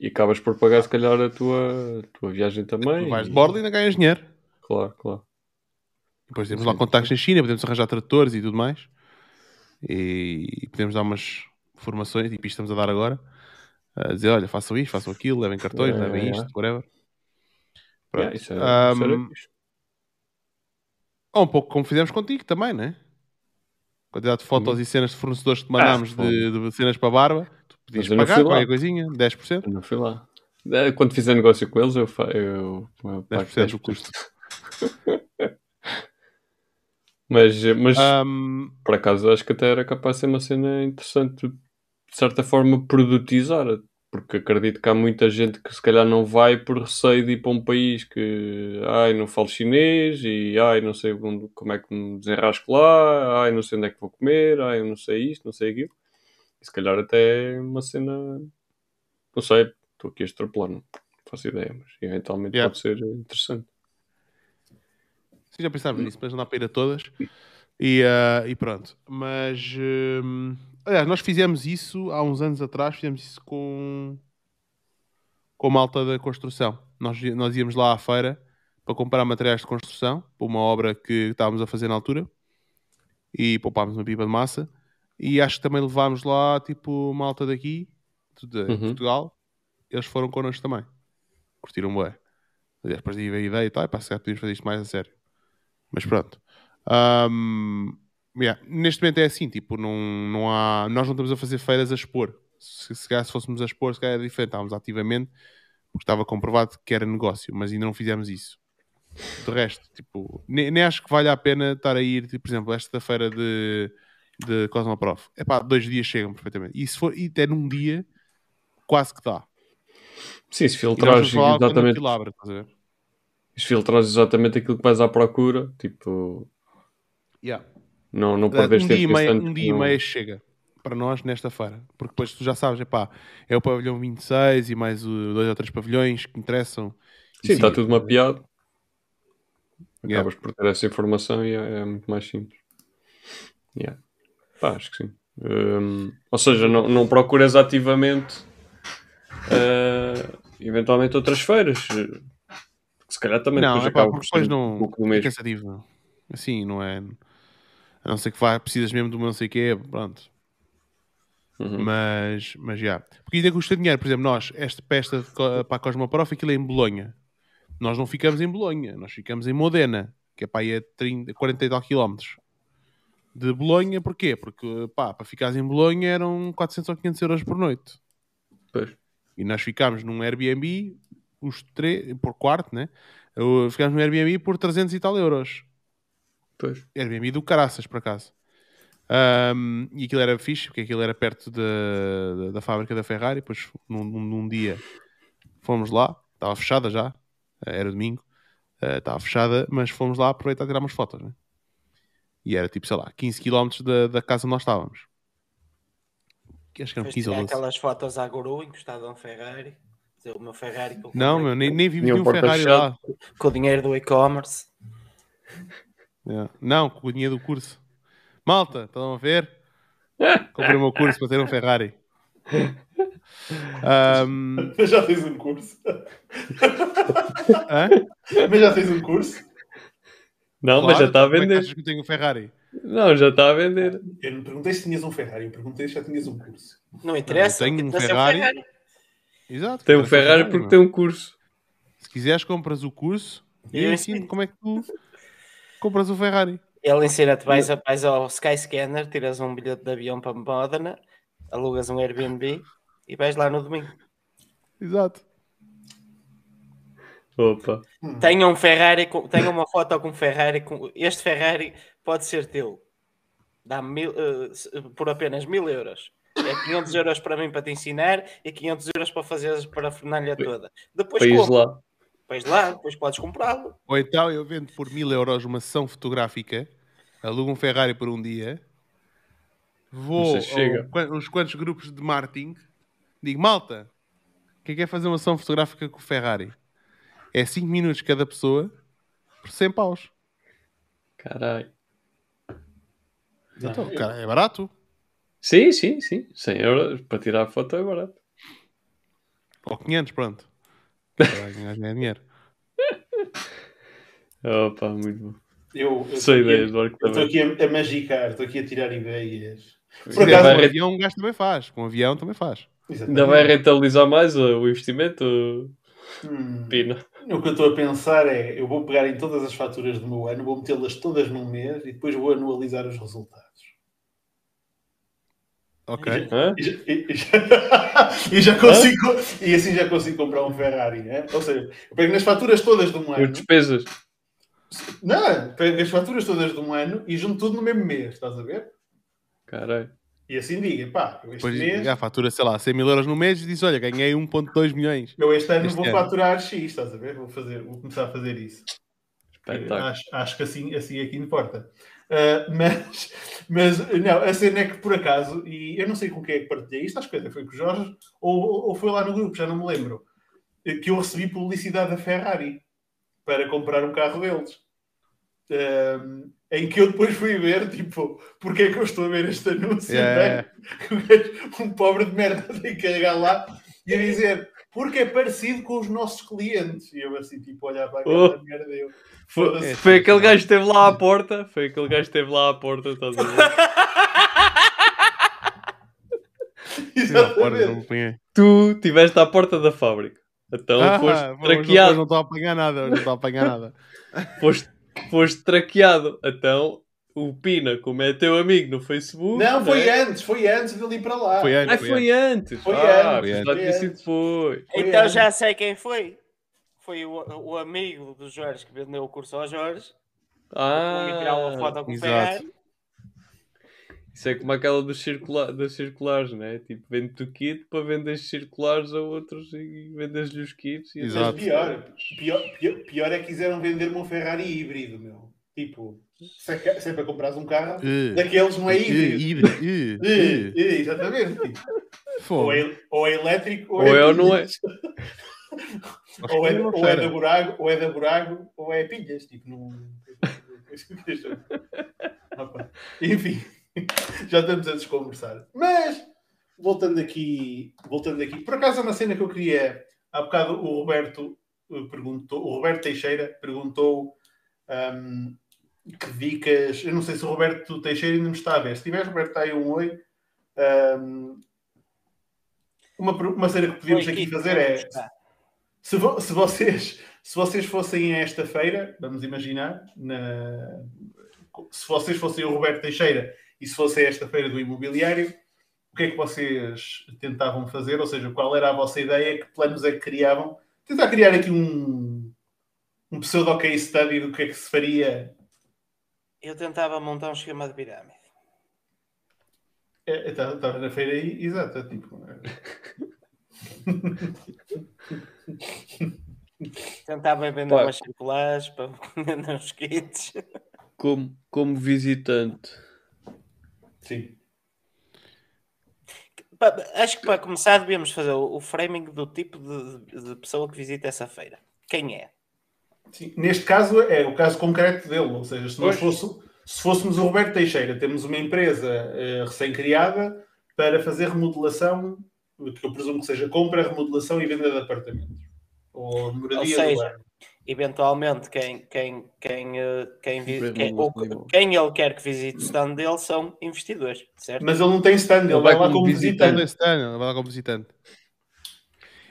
E acabas por pagar, se calhar, a tua, a tua viagem também. Tu vais de bordo e ainda ganhas dinheiro. Claro, claro. Depois temos Sim. lá contactos na China, podemos arranjar tradutores e tudo mais. E podemos dar umas formações, tipo isto estamos a dar agora. A dizer, olha, façam isto, façam aquilo, levem cartões, É, levem é. isto, whatever. Pronto. Isso, é, isso era Ahm, fixe. Ou um pouco como fizemos contigo também, né? Quantidade de fotos Uhum. e cenas de fornecedores que te mandámos Ah, de, de cenas para a barba. Tu podias pagar qualquer coisinha, 10%. Eu não fui lá. Eh, Quando fizer negócio com eles, eu, fa eu, eu pago 10% do custo. (laughs) mas, mas Ahm, por acaso acho que até era capaz de ser uma cena interessante de certa forma produtizar porque acredito que há muita gente que se calhar não vai por receio de ir para um país que ai não falo chinês e ai não sei onde- como é que me desenrasco lá ai não sei onde é que vou comer ai eu não sei isto, não sei aquilo e se calhar até é uma cena não sei, estou aqui a extrapolar não faço ideia, mas eventualmente Yeah. pode ser interessante Sim, já pensámos nisso, mas não dá para ir a todas. E, ah, e pronto. Mas, hum, aliás, nós fizemos isso há uns anos atrás, fizemos isso com, com malta da construção. Nós, nós íamos lá à feira para comprar materiais de construção, para uma obra que estávamos a fazer na altura, e poupámos uma pipa de massa. E acho que também levámos lá, tipo, malta daqui, de, Uhum. Portugal. Eles foram connosco também. Curtiram bué. Aliás, depois daí veio a ideia e tal, e pá, se calhar podíamos fazer isto mais a sério. Mas pronto. Ahm, yeah, Neste momento é assim, tipo, não, não há. Nós não estamos a fazer feiras a expor. Se, se, calhar se fôssemos a expor, se calhar era diferente. Estávamos ativamente, porque estava comprovado que era negócio, mas ainda não fizemos isso. De resto, tipo, nem, nem acho que vale a pena estar a ir, tipo, por exemplo, esta feira de, de Cosmoprof. É pá, dois dias chegam perfeitamente. E se for, e até num dia, quase que dá. sim, se filtrares quando exatamente aquilo abre, estás a ver? se filtrares exatamente aquilo que vais à procura tipo Yeah. Não, não um perdes dia, e tempo pensando um dia e meia chega para nós nesta feira. Porque depois tu já sabes, epá, é o pavilhão 26 e mais uh, dois ou três pavilhões que interessam. Sim, está tudo mapeado Yeah. acabas por ter essa informação e é, é muito mais simples yeah. Pá, acho que sim Hum, ou seja, não, não procuras ativamente eh, eventualmente outras feiras que se calhar também Não, depois epá, acabam porque por depois não um pouco do é mesmo cansativo. Assim, não é? A não ser que vá, precisas mesmo de uma não sei o quê, pronto. Uhum. Mas, mas já. Porque ainda custa dinheiro. Por exemplo, nós, esta pesta para a Cosmoprof, aquilo é em Bolonha. Nós não ficamos em Bolonha, nós ficamos em Modena, que é para aí a 30, 40 e tal quilómetros. De Bolonha, porquê? Porque, pá, para ficares em Bolonha eram 400 ou 500 euros por noite. Pois. E nós ficámos num Airbnb, os três, por quarto, né? Ficámos num Airbnb por 300 e tal euros. Pois. Airbnb do caraças, por acaso. Ahm, e aquilo era fixe, porque aquilo era perto da, da, da fábrica da Ferrari. Depois, num, num- num dia, fomos lá. estava fechada já, eh, era domingo, eh, estava fechada, mas fomos lá aproveitar a tirar umas fotos, né? E era tipo, sei lá, 15 km da, da casa onde nós estávamos. Acho que eram Depois 15 ou tinha 12. aquelas fotos à Guru encostado a um Ferrari. O meu Ferrari Não, meu, nem, nem vi um nenhum Ferrari lá. com o dinheiro do e-commerce. Yeah. Não, com o dinheiro do curso. Malta, estão a ver? Comprei o meu curso para ter um Ferrari. (laughs) Ahm, Mas já tens um curso. hã? Mas já tens um curso. Não, mas já está a Como é que vender. achas que tenho um Ferrari? Não, já está a vender. Eu não perguntei se tinhas um Ferrari, eu perguntei se já tinhas um curso. Não interessa. Eu tenho um interessa é o Ferrari. Exato. Tem um Ferrari porque tem um curso. Se quiseres, compras o curso e Eu ensino como é que tu compras o Ferrari. Ele ensina-te, vais, a- vais ao Skyscanner, tiras um bilhete de avião para Modena, alugas um Airbnb e vais lá no domingo. Exato. Opa. Tenha um Ferrari, com- tenha uma foto com um Ferrari. Com, este Ferrari pode ser teu. Dá mil, se- por apenas mil euros. É 500 euros para mim para te ensinar e 500 euros para fazer para a fornalha toda. Depois País compra. lá. Depois lá, depois podes comprá-lo. Ou então eu vendo por mil euros uma sessão fotográfica, alugo um Ferrari por um dia, vou a um uns quantos grupos de marketing, digo, malta, quem quer fazer uma sessão fotográfica com o Ferrari? É 5 minutos cada pessoa por 100 paus. Caralho. Então, cara, é barato. Sim, sim, sim. 100 euros para tirar a foto é barato. Ou 500, pronto. Ganhar dinheiro. Opa, muito bom. Eu, eu Arco eu estou aqui a, a magicar, estou aqui a tirar ideias. Por acaso, vai avião, um gajo também faz. Com avião também faz. Ainda vai rentabilizar mais o o investimento, Hum, Pina. o que eu estou a pensar é, eu vou pegar em todas as faturas do meu ano, vou metê-las todas num mês e depois vou anualizar os resultados. Ok. Hã? E já, e já- (laughs) e já consigo, e assim já consigo comprar um Ferrari, né? Ou seja, eu pego nas faturas todas de um As ano, despesas. não, pego as faturas todas de um ano e junto tudo no mesmo mês, estás a ver? Caralho. E assim diga, pá, eu este Depois mês, já fatura, sei lá, 100 mil euros no mês e diz: Olha, ganhei 1,2 milhões. eu este ano este vou ano. faturar X, estás a ver? Vou, fazer, vou começar a fazer isso. Espetáculo. Acho, acho que assim, assim é que importa. Ah, mas, mas, não, a cena é que por acaso, e eu não sei com quem é que partilhei isto, acho que até foi com o Jorge, ou, ou foi lá no grupo, já não me lembro, eh, que eu recebi publicidade da Ferrari para comprar um carro deles. Ah, em que eu depois fui ver, tipo, porque é que eu estou a ver este anúncio? É. né? (laughs) Um pobre de merda (laughs) tem que carregar lá e a dizer, porque é parecido com os nossos clientes. E eu assim, tipo, olhar para aquela Oh. merda e eu, Foi, Foda-se. foi aquele gajo que esteve lá à porta. Foi aquele gajo que esteve lá à porta, estás a ver? (laughs) Exatamente. Tu estiveste à porta da fábrica. Então Ah, foste traqueado. não estou a apanhar nada, não estou a apanhar nada. Foste, foste traqueado. Então o Pina, como é teu amigo no Facebook. Não, foi né? antes, foi antes de ele ir para lá. Foi antes. Ah, foi antes. Foi ah, antes, foi tinha antes. foi. Foi então antes. já sei quem foi. Foi o, o amigo do Jorge que vendeu o curso ao Jorge. Ah, Ah, tirar uma foto com o exato. Ferrari. Isso é como aquela dos, circula das circulares, né? Tipo, vende-te o kit para vender circulares a outros e vendes-lhe os kits. E Exato. Mas pior, pior, pior, pior é que quiseram vender-me um Ferrari híbrido, meu. Tipo, se é, se é para comprares um carro, Eh, daqueles não é eh, híbrido. híbrido, eh. eh, Exatamente. Tipo, ou, é, ou é elétrico ou, Ou é ou não é. pilhas. (laughs) Ou é, ou é da burago, ou é da burago, ou é pilhas. Tipo, não. (laughs) Enfim, (laughs) já estamos a desconversar. Mas, voltando aqui, voltando aqui, por acaso é uma cena que eu queria. Há bocado o Roberto perguntou, o Roberto Teixeira perguntou ahm, que dicas. Eu não sei se o Roberto Teixeira ainda me está a ver. Se tiver, Roberto, está aí um oi. Ahm, uma, uma cena que podíamos aqui fazer é se, vo- se vocês, se vocês fossem a esta feira, vamos imaginar, na- se vocês fossem o Roberto Teixeira e se fosse esta feira do imobiliário, o que é que vocês tentavam fazer? Ou seja, qual era a vossa ideia? Que planos é que criavam? Tentar criar aqui um, um pseudo case study do que é que se faria. Eu tentava montar um esquema de pirâmide. É, Estava estava na feira aí, exato. é Tipo, é. (laughs) Tentava vender Pá. umas circulares para (laughs) vender uns kits. Como, como visitante. Sim. Acho que para começar devíamos fazer o o framing do tipo de, de pessoa que visita essa feira. Quem é? Sim. Neste caso é o caso concreto dele, ou seja, se, nós fosse- se fôssemos o Roberto Teixeira, temos uma empresa eh, recém-criada para fazer remodelação, que eu presumo que seja compra, remodelação e venda de apartamentos. Ou moradia Ou do seja. Eventualmente, quem, quem, quem, eh, quem, quem, quem ele quer que visite o stand dele são investidores, certo? Mas ele não tem stand, ele, Ele vai vai lá como visitante. visitante. Ano, vai lá como visitante.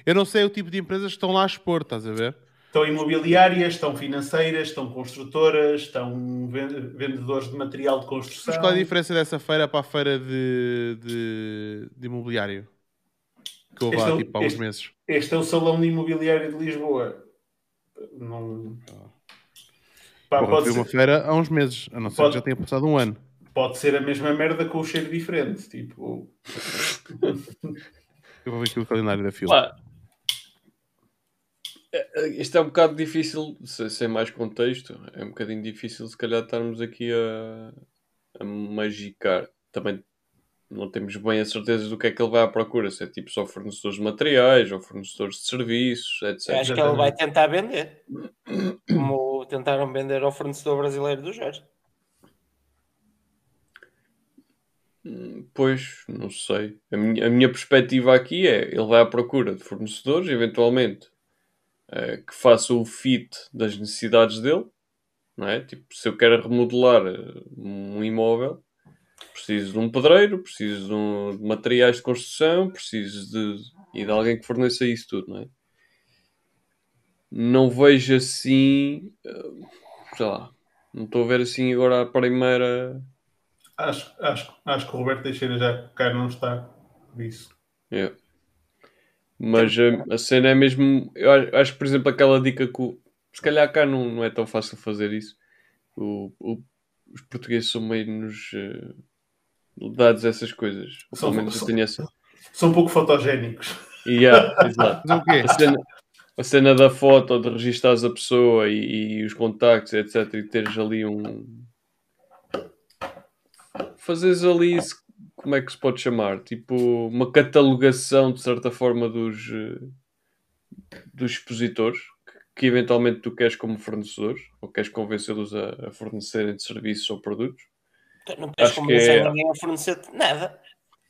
Eu não sei o tipo de empresas que estão lá a expor, estás a ver? Estão imobiliárias, estão financeiras, estão construtoras, estão ven- vendedores de material de construção. Mas qual é a diferença dessa feira para a feira de, de, de imobiliário? Que houve Este é lá o- tipo, há uns este- meses. Este é o Salão de Imobiliário de Lisboa. Não... Pá, Porra, pode, ser, uma feira há uns meses, a não ser Pode- que já tenha passado um ano. pode ser a mesma merda com o cheiro diferente. Tipo, (laughs) Eu vou ver aqui o calendário da fila. Pá, é- é- isto é um bocado difícil, se- sem mais contexto, é um bocadinho difícil se calhar estarmos aqui a, a magicar. Também não temos bem a certeza do que é que ele vai à procura, se é tipo só fornecedores de materiais ou fornecedores de serviços, etc. Acho que ele vai tentar vender. Como tentaram vender ao fornecedor brasileiro do Jorge. Pois, não sei. A minha, a minha perspectiva aqui é ele vai à procura de fornecedores, eventualmente, eh, que façam o fit das necessidades dele, não é? Tipo, se eu quero remodelar eh, um imóvel, preciso de um pedreiro, preciso de, um- de materiais de construção, preciso de, e de alguém que forneça isso tudo, não é? Não vejo assim, eh, sei lá, não estou a ver assim agora a primeira. acho, acho, acho que o Roberto Teixeira já cá não está por isso. Yeah. Mas a, a cena é mesmo. Eu acho que, por exemplo, aquela dica que o- se calhar cá não, não é tão fácil fazer isso. O, o- os portugueses são menos eh, dados a essas coisas. Ou São- pelo menos eu são- tenho essa. São um pouco fotogénicos. Yeah, (laughs) exato. A cena, a cena da foto, de registares a pessoa e, e os contactos, etc. E teres ali um. Fazeres ali. isso- Como é que se pode chamar? Tipo, uma catalogação, de certa forma, dos, eh, dos expositores que, que eventualmente tu queres como fornecedores ou queres convencê-los a, a fornecerem serviços ou produtos. Não tens Acho como que convencer é- ninguém a fornecer nada.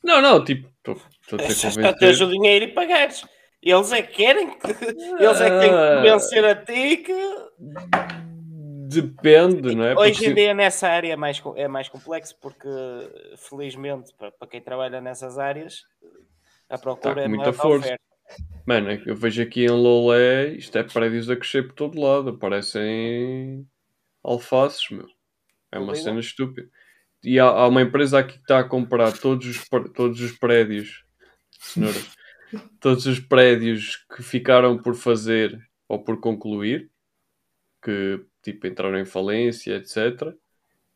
Não, não, tipo, estou a (laughs) convencer. o dinheiro e pagares. Eles é que querem que. Eles é que têm que Ah. convencer a ti que. Depende, não é? Hoje Porque em dia nessa área é mais, é mais complexo porque, felizmente, para, para quem trabalha nessas áreas, a procura Tá é muita força. oferta. Mano, é eu vejo aqui em Lolé, isto é prédios a crescer por todo lado, parecem alfaces, meu. É uma Tudo cena estúpida. E há, há uma empresa aqui que está a comprar todos os, todos os prédios, senhoras, (laughs) todos os prédios que ficaram por fazer ou por concluir, que tipo entraram em falência, etc.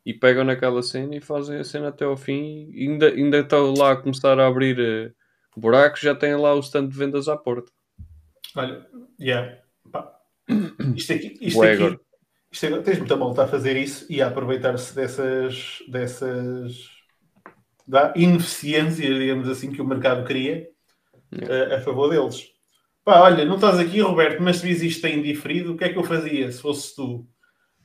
E pegam naquela cena e fazem a cena até ao fim. E ainda, ainda estão lá a começar a abrir eh, buracos, já têm lá o stand de vendas à porta. Olha, yeah. Pá. (coughs) Isto aqui, isto aqui, isto agora, tens muita malta a fazer isso e a aproveitar-se dessas, dessas da ineficiência, digamos assim, que o mercado cria eh, a favor deles. Pá, olha, não estás aqui, Roberto, mas se vis isto em diferido, o que é que eu fazia se fosse tu?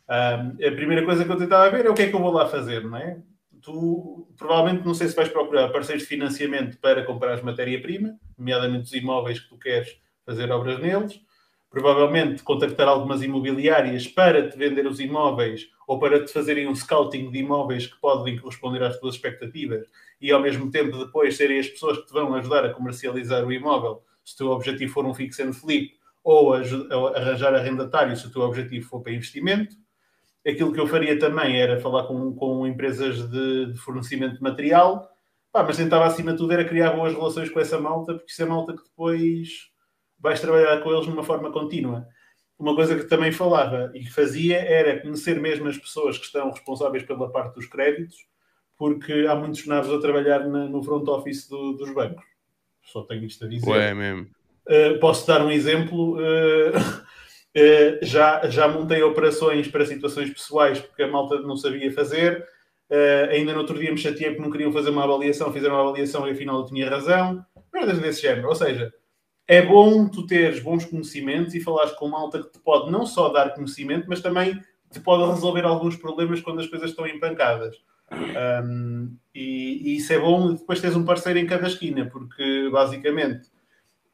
A primeira coisa que eu tentava ver é o que é que eu vou lá fazer, não é? Tu provavelmente não sei se vais procurar parceiros de financiamento para comprar matéria-prima, nomeadamente os imóveis que tu queres fazer obras neles. Provavelmente contactar algumas imobiliárias para te vender os imóveis ou para te fazerem um scouting de imóveis que podem corresponder às tuas expectativas e ao mesmo tempo depois serem as pessoas que te vão ajudar a comercializar o imóvel se o teu objetivo for um fix and flip ou arranjar arrendatário se o teu objetivo for para investimento. Aquilo que eu faria também era falar com, com empresas de, de fornecimento de material, Pá, mas tentava acima de tudo era criar boas relações com essa malta, porque isso é malta que depois vais trabalhar com eles de uma forma contínua. Uma coisa que também falava e que fazia era conhecer mesmo as pessoas que estão responsáveis pela parte dos créditos, porque há muitos navos a trabalhar na- no front office do- dos bancos. Só tenho isto a dizer. Ué, mesmo. Uh, posso dar um exemplo. uh, (laughs) Uh, já, já montei operações para situações pessoais porque a malta não sabia fazer. Uh, ainda no outro dia me chateei porque não queriam fazer uma avaliação, fizeram uma avaliação e afinal eu tinha razão. Merdas desse género. Ou seja, é bom tu teres bons conhecimentos e falares com malta que te pode não só dar conhecimento, mas também te pode resolver alguns problemas quando as coisas estão empancadas. Um, e, e, isso é bom depois teres um parceiro em cada esquina, porque basicamente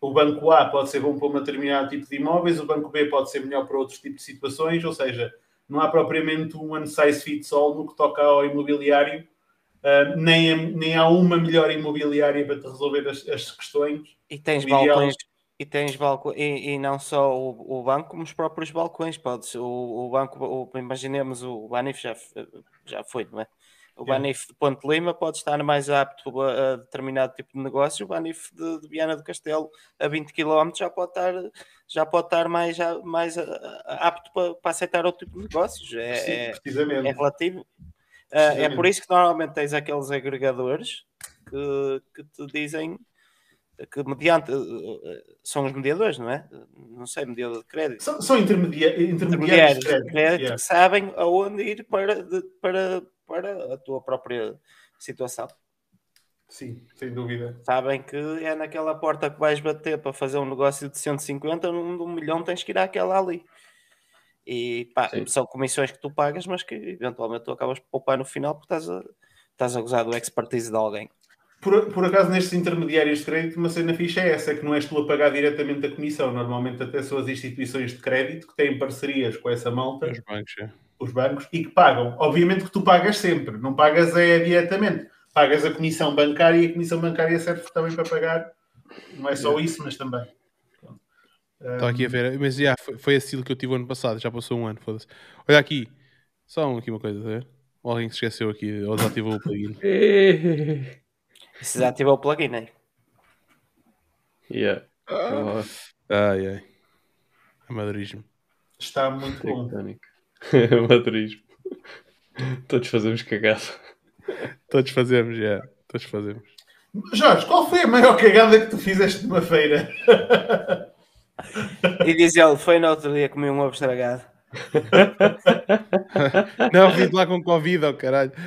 o banco A pode ser bom para um determinado tipo de imóveis, o banco B pode ser melhor para outros tipos de situações, ou seja, não há propriamente um one size fits all no que toca ao imobiliário, uh, nem, nem há uma melhor imobiliária para te resolver as, as questões. E tens balcões, e tens balcões, e, e, não só o, o, banco, como os próprios balcões. Podes, o, o banco, o, imaginemos o Banif já, já foi, não é? O yeah. Banif de Ponte Lima pode estar mais apto a, a determinado tipo de negócio. O Banif de, de, Viana do Castelo, a 20 km, já pode estar, já pode estar mais, mais apto para, para aceitar outro tipo de negócios. É, Sim, é, é relativo. Uh, é por isso que normalmente tens aqueles agregadores que, que te dizem que mediante são os mediadores, não é? Não sei, mediador de crédito. São, são intermedia intermediários, intermediários de crédito, crédito yeah. que sabem aonde ir para, de, para para a tua própria situação. Sim, sem dúvida. Sabem que é naquela porta que vais bater para fazer um negócio de 150, num de um milhão tens que ir àquela ali. E pá, são comissões que tu pagas, mas que eventualmente tu acabas por poupar no final porque estás a, estás a gozar do expertise de alguém. Por, por acaso, nestes intermediários de crédito, uma cena ficha é essa, que não és tu a pagar diretamente a comissão. Normalmente até são as instituições de crédito que têm parcerias com essa malta. Os bancos, é os bancos, e que pagam. Obviamente que tu pagas sempre, não pagas é diretamente. Pagas a comissão bancária e a comissão bancária serve também para pagar. Não é só isso, mas também. Estou aqui a ver, mas já foi, foi esse que eu tive ano passado, já passou um ano, foda-se. Olha aqui, só aqui uma coisa, tá ver? Ou alguém se esqueceu aqui, ou desativou o plugin. (laughs) se desativou o plugin, né? Yeah. Ah. Ai, ai. Amadorismo. Está muito bom. (laughs) Madurismo. Todos fazemos cagada. Todos fazemos, já. Yeah. Todos fazemos. Jorge, qual foi a maior cagada que tu fizeste numa feira? E diz ele, foi no outro dia comi um ovo estragado. (laughs) Não, vim lá com Covid, oh caralho. (laughs)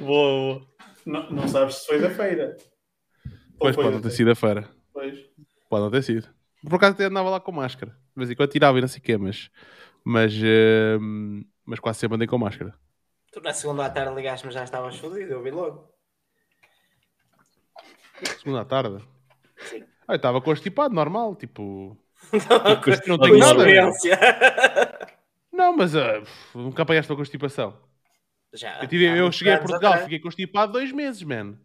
boa, boa. Não, não sabes se foi da feira. Pois pode não ter sido da feira. Pois. Pode não ter sido. Por acaso até andava lá com máscara. De vez em quando tirava e não sei o quê, mas, mas, uh, mas quase sempre andei com máscara. Tu na segunda à tarde ligaste-me já estavas fodido, eu vi logo. Segunda à tarde? Sim. Ah, eu estava constipado, normal, tipo. (laughs) Não, tipo, não tenho nada. Não, mas uh, nunca apanhaste a constipação. Já. Eu, tive, eu cheguei a Portugal, atrás. fiquei constipado dois meses, man.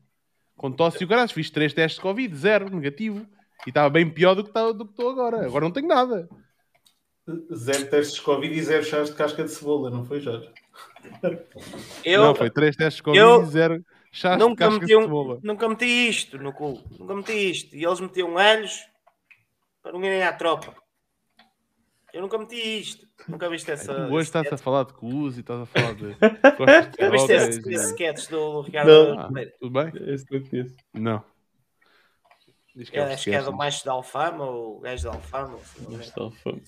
Com tosse e o fiz três testes de Covid, zero, negativo. E estava bem pior do que estou agora. Agora não tenho nada. Zero testes de Covid e zero chás de casca de cebola, não foi, Jorge? Eu, não, foi três testes de Covid eu, e zero chás de casca de cebola. Nunca meti isto no cu. Nunca meti isto. E eles metiam alhos para não irem à tropa. Eu nunca meti isto. Nunca viste essa. Hoje estás a falar de cus e estás a falar de. (laughs) Nunca viste esse, esse sketch do Ricardo não. Ah, tudo bem? Esse não conheço. Não. Diz que é, acho que é do macho da Alfama ou o gajo da Alfama. Macho da Alfama.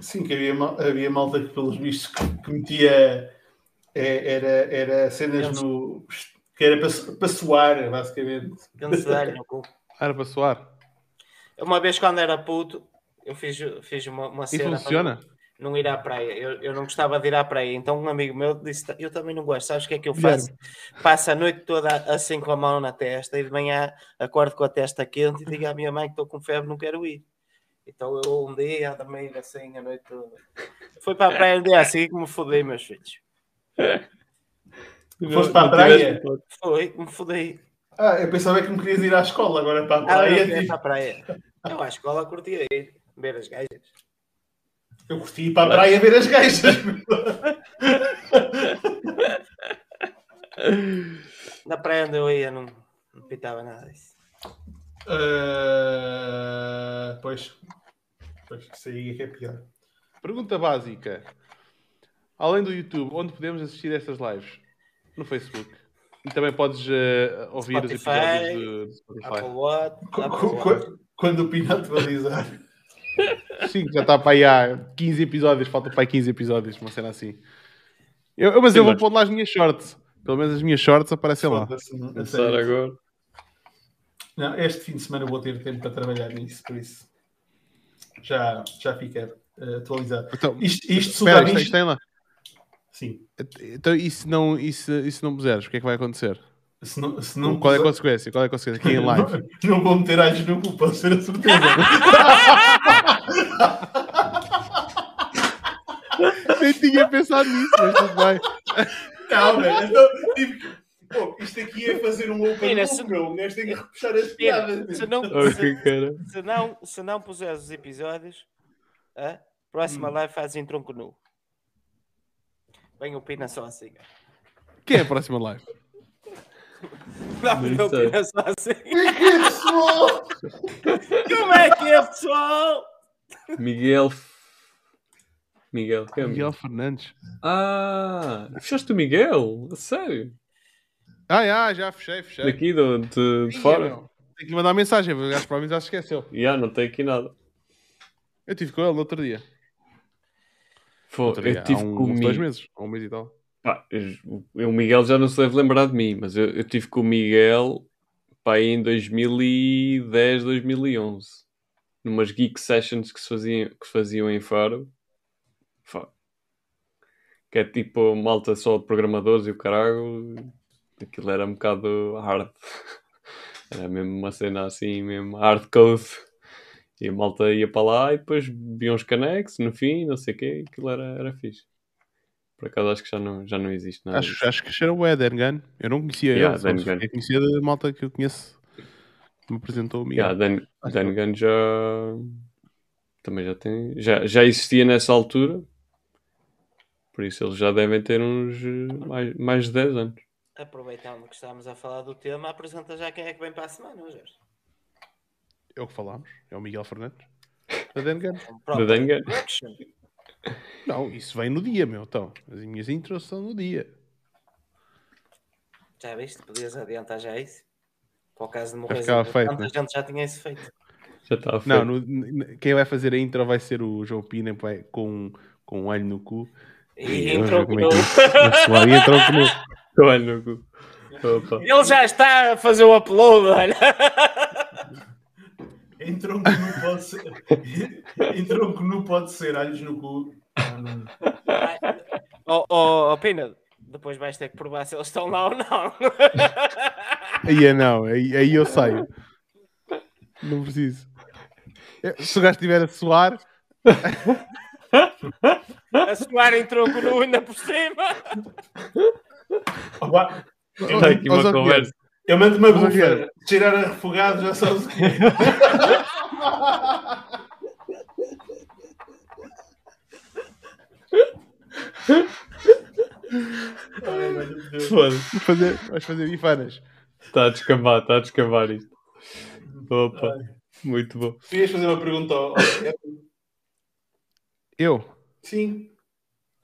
Sim, que havia, havia malta que, pelos vistos, que, metia. É, era, era cenas no. que era para, para suar, basicamente. no (laughs) cu. Era para suar. Uma vez, quando era puto, eu fiz, fiz uma, uma cena. E funciona? Para não ir à praia. Eu, eu não gostava de ir à praia. Então um amigo meu disse: Eu também não gosto. Sabes o que é que eu faço? Passo a noite toda assim com a mão na testa e de manhã acordo com a testa quente e digo à minha mãe que estou com febre, não quero ir. Então eu um dia também assim a noite toda. Fui para a praia um dia assim que me fodei, meus filhos. Foste para a praia? Foi, me fodei. Ah, eu pensava que me querias ir à escola, agora para a praia. Ah, eu para a praia. Eu à escola curtia ir, ver as gajas. Eu curti ir para a praia ver as gajas. (laughs) Na praia onde eu ia não, não pitava nada disso. Uh, pois. Pois, isso aí é que é pior. Pergunta básica. Além do YouTube, onde podemos assistir estas lives? No Facebook. E também podes uh, ouvir Spotify, os episódios de Spotify. Apple Watch, Apple Watch. Quando o Pina atualizar. Sim, já está para aí há 15 episódios, falta para aí 15 episódios, uma cena assim. Eu, eu- mas Sim, eu vou mas- pôr lá as minhas shorts. Pelo menos as minhas shorts aparecem lá. Começar sério. agora. Não, este fim de semana eu vou ter tempo para trabalhar nisso, por isso já, já fica eh, atualizado. Então, Isto, isto espera, isto, isto- tem lá. Sim. Então, e se não, e se, e se não puseres, o que é que vai acontecer? Se não, se não Qual é a puser- consequência? Qual é a consequência? Aqui em (laughs) live. Não, não vou meter alhos no cu, posso ter a certeza. (laughs) Nem tinha pensado nisso, mas tudo bem. não, velho. Então, tipo, pô, isto aqui é fazer um open Mira, loop, se- gajo tem que repuxar as piadas. Se não, se, se não, se não puseres os episódios, a próxima live faz em tronco nu. Vem o Pina só assim. Quem é a próxima live? Não, Nem o sei. Pina só assim. pessoal! Como é que é, pessoal? Miguel. Miguel, quem é Miguel? Fernandes. Ah, fechaste o Miguel? A sério? Ah, já, já fechei, fechei. Daqui do, de, de fora? meu, Tenho que lhe mandar mensagem, o gajo provavelmente já se esqueceu. Já, não tem aqui nada. Eu estive com ele no outro dia. Pô, Outro dia, eu tive um, com o Mi- dois meses, um mês e tal. Pá, eu- o Miguel já não se deve lembrar de mim, mas eu, eu tive com o Miguel pá, em 2010, 2011. Numas geek sessions que se faziam, que faziam em Faro. Que é tipo malta só de programadores e o caralho. Aquilo era um bocado hard. (laughs) Era mesmo uma cena assim, mesmo hard code. E a malta ia para lá e depois viam os canecos no fim, não sei o quê. Aquilo era, era fixe. Por acaso acho que já não, já não existe nada. disso. Acho, acho que cheira o Dan Gunn. Eu não conhecia Yeah, ele, só Dan Gunn. eu conhecia da malta que eu conheço. Me apresentou o Miguel. Yeah, Dan, Dan Gunn já também já tem já, já existia nessa altura por isso eles já devem ter uns eh, mais, mais de 10 anos Aproveitando que estamos a falar do tema, apresenta já quem é que vem para a semana, Jorge. É o que falámos. É o Miguel Fernandes. Da. (laughs) Um da introduction. Não, isso vem no dia, meu. Então, as minhas intros são no dia. Já viste? Podias adiantar já isso? Para o caso de morrer. feito, Tanta né? gente já tinha isso feito. já está feito Não, no- quem vai fazer a intro vai ser o João Pina vai, com, com um olho no cu. E Vamos entrou ver como no... é soar. E (laughs) entrou com o- olha no cu Opa. Ele já está a fazer o upload, olha. Em tronco não pode ser. (laughs) em tronco não pode ser alhos no cu. Ah, não. Oh, oh, oh, Pina, depois vais ter que provar se eles estão lá ou não. Aí é não, aí, aí eu saio. Não preciso. É, Se o gajo estiver a suar, a suar em tronco nu ainda por cima. Opa, eu, Está aqui uma Zé conversa eu mando uma quê? bufa. Tirar a refogado já sabes o que é. (laughs) (laughs) Ai, Deus. foda-se fazer, vamos fazer bifanas. está a descambar está a descambar isto opa muito bom Querias fazer uma pergunta ao. Eu? Sim.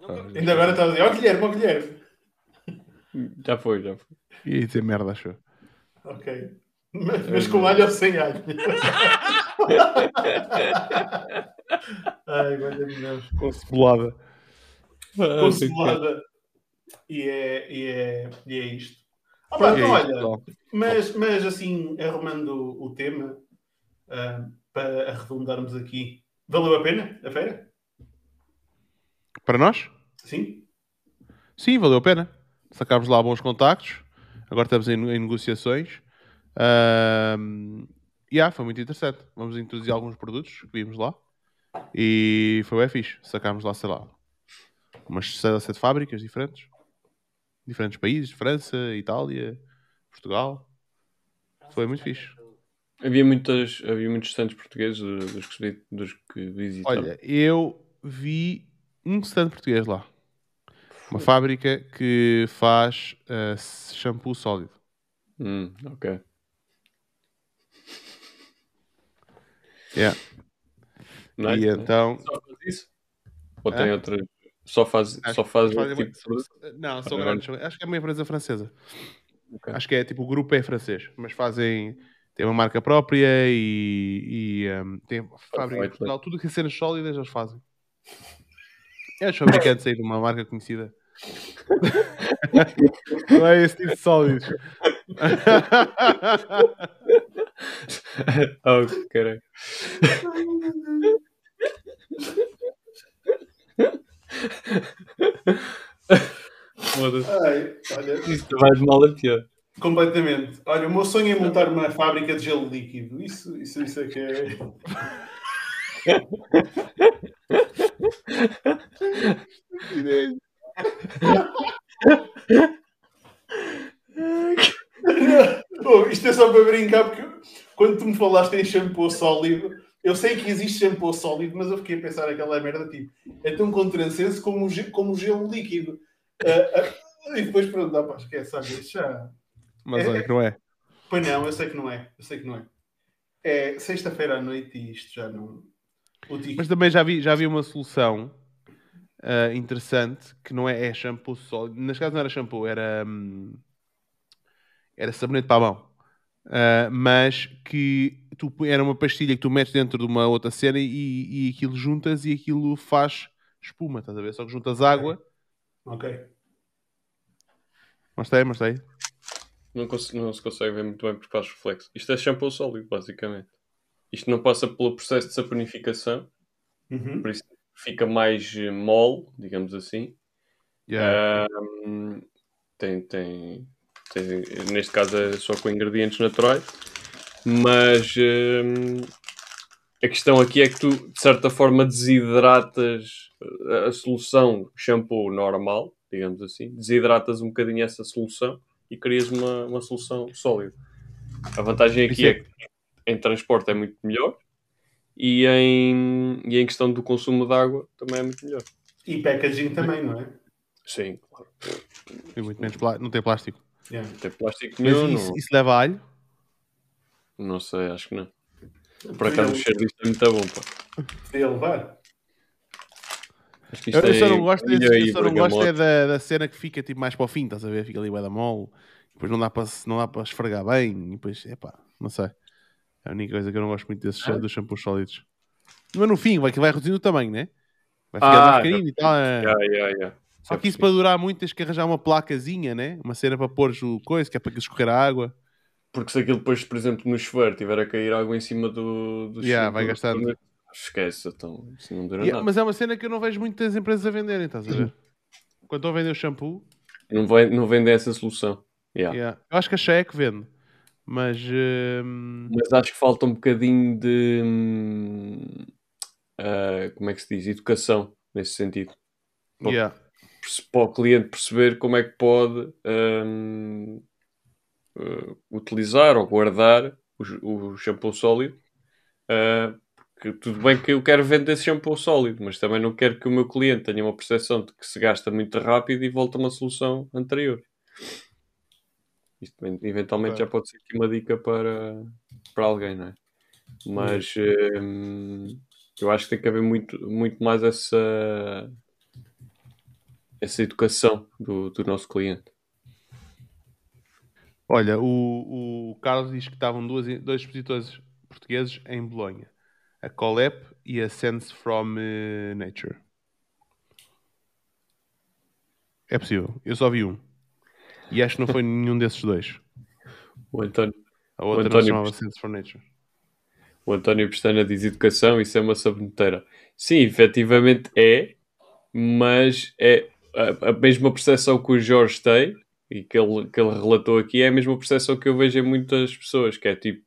Nunca- Ainda agora estás a dizer, ó Guilherme, ó Guilherme. já foi já foi Ia dizer merda, acho eu. Ok. Mas, mas com alho ou sem alho? (laughs) Ai, Deus. Com cebolada. Ah, Com cebolada. E é, e, é, e é isto. Ah, pá, então, olha, mas, mas assim, arrumando o, tema, ah, para arredondarmos aqui, valeu a pena a feira? Para nós? Sim? Sim, valeu a pena. Sacámos lá bons contactos. Agora estamos em, em negociações. Ahm, e yeah, foi muito interessante. Vamos introduzir alguns produtos que vimos lá. E foi bem fixe. Sacámos lá, sei lá, umas 6 ou 7 fábricas diferentes. Diferentes países. França, Itália, Portugal. Foi muito fixe. havia muitas havia muitos stands portugueses dos dos que, dos que visitaram Olha, eu vi um stand português lá. Uma fábrica que faz ah, shampoo sólido. Hum, ok Yeah. Nice, e então. Só faz isso? Ou tem Hã? outras? Só faz, Acho só faz tipo produto? Não, são Ah, grandes. Acho que é uma empresa francesa. Ok. Acho que é tipo o grupo é francês, mas fazem tem uma marca própria e, e um, tem fábrica em. Portugal. Tudo que é cenas sólidas eles fazem. É os fabricantes aí de uma marca conhecida. (laughs) Não é esse tipo de sólidos. (laughs) oh, caralho. (laughs) (laughs) Foda-se. Olha, Isto vai de mal a pior. completamente. Olha, o meu sonho é montar uma fábrica de gelo líquido. Isso, isso, isso é que é. (laughs) Oh, isto é só para brincar, porque quando tu me falaste em shampoo sólido, eu sei que existe shampoo sólido, mas eu fiquei a pensar aquela merda tipo, é tão contrassenso como, como gelo líquido. Ah, ah, e depois pronto, dá para esquecer, sabe? Já. Mas olha que não é. Pois não, eu sei que não é. Eu sei que não é. É sexta-feira à noite e isto já não. O tico. Mas também já vi, já vi uma solução ah, interessante que não é, é shampoo sólido. Neste caso não era shampoo, era, hum, era sabonete para a mão. Ah, mas que tu, era uma pastilha que tu metes dentro de uma outra cena e, e aquilo juntas e aquilo faz espuma, estás a ver? Só que juntas água. Ok. Mostrei, mostrei. Não, não se consegue ver muito bem porque faz reflexo. Isto é shampoo sólido, basicamente. Isto não passa pelo processo de saponificação, Uhum. por isso fica mais eh, mole, digamos assim. Yeah. Ahm, tem, tem, tem- neste caso é só com ingredientes naturais, mas ahm, a questão aqui é que tu, de certa forma, desidratas a, a solução shampoo normal, digamos assim, desidratas um bocadinho essa solução e crias uma, uma solução sólida. A vantagem aqui Isso é- é que em transporte é muito melhor e em, e em questão do consumo de água também é muito melhor. E packaging também, não é? Sim, claro. Tem muito menos plá- não tem plástico. Yeah. Não tem plástico Mas nenhum, isso, não, isso leva alho? Não sei, acho que não. Por acaso o cheiro disto é muito bom, pá. Podia levar. Acho que Eu, isto eu só é não gosto, desse- eu só não gosto é da, da cena que fica tipo mais para o fim, estás a ver? Fica ali bué da mole, depois não dá para se- não dá para esfregar bem, e depois, epá, não sei. É a única coisa que eu não gosto muito desses Ah? dos shampoos sólidos. Mas no fim, vai que vai reduzindo o tamanho, né? Vai ficar Ah, mais pequenino e tal. é. Ya, ya, ya. Só que isso para durar muito tens que arranjar uma placazinha, né? Uma cena para pôr o coisa, que é para que escorrer a água. Porque se aquilo depois, por exemplo, no chuveiro tiver a cair água em cima do... do Ya, do- vai do- gastando. Esquece, então isso não dura E- nada. mas é uma cena que eu não vejo muitas empresas a venderem, estás a ver? Quando estão a vender o shampoo, Não, vai, não vendem essa solução. Ya. yeah. eu acho que a Shea é que vende. Mas hum, Mas acho que falta um bocadinho de... ah, como é que se diz? Educação, nesse sentido. Bom, yeah. para o cliente perceber como é que pode hum, uh, utilizar ou guardar o, o shampoo sólido. Uh, porque tudo bem que eu quero vender esse shampoo sólido, mas também não quero que o meu cliente tenha uma percepção de que se gasta muito rápido e volta a uma solução anterior. Isto eventualmente Claro. já pode ser aqui uma dica para, para alguém, não é? Mas hum, eu acho que tem que haver muito, muito mais essa, essa educação do, do nosso cliente. Olha, o, o Carlos diz que estavam duas, dois expositores portugueses em Bolonha. A Colep e a Sense from eh, Nature. É possível. Eu só vi um. E acho que não foi nenhum desses dois. O António, A outra não António chamava Pest- Sense from Nature. o António Pestana diz educação, isso é uma saboneteira. Sim, efetivamente é, mas é a, a mesma percepção que o Jorge tem e que ele, que ele relatou aqui é a mesma percepção que eu vejo em muitas pessoas, que é tipo,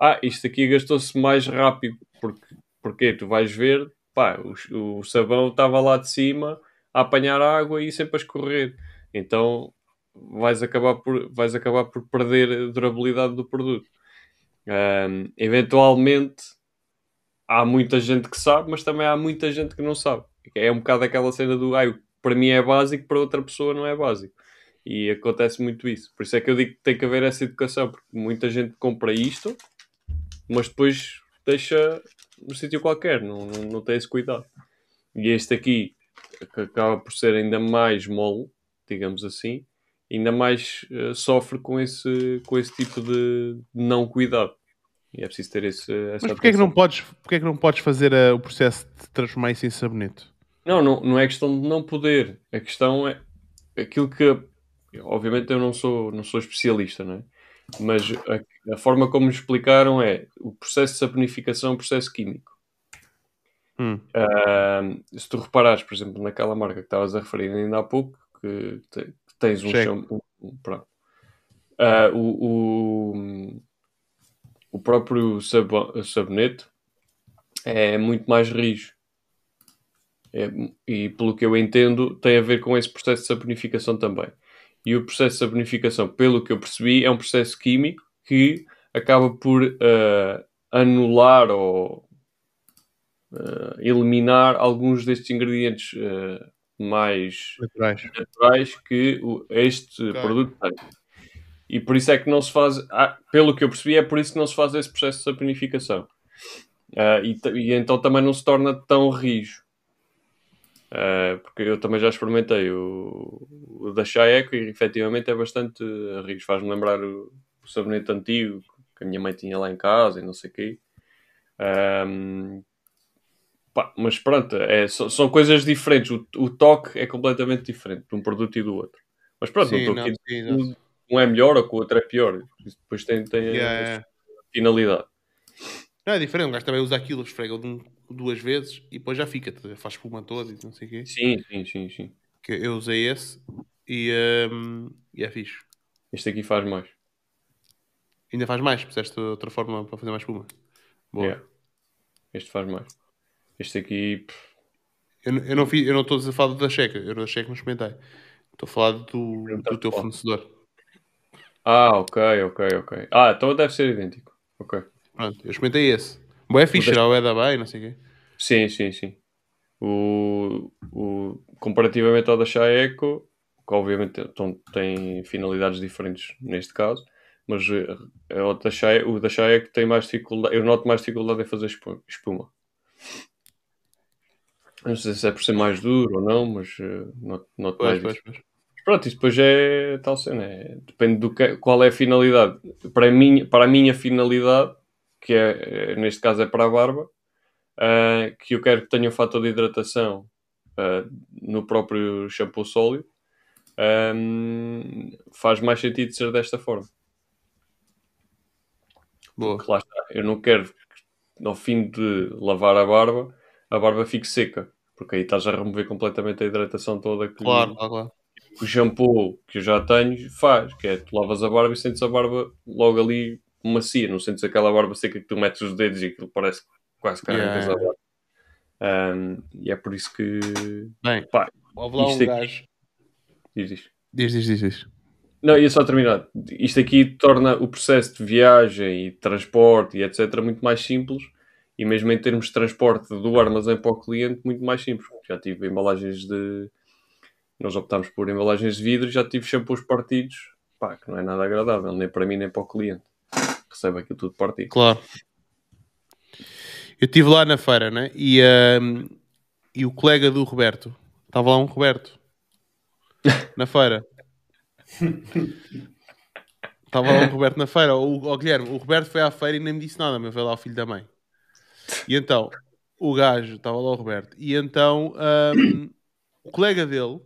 ah, isto aqui gastou-se mais rápido, porque, porque tu vais ver, pá, o, o sabão estava lá de cima a apanhar água e sempre a escorrer. Então vais acabar por, vais acabar por perder a durabilidade do produto. Ahm, eventualmente há muita gente que sabe, mas também há muita gente que não sabe. É um bocado aquela cena do ah, para mim é básico, para outra pessoa não é básico. E acontece muito isso. Por isso é que eu digo que tem que haver essa educação, porque muita gente compra isto, mas depois deixa no sítio qualquer, não, não, não tem esse cuidado. E este aqui, que acaba por ser ainda mais mole, digamos assim, ainda mais eh, sofre com esse, com esse tipo de não cuidado. E é preciso ter esse, essa Mas porquê é que não podes, porquê é que não podes fazer eh, o processo de transformar isso em sabonete? Não, não, não é questão de não poder. A questão é aquilo que. Obviamente eu não sou, não sou especialista, não é? Mas a, a forma como me explicaram é o processo de saponificação é um processo químico. Hum. Ah, se tu reparares, por exemplo, naquela marca que estavas a referir ainda há pouco, que, te- que tens um shampoo. um-. Ah, o, o, o próprio sabo- sabonete é muito mais rijo. É, e pelo que eu entendo, tem a ver com esse processo de saponificação também. E o processo de saponificação, pelo que eu percebi, é um processo químico que acaba por ah, anular ou ah, eliminar alguns destes ingredientes ah, mais Naturais. naturais que o- este produto tem. E por isso é que não se faz, ah, pelo que eu percebi, é por isso que não se faz esse processo de saponificação. Ah, e, e então também não se torna tão rijo. Ah, porque eu também já experimentei o, o da Chaeco e efetivamente é bastante rijo. Faz-me lembrar o, o sabonete antigo que a minha mãe tinha lá em casa e não sei o quê. Ahm, pá, mas pronto, é, são, são coisas diferentes. O, o toque é completamente diferente de um produto e do outro. Mas pronto, não Sim, estou não, aqui a que um é melhor ou que o outro é pior. Isso depois tem, tem Yeah, a yeah. finalidade. Não, é diferente, um gajo também usa aquilo, esfrega de um- duas vezes e depois já fica, tá? faz espuma toda e não sei o quê. Sim, sim, sim, sim. Que eu usei esse e, hum, e é fixe. Este aqui faz mais. Ainda faz mais, puseste outra forma para fazer mais espuma. Boa. Yeah. Este faz mais. Este aqui, pff, Eu, não- eu não fiz, eu não estou a falar da checa, eu da checa não experimentei. Estou a falar do, do teu qual? fornecedor. Ah, ok, ok, ok. Ah, então deve ser idêntico. Ok. Pronto, eu experimentei esse. É fixe, da- era o Eda bem, não sei o quê. Sim, sim, sim. O, o, comparativamente ao da Chaeco, que obviamente então, tem finalidades diferentes neste caso, mas eh, o da Chaeco, o da Chaeco tem mais dificuldade, eu noto mais dificuldade em fazer espu- espuma. Não sei se é por ser mais duro ou não, mas eh, noto, noto Pois, mais pois. Pronto, isso depois é tal cena. é- depende do que, qual é a finalidade. Para, mim, para a minha finalidade, que é, é- neste caso é para a barba, ah, que eu quero que tenha um fator de hidratação ah, no próprio shampoo sólido, ahm, faz mais sentido ser desta forma. Boa. Porque lá está, eu não quero que ao fim de lavar a barba, a barba fique seca. Porque aí estás a remover completamente a hidratação toda que, Claro, claro, claro. que o shampoo que eu já tenho faz, que é tu lavas a barba e sentes a barba logo ali macia, não sentes aquela barba seca que tu metes os dedos e aquilo parece quase que arrancas yeah. Ahm, e é por isso que Bem, Pá, houve lá um aqui- gajo. diz isto. Diz, diz, diz, diz. Não, ia só terminar. Isto aqui torna o processo de viagem e transporte e etc. muito mais simples e mesmo em termos de transporte do armazém para o cliente muito mais simples. Já tive embalagens de... Nós optámos por embalagens de vidro e já tive shampoos partidos. Pá, que não é nada agradável, nem para mim nem para o cliente. Recebe aquilo tudo partido. Claro. Eu estive lá na feira, né? E, ahm, e o colega do Roberto, estava lá um Roberto (laughs) na feira. Estava lá um Roberto na feira. O, o Guilherme, o Roberto foi à feira e nem me disse nada, mas veio lá o filho da mãe. E então, o gajo, estava lá o Roberto. E então, ahm, o colega dele,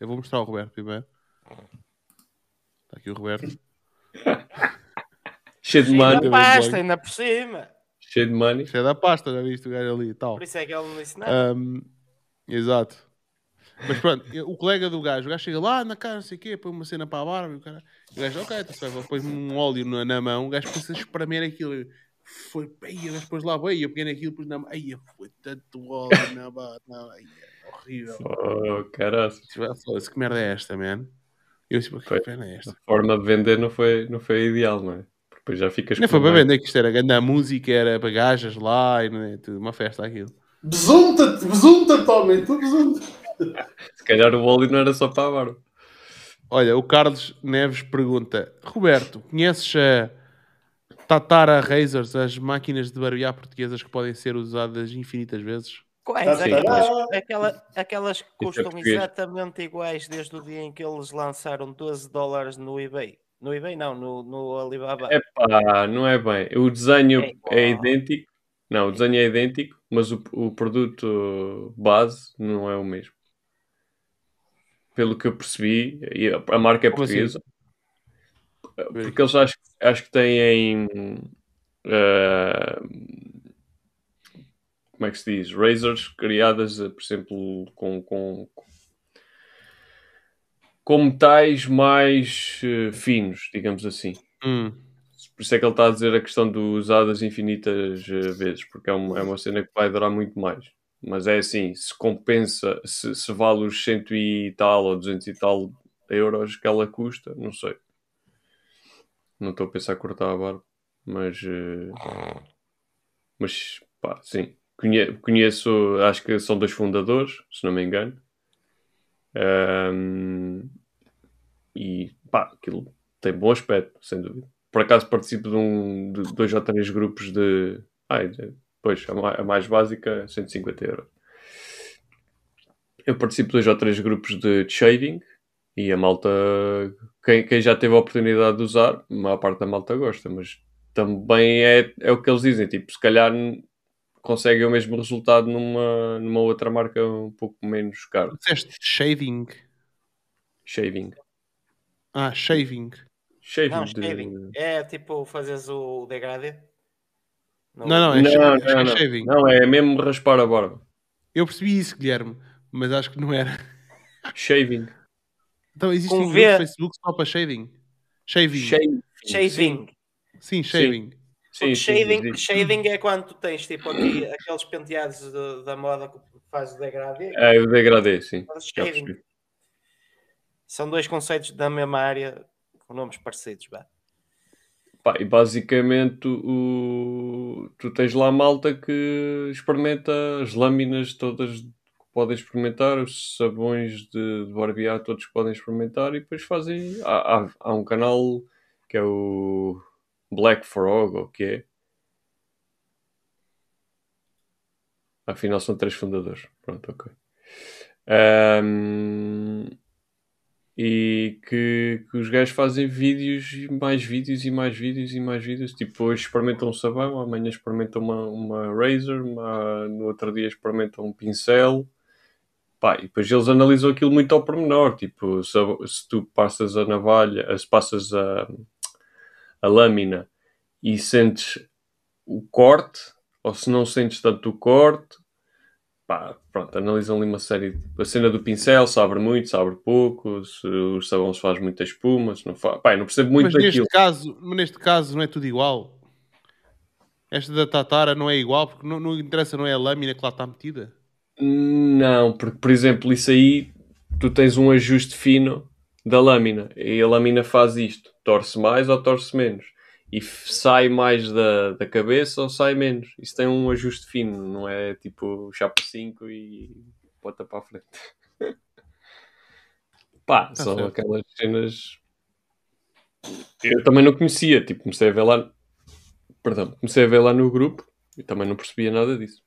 eu vou mostrar o Roberto primeiro. Está aqui o Roberto. (laughs) Cheio de money. na pasta, ainda por cima. Cheio de money. É da pasta, já viste o gajo ali e tal. Por isso é que ele não disse nada. Um, exato. Mas pronto, o colega do gajo, o gajo chega lá na cara, não sei o quê, põe uma cena para a barba e o, cara, e o gajo, ok, então se vai, põe um óleo na, na mão, o gajo começa a espremer aquilo. Foi, aí, depois lá veio, eu peguei naquilo, pus na mão, aí foi tanto óleo (laughs) na ai, é horrível. Oh, caralho. Que merda é esta, man? Eu disse, que Foi. merda é esta? A forma de vender não foi, não foi ideal, não é? Depois já ficas com foi para vender que isto era grande a música, era bagagens lá, e não é, tudo, uma festa aquilo. Besunta-te, besunta-te, homem, tu besunta. Se calhar o óleo não era só para a barba. Olha, o Carlos Neves pergunta: Roberto, conheces a Tatara Razors, as máquinas de barbear portuguesas que podem ser usadas infinitas vezes? Quais? Sim. Aquelas, aquela- aquelas que custam exatamente iguais desde o dia em que eles lançaram 12 dólares no eBay. No eBay não, no, no Alibaba. É pá, não é bem. O desenho É é, idêntico. Não, o desenho é idêntico, mas o, o produto base não é o mesmo. Pelo que eu percebi, e a, a marca é Como assim? portuguesa. Porque eles acho, acho que têm. eh, como é que se diz? Razors criadas, eh, por exemplo, com, com, com metais mais eh, finos, digamos assim. Hum. Por isso é que ele está a dizer a questão do usadas infinitas eh, vezes, porque é uma, é uma cena que vai durar muito mais. Mas é assim, se compensa, se, se vale os cento e tal ou 200 e tal euros que ela custa, não sei. Não estou a pensar cortar a barba, mas. eh, mas, pá, sim. Conhe- conheço, acho que são dois fundadores, se não me engano. Ahm, e, pá, aquilo tem bom aspecto, sem dúvida. Por acaso participo de, um, de dois ou três grupos de. Ai, pois, a, ma- a mais básica, 150 euros. Eu participo de dois ou três grupos de shading e a malta, quem, quem já teve a oportunidade de usar, a maior parte da malta gosta, mas também é, é o que eles dizem, tipo, se calhar conseguem o mesmo resultado numa, numa outra marca um pouco menos cara. Disseste shaving. Shaving. Ah, shaving. Shaving. Não, de- shaving. É tipo fazes o degradê. Não, não, é Não, sha- não, acho que é não. shaving. Não, é mesmo raspar a barba. Eu percebi isso, Guilherme, mas acho que não era. Shaving. Então existe Com um V. grupo no Facebook só para shaving. Shaving. Shaving. Shaving. Sim, shaving. Sim, Sim, shading, existe. shading é quando tu tens tipo aqui aqueles penteados de- da moda que faz o degradê. É o degradê, sim. shaving. São dois conceitos da mesma área com nomes parecidos. Pá, e basicamente o... tu tens lá a malta que experimenta as lâminas todas que podem experimentar, os sabões de, de barbear todos que podem experimentar e depois fazem. Há, há, há um canal que é o Black Frog, ou o que é? Afinal são três fundadores. Pronto, ok. Ahm, e que, que os gajos fazem vídeos e mais vídeos e mais vídeos e mais vídeos. Tipo, hoje experimentam um sabão, amanhã experimentam uma, uma razor, uma- no outro dia experimentam um pincel. Pá, e depois eles analisam aquilo muito ao pormenor. Tipo, se, se tu passas a navalha, se passas a, a lâmina e sentes o corte, ou se não sentes tanto o corte, pá, pronto, analisam ali uma série. de- A cena do pincel, se abre muito, se abre pouco, se o sabão se faz muita espuma, se não faz. Pá, não percebo muito mas neste daquilo. caso, neste caso não é tudo igual. Esta da Tatara não é igual, porque não, não interessa, não é a lâmina que lá está metida. Não, porque, por exemplo, isso aí tu tens um ajuste fino da lâmina e a lâmina faz isto: torce mais ou torce menos, e sai mais da, da cabeça ou sai menos. Isso tem um ajuste fino, não é tipo chapa 5 e bota para a frente. (laughs) Pá, são certo. aquelas cenas. Eu também não conhecia, tipo, comecei a ver lá. Perdão, comecei a ver lá no grupo e também não percebia nada disso.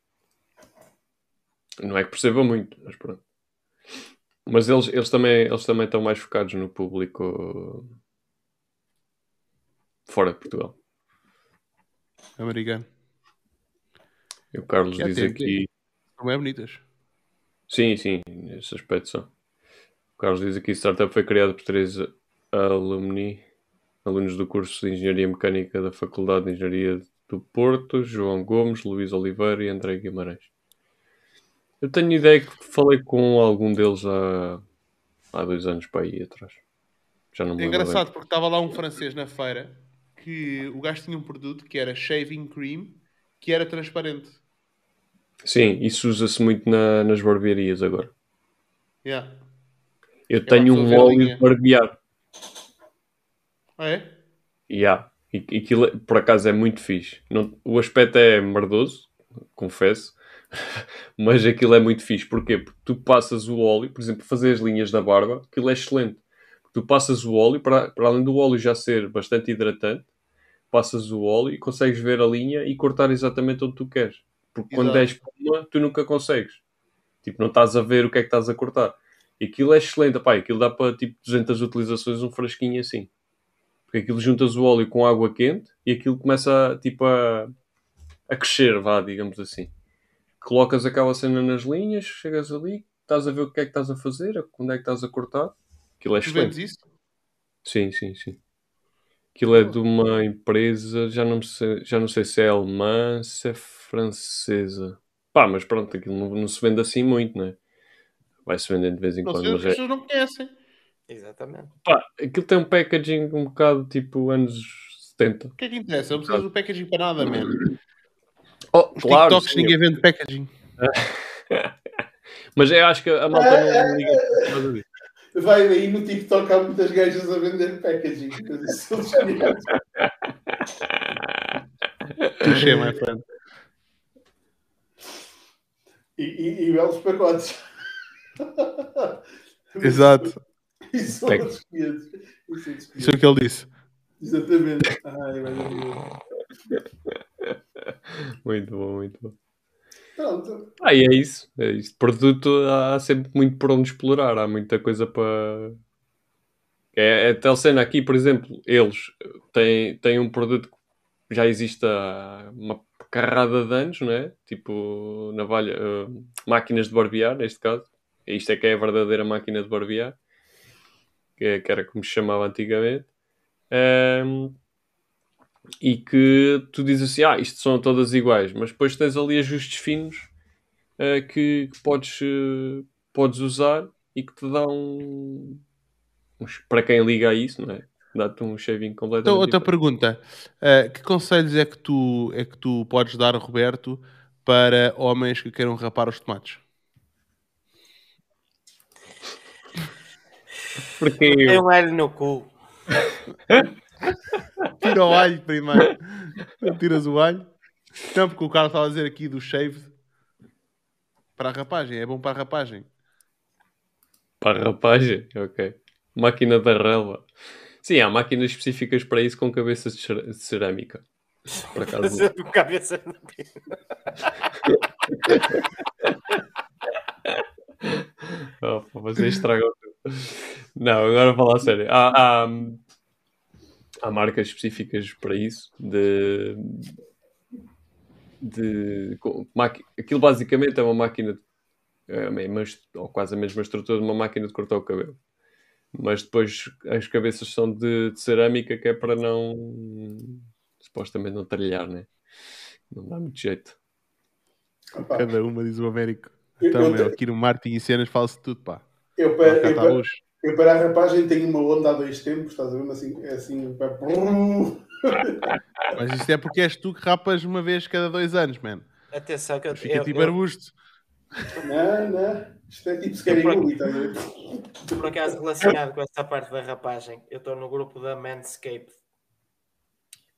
Não é que perceba muito, mas pronto. Mas eles, eles, também, eles também estão mais focados no público fora de Portugal. Americano. E o Carlos Já diz tem- aqui. São bem bonitas. Sim, sim, esse aspecto são. O Carlos diz aqui: startup foi criado por três alumni, alunos do curso de Engenharia Mecânica da Faculdade de Engenharia do Porto, João Gomes, Luís Oliveira e André Guimarães. Eu tenho ideia que falei com algum deles há, há dois anos para aí atrás. Já não me É lembro bem. engraçado porque estava lá um francês na feira que o gajo tinha um produto que era shaving cream que era transparente. Sim, isso usa-se muito na- nas barbearias agora. Yeah. Eu a tenho um óleo de barbear. Ah, é? E, e aquilo, é- por acaso, é muito fixe. Não- o aspecto é merdoso, confesso. (laughs) Mas aquilo é muito fixe. Porquê? Porque tu passas o óleo, por exemplo, fazer as linhas da barba, aquilo é excelente. Tu passas o óleo, para, para além do óleo já ser bastante hidratante, passas o óleo e consegues ver a linha e cortar exatamente onde tu queres. Porque quando Exato. é espuma, tu nunca consegues. Tipo, não estás a ver o que é que estás a cortar. E aquilo é excelente. Epá, aquilo dá para tipo 200 utilizações um frasquinho assim. Porque aquilo juntas o óleo com água quente e aquilo começa a, tipo, a, a crescer, vá, digamos assim. Colocas aquela cena nas linhas, chegas ali, estás a ver o que é que estás a fazer, onde é que estás a cortar. Aquilo é Tu excelente. vendes isso? Sim, sim, sim. Aquilo é de uma empresa, já não, sei, já não sei se é alemã, se é francesa. Pá, mas pronto, aquilo não, não se vende assim muito, não é? Vai-se vendendo de vez em Não quando. sei, as Mas é, pessoas não conhecem. Exatamente. pá, aquilo tem um packaging um bocado tipo anos 70. O que é que interessa? Não preciso do packaging para nada, man. Oh, Os claro, TikToks sim. ninguém vende packaging. (laughs) Mas eu acho que a malta não liga por causa disso. Vai aí no TikTok há muitas gajas a vender packaging. Touché, (laughs) my friend. e, e, e belos pacotes. (laughs) Exato. Isso são Pack. os 500. Isso são os 500. Isso é o que ele disse. Exatamente. Ai, meu Deus. Muito bom, muito bom. Pronto. Ah, e é isso. É isso. Produto há sempre muito por onde explorar. Há muita coisa para. É, é tal cena aqui, por exemplo, eles têm, têm um produto que já existe há uma carrada de anos, não é? Tipo, navalha, eh, máquinas de barbear, neste caso. Isto é que é a verdadeira máquina de barbear, que, é- que era como se chamava antigamente. Ehm, e que tu dizes assim, ah, isto são todas iguais, mas depois tens ali ajustes finos eh, que, que podes, eh, podes usar e que te dão uns- para quem liga a isso, não é? Dá-te um shaving Então, completamente outra diferente. pergunta. Uh, que conselhos é que, tu, é que tu podes dar, Roberto, para homens que queiram rapar os tomates? (laughs) Porque Tem eu, um alho no cu. (laughs) Tira o alho primeiro. Tiras o alho. Não, porque o Carlos estava a dizer aqui do shave para a rapagem. É bom para a rapagem. para a rapagem, ok. Máquina da relva. Sim, há máquinas específicas para isso com cabeças de cerâmica. Por acaso. (laughs) Com cabeça. (laughs) Oh, vocês estragam tudo. Não, agora falar a sério. Há, há, há marcas específicas para isso. De, de aquilo basicamente é uma máquina, de- é mesma ou quase a mesma estrutura de uma máquina de cortar o cabelo. Mas depois as cabeças são de, de cerâmica que é para não supostamente não trilhar, né? Não dá muito jeito. Opa, Cada uma, diz o Américo. Eu- Então, eu te- aqui no marketing e cenas fala-se tudo, pá. eu, eu, para, luz. Eu para a rapagem tenho uma onda há dois tempos, estás a ver? Assim, é assim. Mas isto é porque és tu que rapas uma vez cada dois anos, man. Atenção que eu, Fica eu, tipo eu, arbusto. Não, não. Isto é tipo Scariguli, estás a ver? por acaso relacionado com essa parte da rapagem, eu estou no grupo da Manscaped.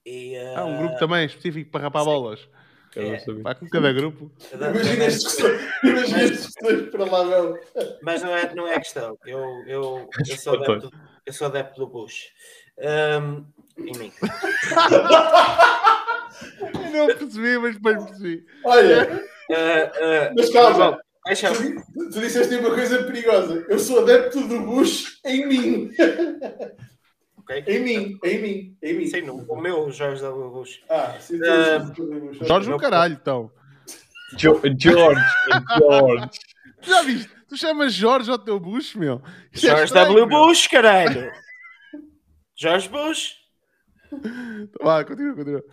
E, Há um eh, grupo também específico para rapar sim. bolas. Não É. Pá, com cada grupo. Imagina as discussões, para lá, meu. Mas não é, não é questão. Eu, eu, eu, sou, adepto, eu sou adepto do Bush. Ahm, em mim. (laughs) Eu não percebi, mas depois percebi. Olha, Ah, ah, mas calma. deixa- Tu, tu disseste uma coisa perigosa. Eu sou adepto do Bush em mim. Ok? Em mim, em mim, em mim. Sim, no, o meu Jorge W. Bush. Ah, sim, Bush. Jorge Não, no caralho, então. Jo- George, George. Tu Já viste? Tu chamas Jorge ao teu bucho, meu? Isto é Jorge estranho, W. meu. Bush, caralho! Jorge Bush. Vá, continua, continua.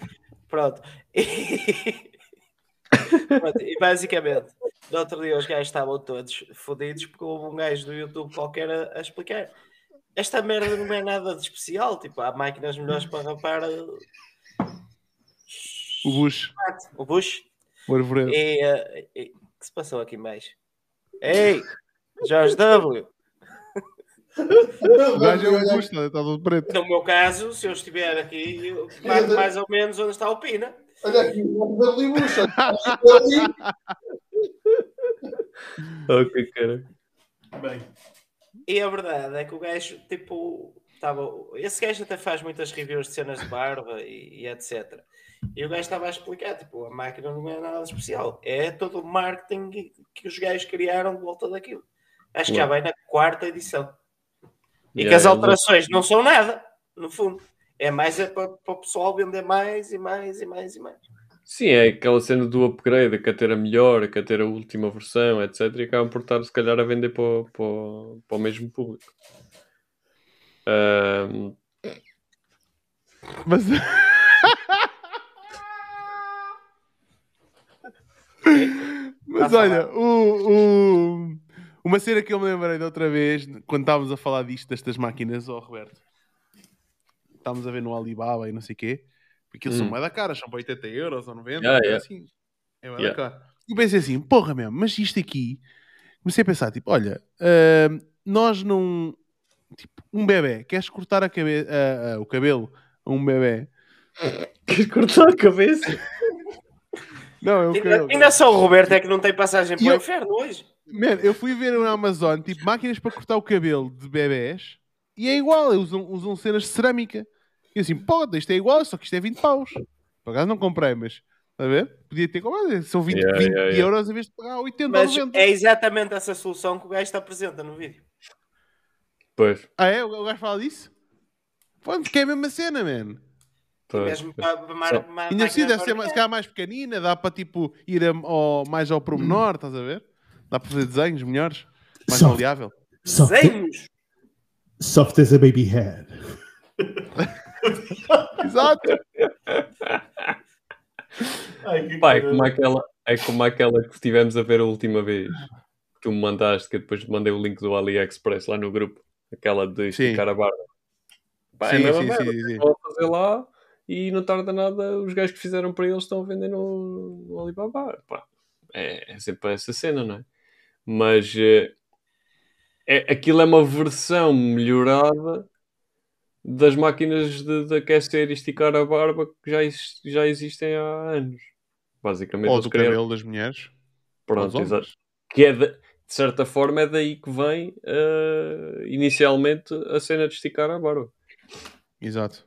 Pronto. E, Pronto, e basicamente, no outro dia os gajos estavam todos fodidos porque houve um gajo do YouTube qualquer a, a explicar. Esta merda não é nada de especial. Tipo, há máquinas melhores para rapar uh, O bucho. o Bush. O arvoredo. E, uh, e- o que se passou aqui mais? Ei, Jorge W. O gajo é um bucho, está está todo preto. No meu caso, se eu estiver aqui, eu marco mais ou menos onde está o Pina. Olha aqui, o W Bush. (laughs) Ok, cara. Bem, E a verdade é que o gajo, tipo, tava, esse gajo até faz muitas reviews de cenas de barba e, e etc. E o gajo estava a explicar, tipo, a máquina não é nada especial. É todo o marketing que os gajos criaram de volta daquilo. Acho que já vai na quarta edição. E Yeah, que as eles- alterações não são nada, no fundo. É mais é para, para o pessoal vender mais e mais e mais e mais. Sim, é aquela cena do upgrade, quer ter a melhor, quer ter a última versão, etc. E acabam por estar, se calhar, a vender para, o- para, o- para o mesmo público. Ahm, Mas. (laughs) Mas a olha, o, o- uma cena que eu me lembrei da outra vez, quando estávamos a falar disto, destas máquinas, ó Roberto, estávamos a ver no Alibaba e não sei o quê, porque eles são Hum. mais da cara, são para 80 euros ou 90, Yeah, é yeah. assim, é bué da Yeah. cara. E pensei assim, porra mesmo, mas isto aqui, comecei a pensar, tipo, olha, ah, nós não, tipo, um bebê, queres cortar a cabe a- a- o cabelo a um bebê? (laughs) Queres cortar a cabeça? Não, é o Ainda, cabelo. ainda só o Roberto é que não tem passagem para o inferno hoje. Man, eu fui ver na Amazon, tipo, máquinas para cortar o cabelo de bebés e é igual, usam, usam cenas de cerâmica. E assim, pô, isto é igual, só que isto é 20 paus. Por acaso não comprei, mas, está a ver? Podia ter comprado, são 20, Yeah, 20 yeah, yeah. euros em vez de pagar 80 Mas ou 90. é exatamente essa solução que o gajo está apresenta no vídeo. Pois, Ah é? O gajo fala disso? Pô, que é a mesma cena, man. pois. Mesmo para, para, Só- para, para Ainda assim deve ser mais, se calhar mais pequenina, dá para tipo ir a- ao- mais ao promenor, estás a ver? Dá para fazer desenhos melhores, mais Só. maleável. Soft, Desenhos! soft as a baby head. (laughs) (laughs) Exato! Ai, que é caralho. como, aquela, é como aquela que estivemos a ver a última vez. Que tu me mandaste, que eu depois mandei o link do AliExpress lá no grupo. Aquela de esticar a barba. Pá, é sim, mesma sim, merda. sim, sim. A fazer lá e não tarda nada os gajos que fizeram para eles estão a vender no, no Alibaba. Pá, é, é sempre essa cena, não é? Mas eh, é, aquilo é uma versão melhorada das máquinas de, de aquecer e esticar a barba que já, já existem há anos. Basicamente, Ou do criaram- cabelo das mulheres. Pronto, exato. Que é de, de certa forma é daí que vem eh, inicialmente a cena de esticar a barba. Exato.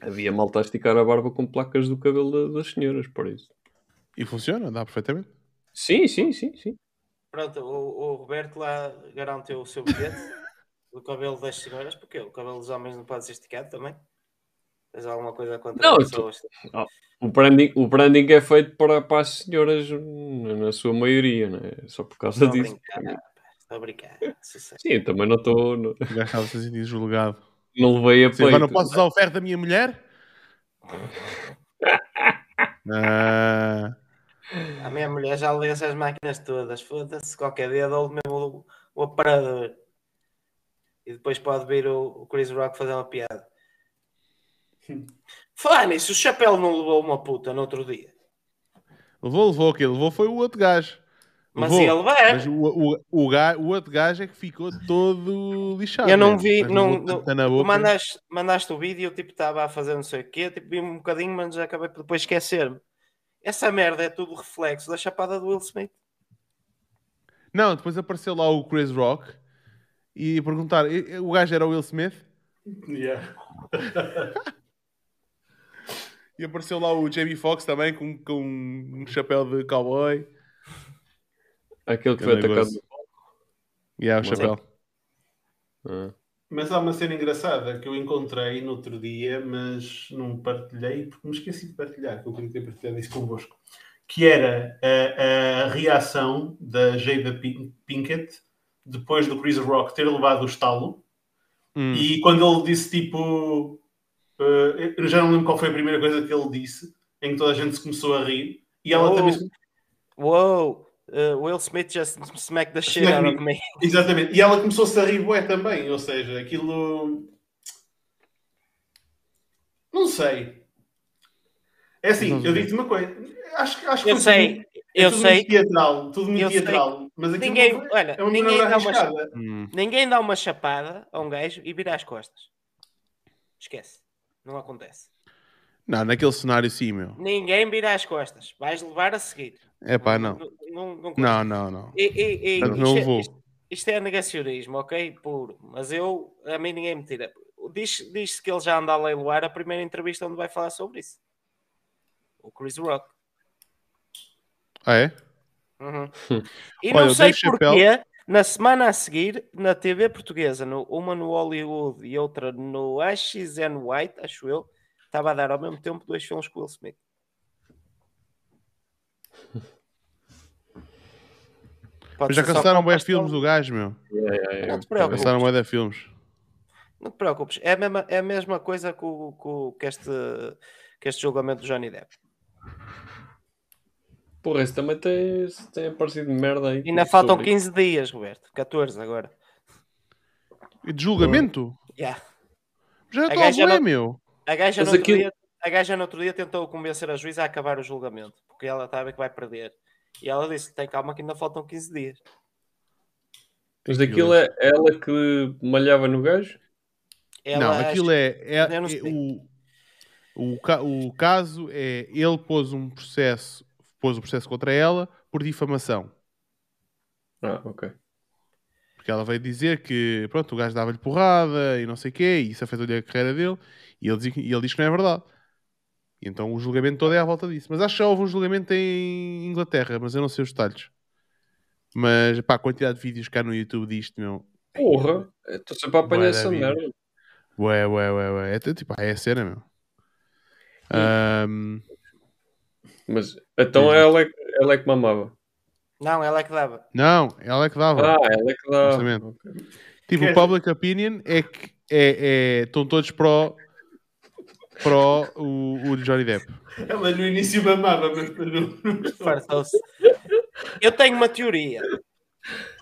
Havia malta a esticar a barba com placas do cabelo da- das senhoras, por isso. E funciona, dá perfeitamente. Sim, sim, sim, sim. Pronto, o, o Roberto lá garantiu o seu bilhete (laughs) do cabelo das senhoras, porque o cabelo dos homens não pode ser esticado também. Tens alguma coisa contra Não, as tu- pessoas? O branding, o branding é feito para, para as senhoras na sua maioria, não é? Só por causa Estou a disso. estou a brincar. Sucesso. Sim, também não estou. Não, O gajo estava-se a sentir julgado. não levei a Sim, agora não posso usar o ferro da minha mulher? Ah, A minha mulher já lê essas máquinas todas. Foda-se, qualquer dia dou-lhe mesmo o, o aparador. E depois pode vir o, o Chris Rock fazer uma piada. Falar nisso, o chapéu não levou uma puta no outro dia. levou, levou aquilo. Levou foi o outro gajo. Mas Levou. ia levar. Mas o, o, o, o outro gajo é que ficou todo lixado. Eu não né? vi, Mas não, mandaste, mandaste o vídeo, tipo, estava a fazer não sei o quê, tipo, vi um bocadinho, mas já acabei por depois esquecer-me. Essa merda é tudo reflexo da chapada do Will Smith. Não, depois apareceu lá o Chris Rock e perguntaram: "E- e- o gajo era o Will Smith? Yeah. (laughs) E apareceu lá o Jamie Foxx também com, com um chapéu de cowboy. Aquele que Que foi atacado. E é o Mas- chapéu. Ah. Mas há uma cena engraçada que eu encontrei no outro dia, mas não partilhei, porque me esqueci de partilhar, que eu queria ter partilhado isso convosco. Que era a, a reação da Jada Pin- Pinkett depois do Chris Rock ter levado o estalo. Hum. E quando ele disse tipo. eh, eu já não lembro qual foi a primeira coisa que ele disse, em que toda a gente se começou a rir. E ela Oh. também. se- Uou! uh, Will Smith just smacked the shit Smack out me. of me. (laughs) Exatamente. E ela começou-se a rir bué também. Ou seja, aquilo. Não sei. É assim, eu digo-te uma coisa. Acho, que- acho que Eu foi sei, tudo- é eu tudo sei. muito teatral. Tudo muito Eu sei. Mas Ninguém, não foi- olha, é uma ninguém dá uma, arriscada. Hum. ninguém dá uma chapada a um gajo e vira as costas. Esquece. Não acontece. Não, naquele cenário sim, meu. Ninguém vira as costas. Vais levar a seguir. É pá, não. Não, não, não, Não, não, não. E- e- e- Portanto, isto, não é, vou. isto- isto é negacionismo, ok? Puro. Mas eu, a mim ninguém me tira. Diz- Diz-se que ele já anda a leiloar a primeira entrevista onde vai falar sobre isso. O Chris Rock. Ah, é? Uhum. (laughs) E Olha, não sei porquê, Na semana a seguir, na TV portuguesa, no- uma no Hollywood e outra no and White, acho eu, estava a dar ao mesmo tempo dois filmes com o Will Smith. (laughs) Pode Mas já cancelaram com bem filmes do gajo, meu. Yeah, yeah, yeah. Não te preocupes. Cancelaram bem de filmes. Não te preocupes, é a mesma, é a mesma coisa que, o- que o- que este, que este julgamento do Johnny Depp. Porra, esse também tem, tem aparecido merda aí. Ainda faltam sobre 15 dias, Roberto. 14 agora. E de julgamento? Yeah. Já A estou a não- meu. A gaja, Mas no outro aquilo- dia, a gaja no outro dia tentou convencer a juíza a acabar o julgamento, porque ela está a ver que vai perder. E ela disse: tem calma que ainda faltam 15 dias. Mas aquilo é ela que malhava no gajo? Ela não, aquilo é, é- é o, o, o caso é ele pôs um processo, pôs um processo contra ela por difamação. Ah, ok. Porque ela veio dizer que pronto, o gajo dava-lhe porrada e não sei o quê, e isso afetou-lhe a carreira dele, e ele, diz, e ele diz que não é verdade. E então o julgamento todo é à volta disso. Mas acho que já houve um julgamento em Inglaterra, mas eu não sei os detalhes. Mas pá, a quantidade de vídeos cá no YouTube disto, meu. Porra, estou sempre a apanhar essa merda. Ué, ué, ué, ué. É, tipo, é a cena, meu. Ahm, Mas então Diz-me. ela é, ela é que mamava. Não, ela é que dava. não, ela é que dava. Ah, ela é que dá. Justamente. Ok. tipo, o public opinion é que é, é- estão todos pró, pró o, o Johnny Depp. Ela no início mamava, mas depois. Eu tenho uma teoria.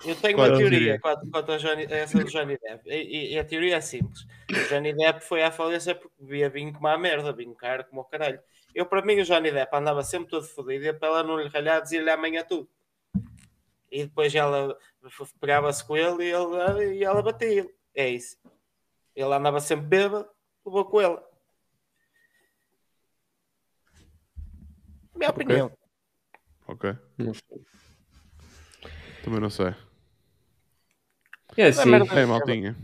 Eu tenho Qual é uma a teoria quanto, quanto a, Johnny, a essa do Johnny Depp. E, e- e a teoria é simples. O Johnny Depp foi à falência porque bebia vinho como a merda, vinho caro como o caralho. Eu, para mim, o Johnny Depp andava sempre todo fodido e para ela não lhe ralhar, dizia-lhe amanhã tudo. E depois ela pegava-se com ele e, ele, e ela batia. É isso. Ele andava sempre bêbado, levou com ela. Minha opinião. Ok. Não. Também não sei. É assim. merda. É, maltinha.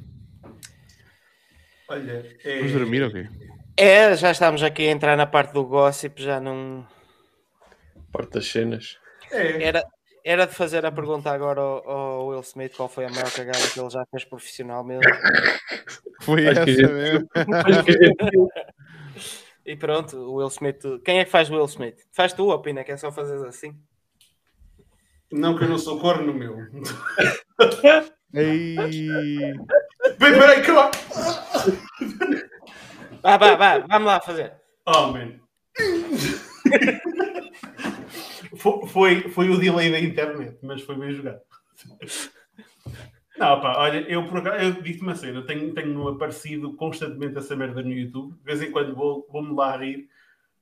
Olha, é... Vamos dormir, ok? É, já estamos aqui a entrar na parte do gossip, já não. Parte das cenas. é. Era, era de fazer a pergunta agora ao, ao Will Smith qual foi a maior cagada que ele já fez profissional (laughs) mesmo. Foi essa que gente- mesmo. Que gente- E pronto, o Will Smith. Quem é que faz o Will Smith? Faz tu, opina, que é só fazer assim. Não que eu não sou corno, meu. (laughs) Ei, Bem, peraí, calma. (laughs) Vá, vá, vá, vamos lá fazer. Oh, man. Fo- foi, foi o delay da internet, mas foi bem jogado. Não, pá, olha, eu por acaso, eu digo-te uma cena, tenho, tenho aparecido constantemente essa merda no YouTube, de vez em quando vou- vou-me lá rir,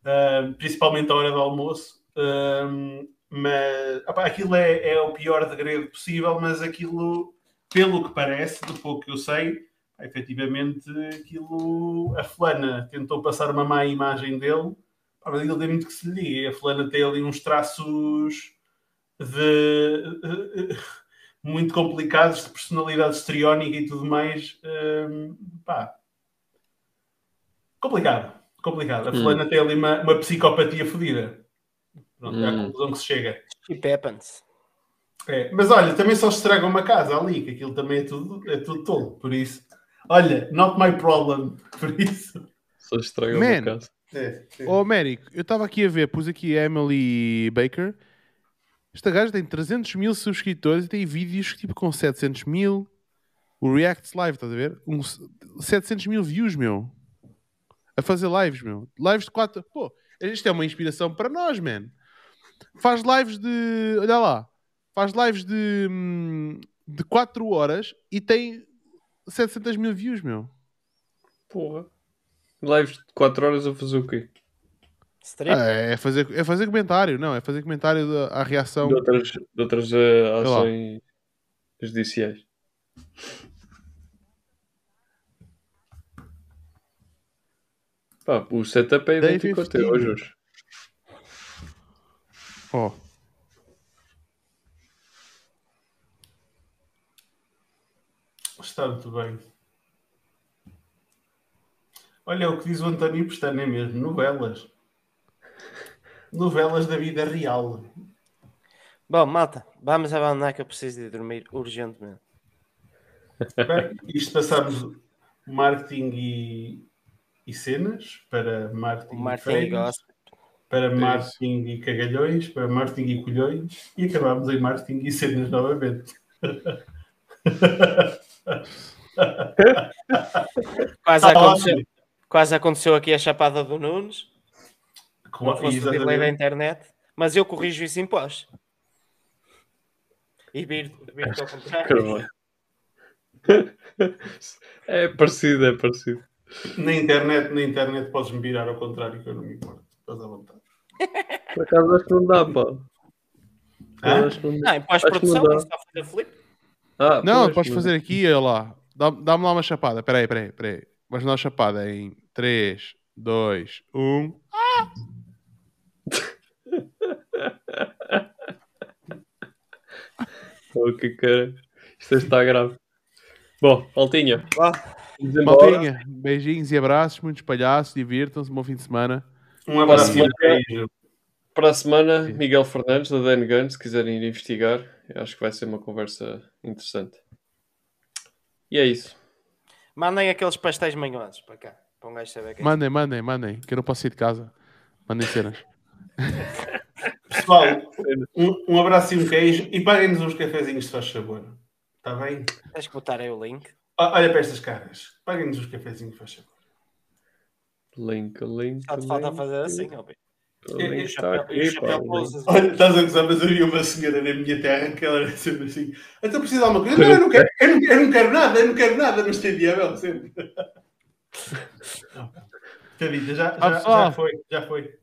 ah, principalmente à hora do almoço, ah, mas opá, aquilo é, é o pior degredo possível, mas aquilo, pelo que parece, do pouco que eu sei, efetivamente aquilo, a fulana tentou passar uma má imagem dele, pá, mas aquilo tem muito que se lhe diga, a fulana tem ali uns traços de muito complicados de personalidade histriónica e tudo mais. hum, pá. Complicado. Complicado. A Hum. fulana tem ali uma, uma psicopatia fodida. Pronto, é a Hum. conclusão que se chega. Chip happens. É, mas olha, também só estraga uma casa ali, que aquilo também é tudo, é tudo tolo. Por isso, olha, not my problem. (laughs) Por isso. Só estraga Man. uma casa. É, é. Ó, Américo, eu estava aqui a ver, pus aqui a Emily Baker. Esta gaja tem 300 mil subscritores e tem vídeos tipo com 700 mil. O Reacts Live, estás a ver? Um, 700 mil views, meu. A fazer lives, meu. Lives de 4. Pô, isto é uma inspiração para nós, man. Faz lives de. Olha lá. Faz lives de. hum, de 4 horas e tem 700 mil views, meu. Porra. Lives de 4 horas a fazer o quê? Ah, é, fazer, é fazer comentário, não. É fazer comentário da- à reação. De outras, de outras lá. ações judiciais. Pá, o setup é idêntico ao 15. teu, ó, Jorge. Está muito bem. Olha o que diz o António Pestana, é mesmo. Novelas. Novelas da vida real. Bom, malta, vamos abandonar que eu preciso de dormir urgentemente. Bem, isto passámos marketing e, e cenas para marketing, O e e gosta. para marketing e cagalhões, para marketing e colhões e acabámos em marketing e cenas novamente. (laughs) Quase Ah, aconteceu, ótimo. quase aconteceu aqui a chapada do Nunes. Com- o delay da internet. Mas eu corrijo isso em pós. E vir, vir ao (laughs) contrário. É parecido, é parecido. Na internet, na internet podes me virar ao contrário que eu não me importo. Estás à vontade. Por acaso acho que não dá, pá. Não. Não, em pós-produção, Acho que não dá. isso está a fazer flip. Ah, Não, pois, podes mas- fazer aqui, olha lá. Dá- Dá-me lá uma chapada. Peraí, peraí, peraí. Dar uma chapada em 3, 2, 1. Oh, que cara. Isto está grave. Bom, Altinha. Embora. Maltinha, beijinhos e abraços, muitos palhaços, divirtam-se, bom fim de semana. Um abraço Posso- e beijo. Para a semana. Miguel Fernandes, da Dan Gun, se quiserem ir investigar, eu acho que vai ser uma conversa interessante. E é isso. Mandem aqueles pastéis manhosos para cá. Para um gajo saber quem Mandem, mandem, mandem, que eu não posso sair de casa. Mandem cenas. (laughs) Pessoal, um, um abraço e um queijo e paguem-nos uns cafezinhos se faz favor. Está bem? Tens que botar aí o link. O- Olha para estas caras. Paguem-nos uns cafezinhos, faz favor. Link, link. Só te falta link. fazer assim, ó. Olha, estás a gozar, mas havia uma senhora na minha terra que ela era sempre assim. Então precisa de alguma coisa? Não, eu não quero, eu não, eu não quero nada, eu não quero nada, não estendia a mão sempre. (laughs) Tadita, já, Ah, já, pessoal. já foi, já foi.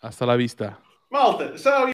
Hasta la vista. Malta, tchau.